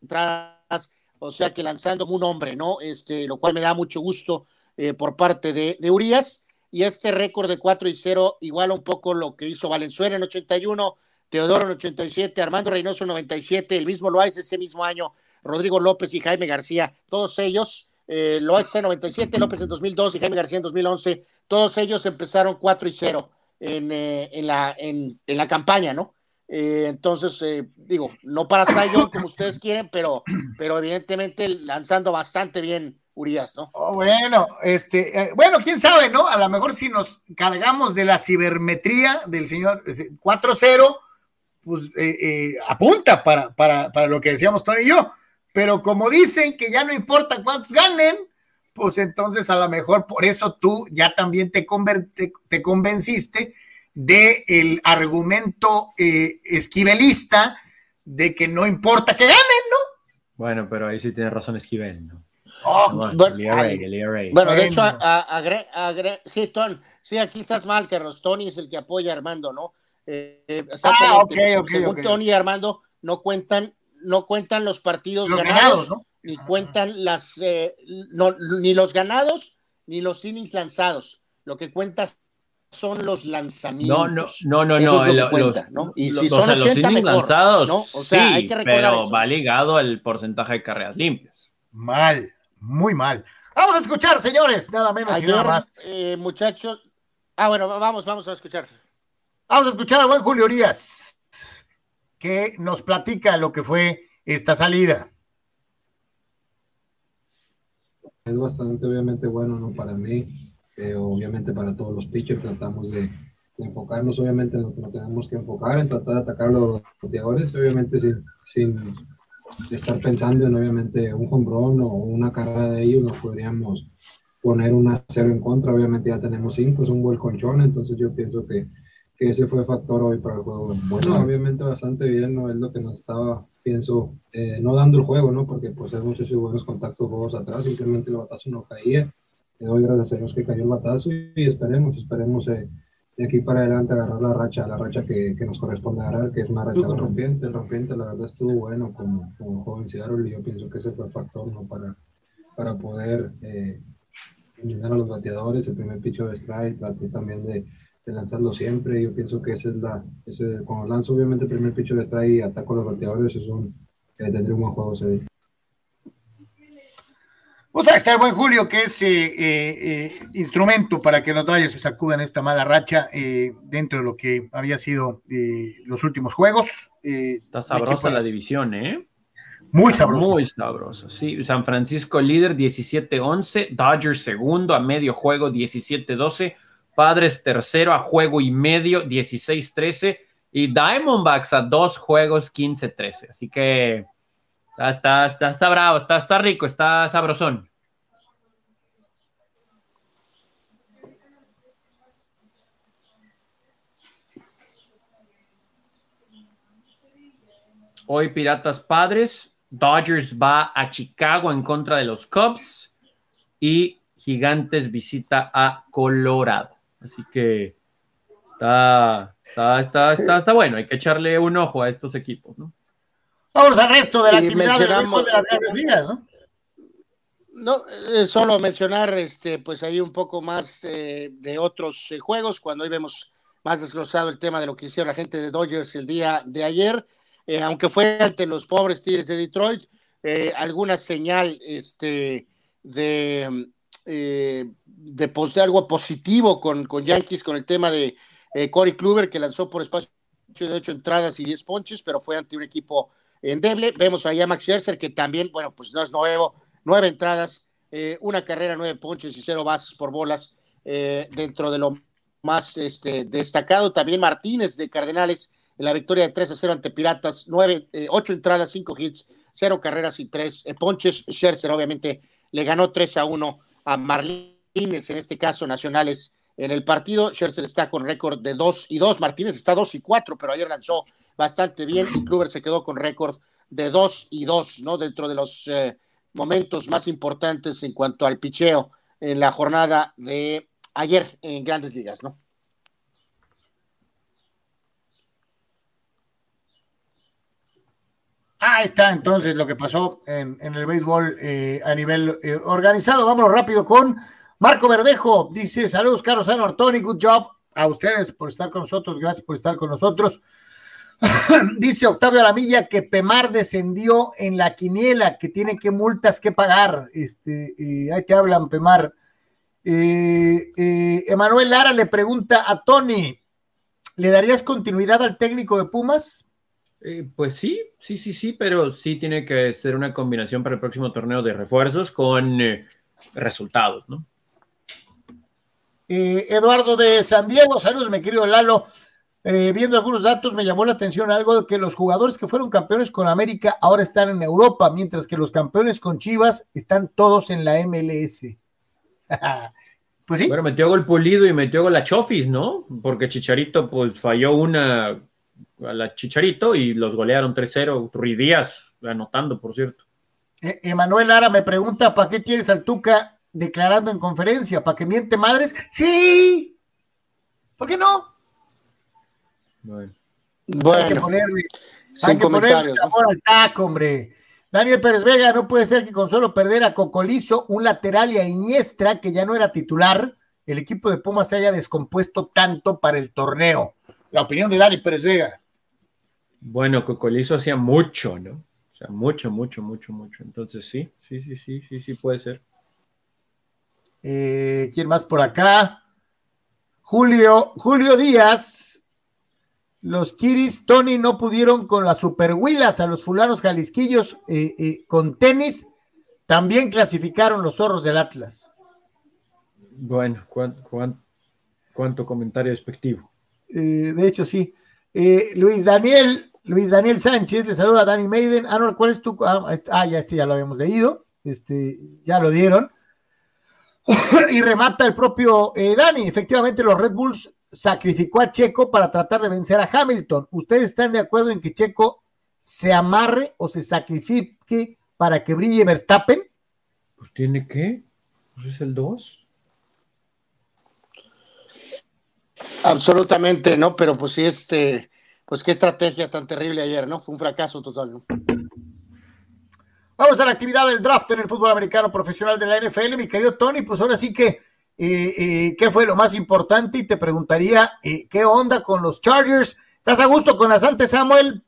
entradas, o sea que lanzando un hombre, ¿no? Este, lo cual me da mucho gusto eh, por parte de, de Urias. Y este récord de 4 y 0 iguala un poco lo que hizo Valenzuela en 81, Teodoro en 87, Armando Reynoso en 97, el mismo Loaiza ese mismo año, Rodrigo López y Jaime García, todos ellos, eh, Loaiza en 97, López en 2002 y Jaime García en 2011, todos ellos empezaron 4 y 0 en, eh, en, la, en, la campaña, ¿no? Eh, entonces, eh, digo, no para Zion como ustedes quieren, pero, pero evidentemente lanzando bastante bien Urias, ¿no? Oh, bueno, este, eh, bueno, quién sabe, ¿no? A lo mejor si nos cargamos de la cibermetría del señor este, 4-0, pues apunta para, para, para lo que decíamos Tony y yo. Pero como dicen que ya no importa cuántos ganen, pues entonces a lo mejor por eso tú ya también te, conver- te, te convenciste de el argumento eh, esquivelista de que no importa que ganen, ¿no? Bueno, pero ahí sí tiene razón Esquivel, ¿no? Oh, bueno, el el de hecho, a- a- agre- agre- sí, Ton, sí, aquí estás mal, Carlos. Tony es el que apoya a Armando, ¿no? Eh, eh. Ah, ok, ok, Según. Tony y Armando, no cuentan, no cuentan los partidos Los ganados, ganados, ¿no? Ni cuentan las, eh, no, ni los ganados, ni los innings lanzados. Lo que cuenta son los lanzamientos. No, no, no, no, Eso no. es lo que lo- cuenta, los, ¿no? Y si o son sea, los 80 innings mejor, lanzados, ¿no? O sea, sí, hay que recordar pero eso. va ligado al porcentaje de carreras limpias. Mal, muy mal. Vamos a escuchar, señores, nada menos y Ayer, nada más. eh, muchachos, ah, bueno, vamos, vamos a escuchar. Vamos a escuchar al buen Julio Urias, que nos platica lo que fue esta salida. Es bastante obviamente bueno, ¿no? Para mí, eh, obviamente para todos los pitchers tratamos de, enfocarnos obviamente en lo que nos tenemos que enfocar, en tratar de atacar los bateadores, obviamente sin, sin estar pensando en obviamente un hombrón o una carrera de ellos, nos podríamos poner una cero en contra, obviamente ya tenemos cinco, es un buen colchón, entonces yo pienso que, que ese fue factor hoy para el juego. Bueno, obviamente bastante bien, ¿no? Es lo que nos estaba, pienso, eh, no dando el juego, ¿no? Porque pues hemos hecho buenos contactos juegos atrás, simplemente el batazo no caía, le doy gracias a Dios que cayó el batazo y, esperemos, esperemos eh, de aquí para adelante agarrar la racha, la racha que, que nos corresponde agarrar, que es una racha de rompiente, el rompiente la verdad estuvo bueno como, como joven Seattle y yo pienso que ese fue el factor, ¿no? Para, para poder... Eh, eliminar a los bateadores, el primer picho de strike, traté también de, de, lanzarlo siempre. Yo pienso que esa es la, ese, cuando lanzo obviamente el primer picho de strike y ataco a los bateadores, es un, eh, tendré un buen juego ese día. Pues ahí está el buen Julio, que es eh, eh, instrumento para que los Dodgers se sacudan esta mala racha eh, dentro de lo que había sido eh, los últimos juegos. está sabrosa la división, ¿eh? Muy sabroso. Muy sabroso, sí. San Francisco líder 17-11, Dodgers segundo a medio juego 17-12, Padres tercero a juego y medio 16-13 y Diamondbacks a dos juegos 15-13. Así que está, está, está, bravo, está, está rico, está sabrosón. Hoy Piratas Padres, Dodgers va a Chicago en contra de los Cubs y Gigantes visita a Colorado. Así que está, está, está, está, está bueno, hay que echarle un ojo a estos equipos, ¿no? Vamos al resto de la actividad de las grandes ligas, ¿no? No, eh, solo mencionar, este, pues ahí un poco más eh, de otros eh, juegos, cuando hoy vemos más desglosado el tema de lo que hicieron la gente de Dodgers el día de ayer. Eh, aunque fue ante los pobres Tigres de Detroit, eh, alguna señal este, de, eh, de, de, algo positivo con, con, Yankees, con el tema de Corey Kluber, que lanzó por espacio de ocho entradas y diez ponches, pero fue ante un equipo endeble. Vemos ahí a Max Scherzer, que también, bueno, pues no es nuevo, nueve entradas, una carrera, nueve ponches y cero bases por bolas, dentro de lo más este, destacado. También Martínez de Cardenales en la victoria de 3 a 0 ante Piratas, 9, eh, 8 entradas, 5 hits, 0 carreras y 3 eh, ponches. Scherzer obviamente le ganó 3 a 1 a Martínez, en este caso Nacionales, en el partido. Scherzer está con récord de 2 y 2, Martínez está 2 y 4, pero ayer lanzó bastante bien y Kluber se quedó con récord de 2 y 2, ¿no? Dentro de los eh, momentos más importantes en cuanto al picheo en la jornada de ayer en Grandes Ligas, ¿no? Ah, está entonces lo que pasó en, el béisbol eh, a nivel eh, organizado. Vámonos rápido con Marco Verdejo. Dice: Saludos, Carlos San Ortoni, good job a ustedes por estar con nosotros. Gracias por estar con nosotros. Dice Octavio Alamilla que Pemar descendió en la quiniela, que tiene que multas que pagar. Este, eh, ahí te hablan, Pemar. Emanuel Lara le pregunta a Tony: ¿le darías continuidad al técnico de Pumas? Eh, pues sí, sí, sí, sí, pero sí tiene que ser una combinación para el próximo torneo de refuerzos con eh, resultados, ¿no? Eh, Eduardo de San Diego, saludos, mi querido Lalo. viendo algunos datos, me llamó la atención algo de que los jugadores que fueron campeones con América ahora están en Europa, mientras que los campeones con Chivas están todos en la MLS. pues sí. Bueno, metió gol pulido y metió gol a Chofis, ¿no? Porque Chicharito pues falló una a la Chicharito y los golearon 3-0. Ruidías anotando, por cierto. Eh, Emanuel Lara me pregunta: ¿para qué quieres al Tuca declarando en conferencia? ¿Para que miente madres? ¡Sí! ¿Por qué no? Bueno, hay que ponerle, hay que ponerle sabor al taco, hombre. Daniel Pérez Vega, no puede ser que con solo perder a Cocolizo, un lateral y a Iniestra, que ya no era titular, el equipo de Pumas se haya descompuesto tanto para el torneo. La opinión de Dani Pérez Vega. Bueno, Cocolizo hacía mucho, ¿no? O sea, mucho, mucho, mucho, mucho. Entonces sí, sí, sí, sí, sí, sí puede ser. Eh, ¿Quién más por acá? Julio, Julio Díaz. Los Kiris, Tony, no pudieron con las superhuilas a los fulanos jalisquillos eh, eh, con tenis. También clasificaron los zorros del Atlas. Bueno, ¿cuánto, cuánto, cuánto comentario despectivo? Eh, de hecho, sí. Eh, Luis Daniel, Luis Daniel Sánchez, le saluda a Danny Maiden. Ah, ¿cuál es tu? Ah, este, ah, ya este ya lo habíamos leído. Este, ya lo dieron. y remata el propio eh, Dani. Efectivamente, los Red Bulls sacrificó a Checo para tratar de vencer a Hamilton. ¿Ustedes están de acuerdo en que Checo se amarre o se sacrifique para que brille Verstappen? Pues tiene que. Pues es el 2. Absolutamente, ¿no? Pero pues sí, este, pues qué estrategia tan terrible ayer, ¿no? Fue un fracaso total, ¿no? Vamos a la actividad del draft en el fútbol americano profesional de la NFL, mi querido Tony, pues ahora sí que, eh, eh, ¿qué fue lo más importante? Y te preguntaría, eh, ¿qué onda con los Chargers? ¿Estás a gusto con Asante Samuel?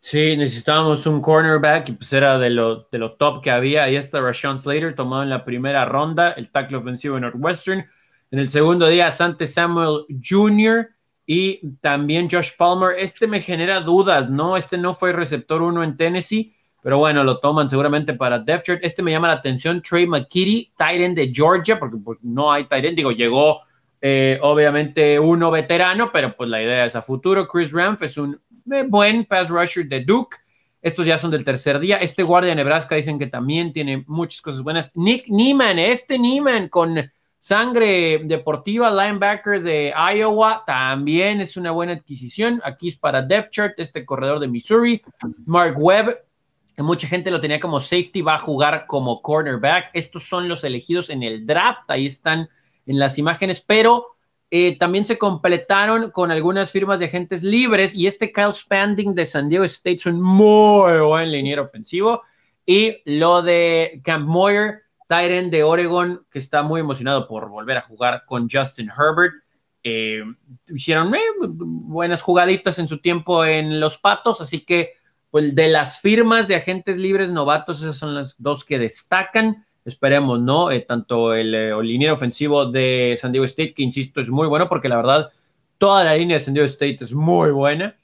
Sí, necesitábamos un cornerback y pues era de lo, de lo top que había. Ahí está Rashawn Slater, tomado en la primera ronda, el tackle ofensivo de Northwestern. En el segundo día, Asante Samuel Jr. y también Josh Palmer. Este me genera dudas, ¿no? Este no fue receptor uno en Tennessee pero bueno, lo toman seguramente para depth. Este me llama la atención, Trey McKitty, Titan de Georgia, porque pues no hay Titan, digo, llegó eh, obviamente uno veterano, pero pues la idea es a futuro. Chris Ramf es un eh, buen pass rusher de Duke. Estos ya son del tercer día. Este guardia de Nebraska dicen que también tiene muchas cosas buenas. Nick Neiman, este Neiman con sangre deportiva, linebacker de Iowa, también es una buena adquisición. Aquí es para chart, este corredor de Missouri. Mark Webb, Mucha gente lo tenía como safety, va a jugar como cornerback. Estos son los elegidos en el draft, ahí están en las imágenes, pero eh, también se completaron con algunas firmas de agentes libres y este Kyle Spanding de San Diego State es un muy buen liniero ofensivo. Y lo de Camp Moyer, Tyren de Oregon, que está muy emocionado por volver a jugar con Justin Herbert. Eh, hicieron eh, buenas jugaditas en su tiempo en los Patos, así que pues de las firmas de agentes libres novatos, esas son las dos que destacan. Esperemos, ¿no? Eh, tanto el, eh, línea ofensivo de San Diego State, que insisto, es muy bueno, porque la verdad, toda la línea de San Diego State es muy buena,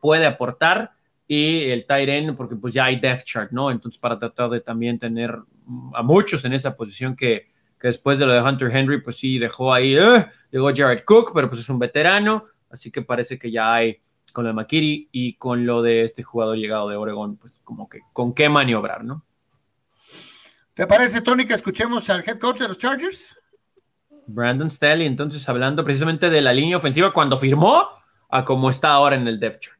puede aportar, y el Tyren, porque pues ya hay depth chart, ¿no? Entonces, para tratar de también tener a muchos en esa posición que, que después de lo de Hunter Henry, pues sí dejó ahí, llegó Jared Cook, pero pues es un veterano, así que parece que ya hay con lo de Makiri y con lo de este jugador llegado de Oregon, pues como que con qué maniobrar, ¿no? ¿Te parece, Tony, que escuchemos al head coach de los Chargers? Brandon Staley, entonces hablando precisamente de la línea ofensiva cuando firmó a como está ahora en el depth chart.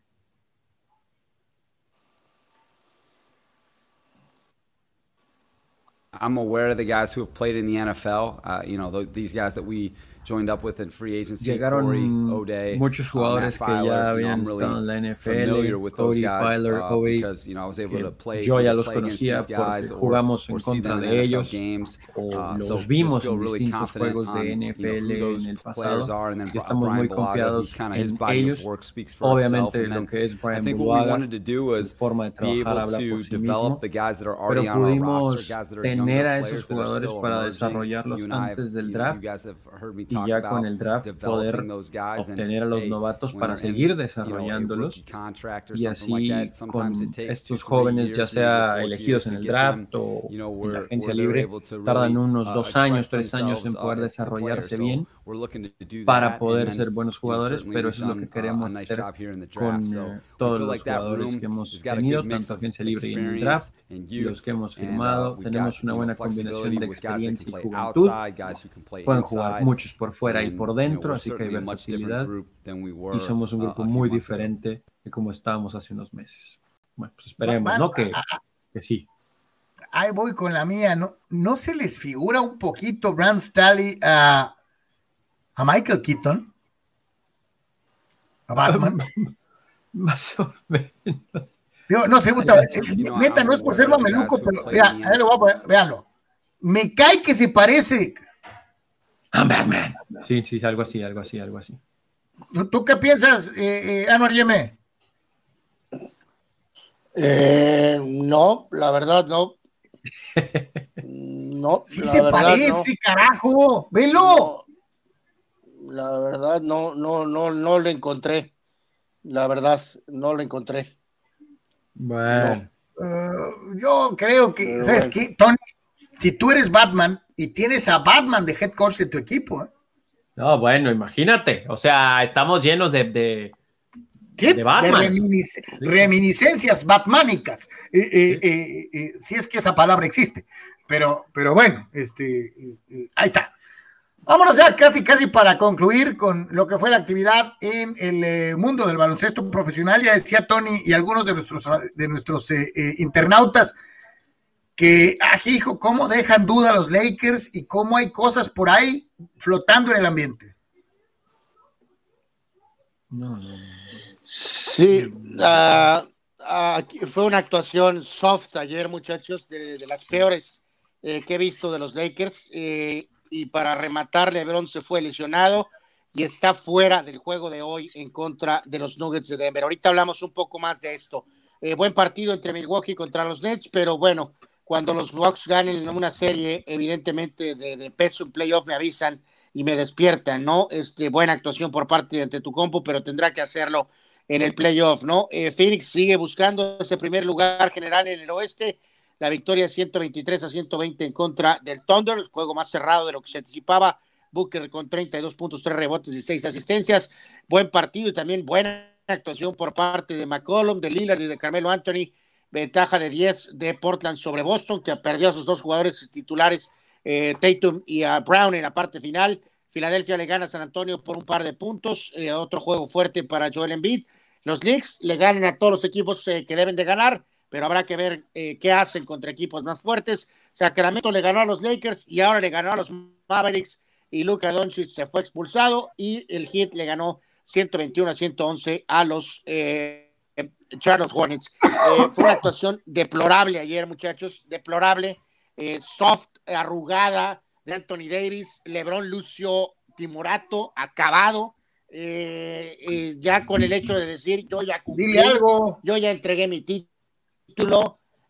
I'm aware of the guys who have played in the NFL. Uh, you know, these guys that we Llegaron muchos um, jugadores que ya habían estado en la NFL, Cody Filer, uh, yo ya los conocía porque jugamos en contra de ellos o uh, los vimos en distintos juegos de NFL en el pasado y estamos muy confiados en ellos. Obviamente lo que es Brian Bulaga, su forma de trabajar habla por sí mismo, pero pudimos tener a esos jugadores para desarrollarlos antes del draft y ya con el draft poder obtener a los novatos para seguir desarrollándolos. y así con estos jóvenes ya sea elegidos en el draft o en la agencia libre tardan unos uh, dos años, tres años en poder desarrollarse bien para poder ser buenos jugadores, pero eso es lo que queremos uh, hacer con todos los jugadores que hemos tenido, tanto agencia libre y en el draft, y los que hemos uh, firmado. Tenemos una buena combinación de experiencia y juventud. Pueden jugar muchos por fuera y por dentro, así que hay versatilidad. Y somos un grupo uh, muy diferente de como estábamos hace unos meses. Bueno, pues esperemos, ¿no? Que, que sí. Ahí voy con la mía, ¿no? ¿No se les figura un poquito Brand Staley a a Michael Keaton, a Batman. Más o menos. no sé, puta, neta, no es por ser mameluco, pero vean, lo voy a poner, véanlo. Me cae que se parece. A Batman. Sí, sí, algo así, algo así, algo así. ¿Tú, qué piensas, eh, eh, Anuar Yeme? Eh, no, la verdad no. No. Sí se parece, carajo. Velo la verdad no, no, no, no le encontré. La verdad, no le encontré. Bueno. Uh, yo creo que, ¿sabes qué, Tony? Si tú eres Batman y tienes a Batman de head coach de tu equipo, ¿eh? No, bueno, imagínate. O sea, estamos llenos de, de, de, Batman. reminiscencias batmánicas. Eh, eh, eh, si es que esa palabra existe. Pero, pero bueno, este, ahí está. Vámonos ya casi, casi para concluir con lo que fue la actividad en el mundo del baloncesto profesional. Ya decía Tony y algunos de nuestros, de nuestros internautas que, ah, hijo, cómo dejan duda a los Lakers y cómo hay cosas por ahí flotando en el ambiente. Sí, ah, ah, fue una actuación soft ayer, muchachos, de, las peores eh, que he visto de los Lakers. Eh, y para rematar, LeBron se fue lesionado y está fuera del juego de hoy en contra de los Nuggets de Denver. Ahorita hablamos un poco más de esto. Eh, buen partido entre Milwaukee contra los Nets, pero bueno, cuando los Bucks ganen una serie, evidentemente de, peso en playoff, me avisan y me despiertan, ¿no? Este, buena actuación por parte de ante tu compo, pero tendrá que hacerlo en el playoff, ¿no? Eh, Phoenix sigue buscando ese primer lugar general en el oeste. La victoria 123 a 120 en contra del Thunder, el juego más cerrado de lo que se anticipaba. Booker con 32 puntos, 3 rebotes y 6 asistencias. Buen partido y también buena actuación por parte de McCollum, de Lillard y de Carmelo Anthony ventaja de 10 de Portland sobre Boston, que perdió a sus dos jugadores titulares, eh, Tatum y a Brown en la parte final. Filadelfia le gana a San Antonio por un par de puntos, eh, otro juego fuerte para Joel Embiid. Los Knicks le ganan a todos los equipos eh, que deben de ganar, pero habrá que ver qué hacen contra equipos más fuertes. Sacramento le ganó a los Lakers y ahora le ganó a los Mavericks y Luka Doncic se fue expulsado y el Heat le ganó 121 a 111 a los Charlotte Hornets. Eh, fue una actuación deplorable ayer, muchachos, deplorable, eh, soft, arrugada de Anthony Davis, Lebron Lucio Timorato, acabado. Eh, ya con el hecho de decir yo ya cumplí, algo. yo ya entregué mi título,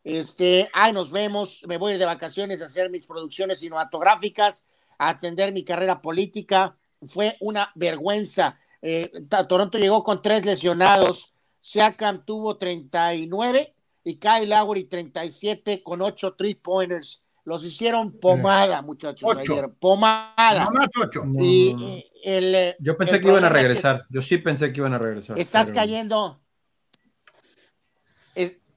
este, ay, nos vemos, me voy de vacaciones a hacer mis producciones cinematográficas, a atender mi carrera política, fue una vergüenza. Toronto llegó con tres lesionados, Siakam tuvo 39 y Kyle Lowry 37 con 8 three pointers. Los hicieron pomada, muchachos, ayer. Pomada. No más 8. Y, el, Yo pensé que iban a regresar. Yo sí pensé que iban a regresar. Estás cayendo.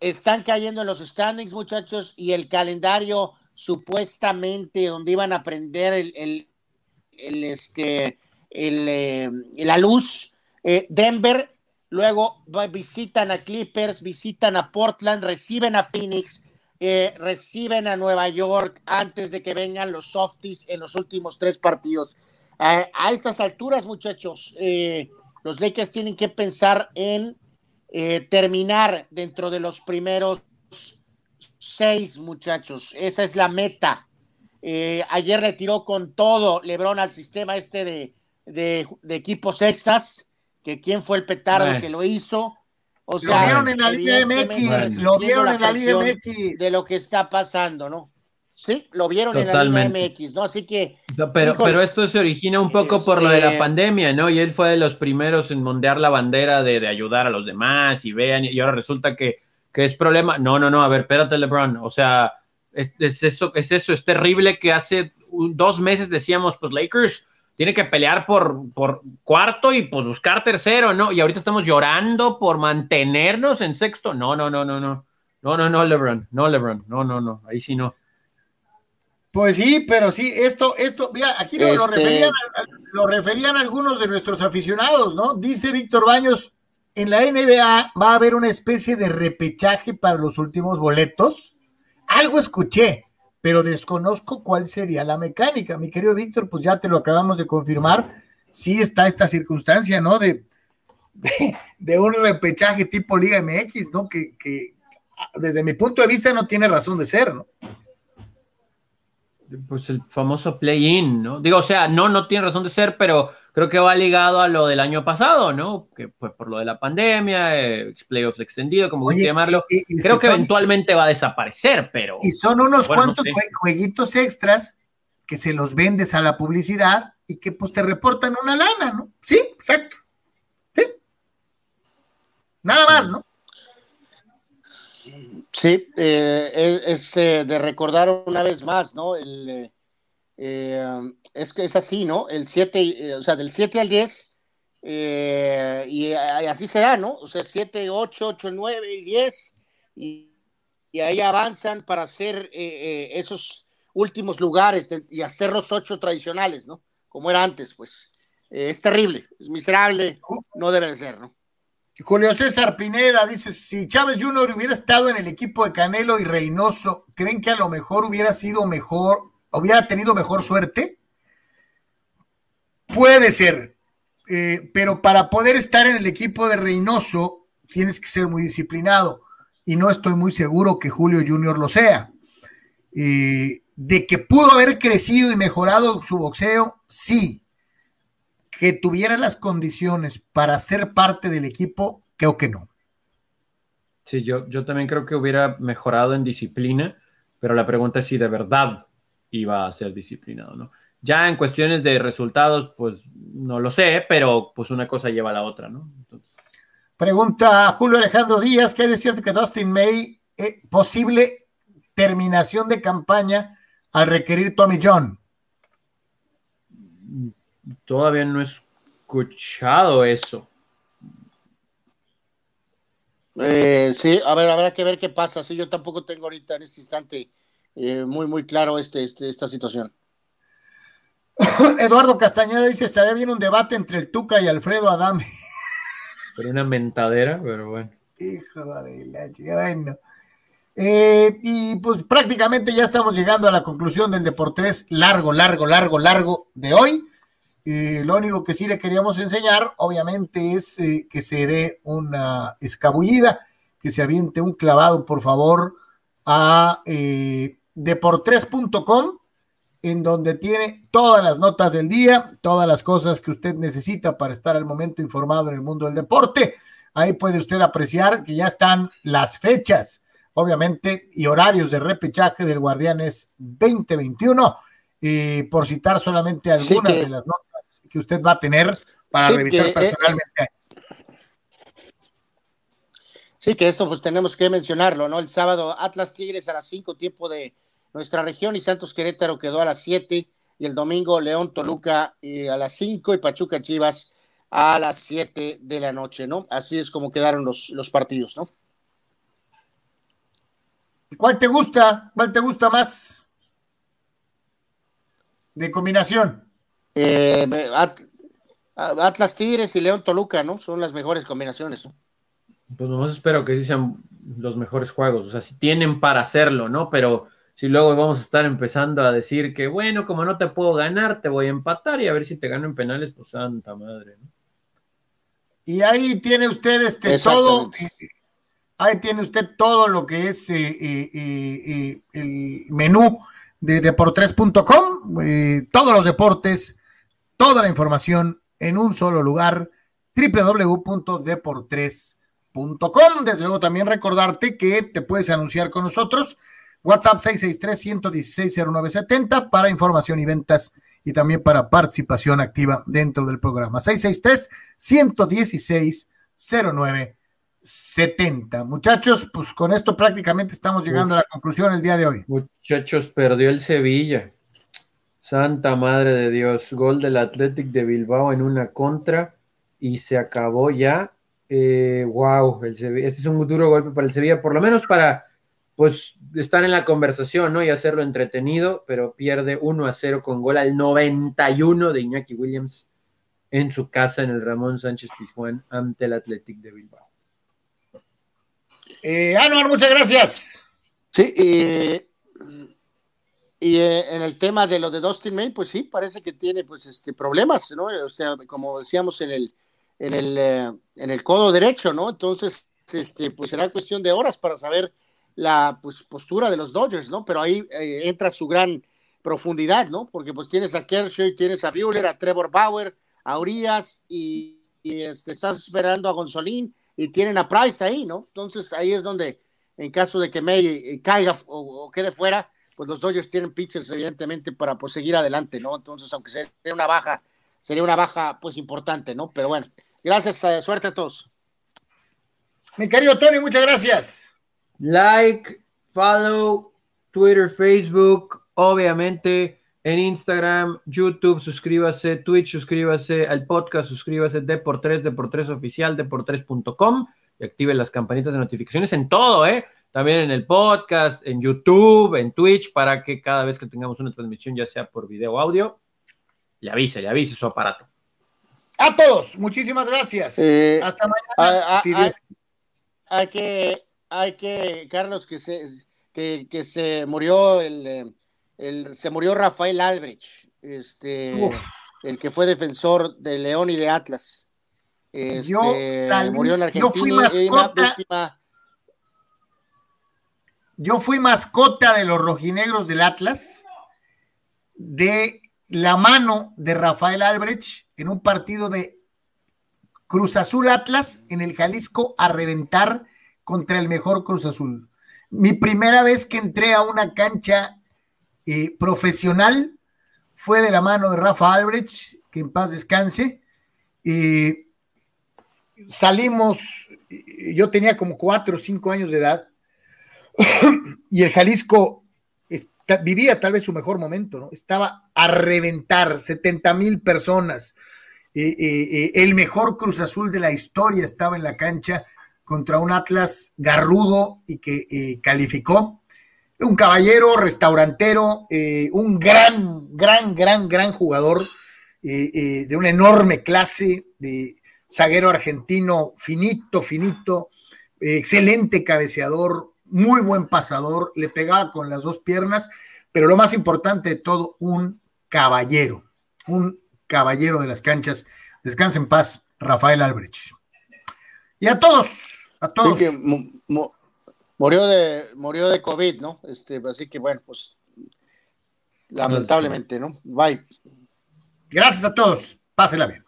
Están cayendo en los standings, muchachos, y el calendario supuestamente donde iban a prender el, el, este, el, eh, la luz. Eh, Denver luego visitan a Clippers, visitan a Portland, reciben a Phoenix, eh, reciben a Nueva York antes de que vengan los softies en los últimos tres partidos. a estas alturas, muchachos, los Lakers tienen que pensar en eh, terminar dentro de los primeros seis, muchachos. Esa es la meta. ayer retiró con todo Lebron al sistema este de, de equipos extras que quién fue el petardo que lo hizo. O sea, lo vieron en la Liga MX, lo vieron en la Liga MX. De lo que está pasando, ¿no? Sí, lo vieron en la Liga MX, ¿no? Así que. pero, pero esto se origina un poco por lo de la este pandemia, ¿no? Y él fue de los primeros en mondear la bandera de, ayudar a los demás y vean, y ahora resulta que, que, es problema. No, no, no, a ver, espérate, LeBron. O sea, es, eso, es eso, es terrible que hace dos meses decíamos, pues Lakers tiene que pelear por, por cuarto y pues buscar tercero, ¿no? Y ahorita estamos llorando por mantenernos en sexto. No, no, no, no, no. No, no, no, LeBron, no, LeBron, no, no, no, ahí sí no. Pues sí, pero sí, esto, esto, mira, aquí lo, este referían, lo referían algunos de nuestros aficionados, ¿no? Dice Víctor Baños, en la NBA va a haber una especie de repechaje para los últimos boletos. Algo escuché, pero desconozco cuál sería la mecánica. Mi querido Víctor, pues ya te lo acabamos de confirmar, sí está esta circunstancia, ¿no? De, de, un repechaje tipo Liga MX, ¿no? Que, que, desde mi punto de vista no tiene razón de ser, ¿no? Pues el famoso play-in, ¿no? Digo, o sea, no, no tiene razón de ser, pero creo que va ligado a lo del año pasado, ¿no? Que pues por lo de la pandemia, eh, playoffs extendido, como guste llamarlo, creo que eventualmente va a desaparecer, pero... Y son unos cuantos jueguitos extras que se los vendes a la publicidad y que pues te reportan una lana, ¿no? Sí, exacto. Sí. Nada más, ¿no? Sí, eh, es, eh, de recordar una vez más, ¿no? El, eh, es que es así, ¿no? El 7, eh, o sea, del 7 al 10, eh, y, así se da, ¿no? O sea, 7, 8, 8, 9 y 10, y, y ahí avanzan para hacer esos últimos lugares y hacer los ocho tradicionales, ¿no? Como era antes, pues. es terrible, es miserable, no debe de ser, ¿no? Julio César Pineda dice, si Chávez Jr. hubiera estado en el equipo de Canelo y Reynoso, ¿creen que a lo mejor hubiera sido mejor, hubiera tenido mejor suerte? Puede ser, eh, pero para poder estar en el equipo de Reynoso tienes que ser muy disciplinado y no estoy muy seguro que Julio Jr. lo sea. Eh, de que pudo haber crecido y mejorado su boxeo, sí, que tuviera las condiciones para ser parte del equipo, creo que no. Sí, yo, yo también creo que hubiera mejorado en disciplina, pero la pregunta es si de verdad iba a ser disciplinado, ¿no? Ya en cuestiones de resultados, pues no lo sé, pero pues una cosa lleva a la otra, ¿no? Pregunta Julio Alejandro Díaz, ¿qué es cierto que Dustin May, eh, posible terminación de campaña al requerir Tommy John? Todavía no he escuchado eso. Eh, sí, a ver, habrá que ver qué pasa. Sí, yo tampoco tengo ahorita en este instante eh, muy, muy claro este, este, esta situación. Eduardo Castañeda dice: estaría bien un debate entre el Tuca y Alfredo Adame. Pero una mentadera, pero bueno. Hijo de la chica, bueno. Eh, y pues prácticamente ya estamos llegando a la conclusión del Deportes largo, largo, largo, largo de hoy. Eh, lo único que sí le queríamos enseñar, obviamente, es eh, que se dé una escabullida, que se aviente un clavado, por favor, a eh, deportres.com, en donde tiene todas las notas del día, todas las cosas que usted necesita para estar al momento informado en el mundo del deporte. Ahí puede usted apreciar que ya están las fechas, obviamente, y horarios de repechaje del Guardianes 2021. Por citar solamente algunas de las notas que usted va a tener para revisar eh, personalmente. sí, que esto pues tenemos que mencionarlo, ¿no? El sábado Atlas Tigres a las 5 tiempo de nuestra región y Santos Querétaro quedó a las 7 y el domingo León Toluca eh, a las 5 y Pachuca Chivas a las 7 de la noche, ¿no? Así es como quedaron los, los partidos, ¿no? ¿Cuál te gusta? ¿Cuál te gusta más? De combinación. Eh, Atlas Tigres y León Toluca, ¿no? Son las mejores combinaciones, ¿no? Pues nomás espero que sí sean los mejores juegos, o sea, si tienen para hacerlo, ¿no? Pero si luego vamos a estar empezando a decir que, bueno, como no te puedo ganar, te voy a empatar y a ver si te gano en penales, pues santa madre, ¿no? Y ahí tiene usted este todo, ahí tiene usted todo lo que es eh, eh, el menú de deportres.com, todos los deportes toda la información en un solo lugar, www.deportres.com. Desde luego también recordarte que te puedes anunciar con nosotros. WhatsApp 663-116-0970 para información y ventas y también para participación activa dentro del programa. 663-116-0970. Muchachos, pues con esto prácticamente estamos llegando a la conclusión el día de hoy. Muchachos, perdió el Sevilla. Santa madre de Dios, gol del Athletic de Bilbao en una contra y se acabó ya. Eh, wow, el este es un duro golpe para el Sevilla, por lo menos para pues estar en la conversación, ¿no? Y hacerlo entretenido, pero pierde 1 a 0 con gol al 91 de Iñaki Williams en su casa en el Ramón Sánchez Pizjuán ante el Athletic de Bilbao. Eh, Anuar, muchas gracias. Sí, y eh, en el tema de lo de Dustin May, pues sí, parece que tiene pues este problemas, ¿no? O sea, como decíamos en el eh, codo derecho, ¿no? Entonces, este pues será cuestión de horas para saber la pues, postura de los Dodgers, ¿no? Pero ahí eh, entra su gran profundidad, ¿no? Porque pues tienes a Kershaw, tienes a Buehler, a Trevor Bauer, a Urias y, este, estás esperando a Gonzolín y tienen a Price ahí, ¿no? Entonces ahí es donde en caso de que May caiga o quede fuera, pues los Dodgers tienen pitchers evidentemente para pues seguir adelante, ¿no? Entonces, aunque sea una baja, sería una baja pues importante, ¿no? Pero bueno, gracias, eh, suerte a todos. Mi querido Tony, muchas gracias. Like, follow, Twitter, Facebook, obviamente en Instagram, YouTube, suscríbase, Twitch, suscríbase al podcast, suscríbase de por 3 de por 3 oficial, de por 3.com y active las campanitas de notificaciones en todo, ¿eh? También en el podcast, en YouTube, en Twitch, para que cada vez que tengamos una transmisión, ya sea por video o audio, le avise, le avise su aparato. A todos, muchísimas gracias. Eh, Hasta mañana. Si hay que, hay que, Carlos, que se, que, que se murió el, eh, el- se murió Rafael Albrecht, este, Uf. el que fue defensor de León y de Atlas. Este, Yo salí- murió en yo Argentina fui y una mascota. Yo fui mascota de los rojinegros del Atlas, de la mano de Rafael Albrecht en un partido de Cruz Azul Atlas en el Jalisco a reventar contra el mejor Cruz Azul. Mi primera vez que entré a una cancha profesional fue de la mano de Rafa Albrecht, que en paz descanse. Salimos, yo tenía como cuatro o cinco años de edad, y el Jalisco vivía tal vez su mejor momento, ¿no? Estaba a reventar, 70 mil personas. Eh, eh, eh, el mejor Cruz Azul de la historia estaba en la cancha contra un Atlas garrudo y que calificó. Un caballero, restaurantero, eh, un gran, gran, gran, gran jugador eh, eh, de una enorme clase, de zaguero argentino finito, finito, excelente cabeceador, muy buen pasador, le pegaba con las dos piernas, pero lo más importante de todo, un caballero, un caballero de las canchas. Descansa en paz, Rafael Albrecht. Y a todos, a todos. Sí, que murió de murió de COVID, ¿no? Este, así que bueno, pues lamentablemente, ¿no? Bye. Gracias a todos. Pásela bien.